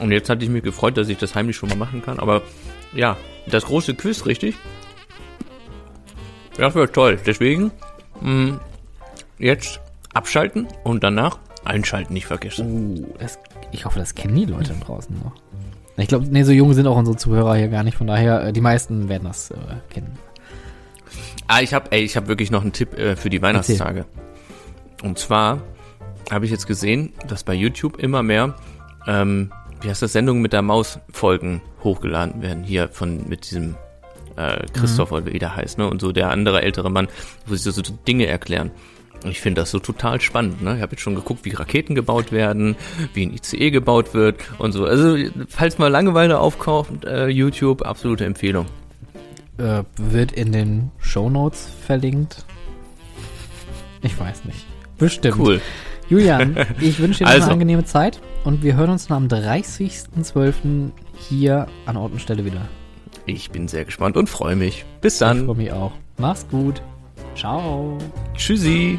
[SPEAKER 3] Und jetzt hatte ich mich gefreut, dass ich das heimlich schon mal machen kann. Aber ja, das große Quiz, richtig? Das wird toll. Deswegen mh, jetzt abschalten und danach einschalten nicht vergessen.
[SPEAKER 2] Uh, das, ich hoffe, das kennen die Leute draußen noch. Ich glaube, nee, so jung sind auch unsere Zuhörer hier gar nicht. Von daher, äh, die meisten werden das äh, kennen.
[SPEAKER 3] Ah, ich habe, ey, ich habe wirklich noch einen Tipp äh, für die Weihnachtstage. Und zwar habe ich jetzt gesehen, dass bei YouTube immer mehr, ähm, wie heißt das, Sendungen mit der Maus Folgen hochgeladen werden hier von mit diesem äh, Christoph oder wie der heißt, ne? Und so der andere ältere Mann, wo sie so, so Dinge erklären. Ich finde das so total spannend, ne? Ich habe jetzt schon geguckt, wie Raketen gebaut werden, wie ein ICE gebaut wird und so. Also, falls mal Langeweile aufkauft, äh, YouTube, absolute Empfehlung.
[SPEAKER 2] Äh, wird in den Shownotes verlinkt. Ich weiß nicht. Bestimmt.
[SPEAKER 3] Cool.
[SPEAKER 2] Julian, ich wünsche dir
[SPEAKER 3] Also.
[SPEAKER 2] eine angenehme Zeit und wir hören uns dann am 30.12. hier an Ort und Stelle wieder.
[SPEAKER 3] Ich bin sehr gespannt und freue mich. Bis
[SPEAKER 2] Ich
[SPEAKER 3] dann.
[SPEAKER 2] freue mich auch. Mach's gut. Ciao.
[SPEAKER 3] Tschüssi.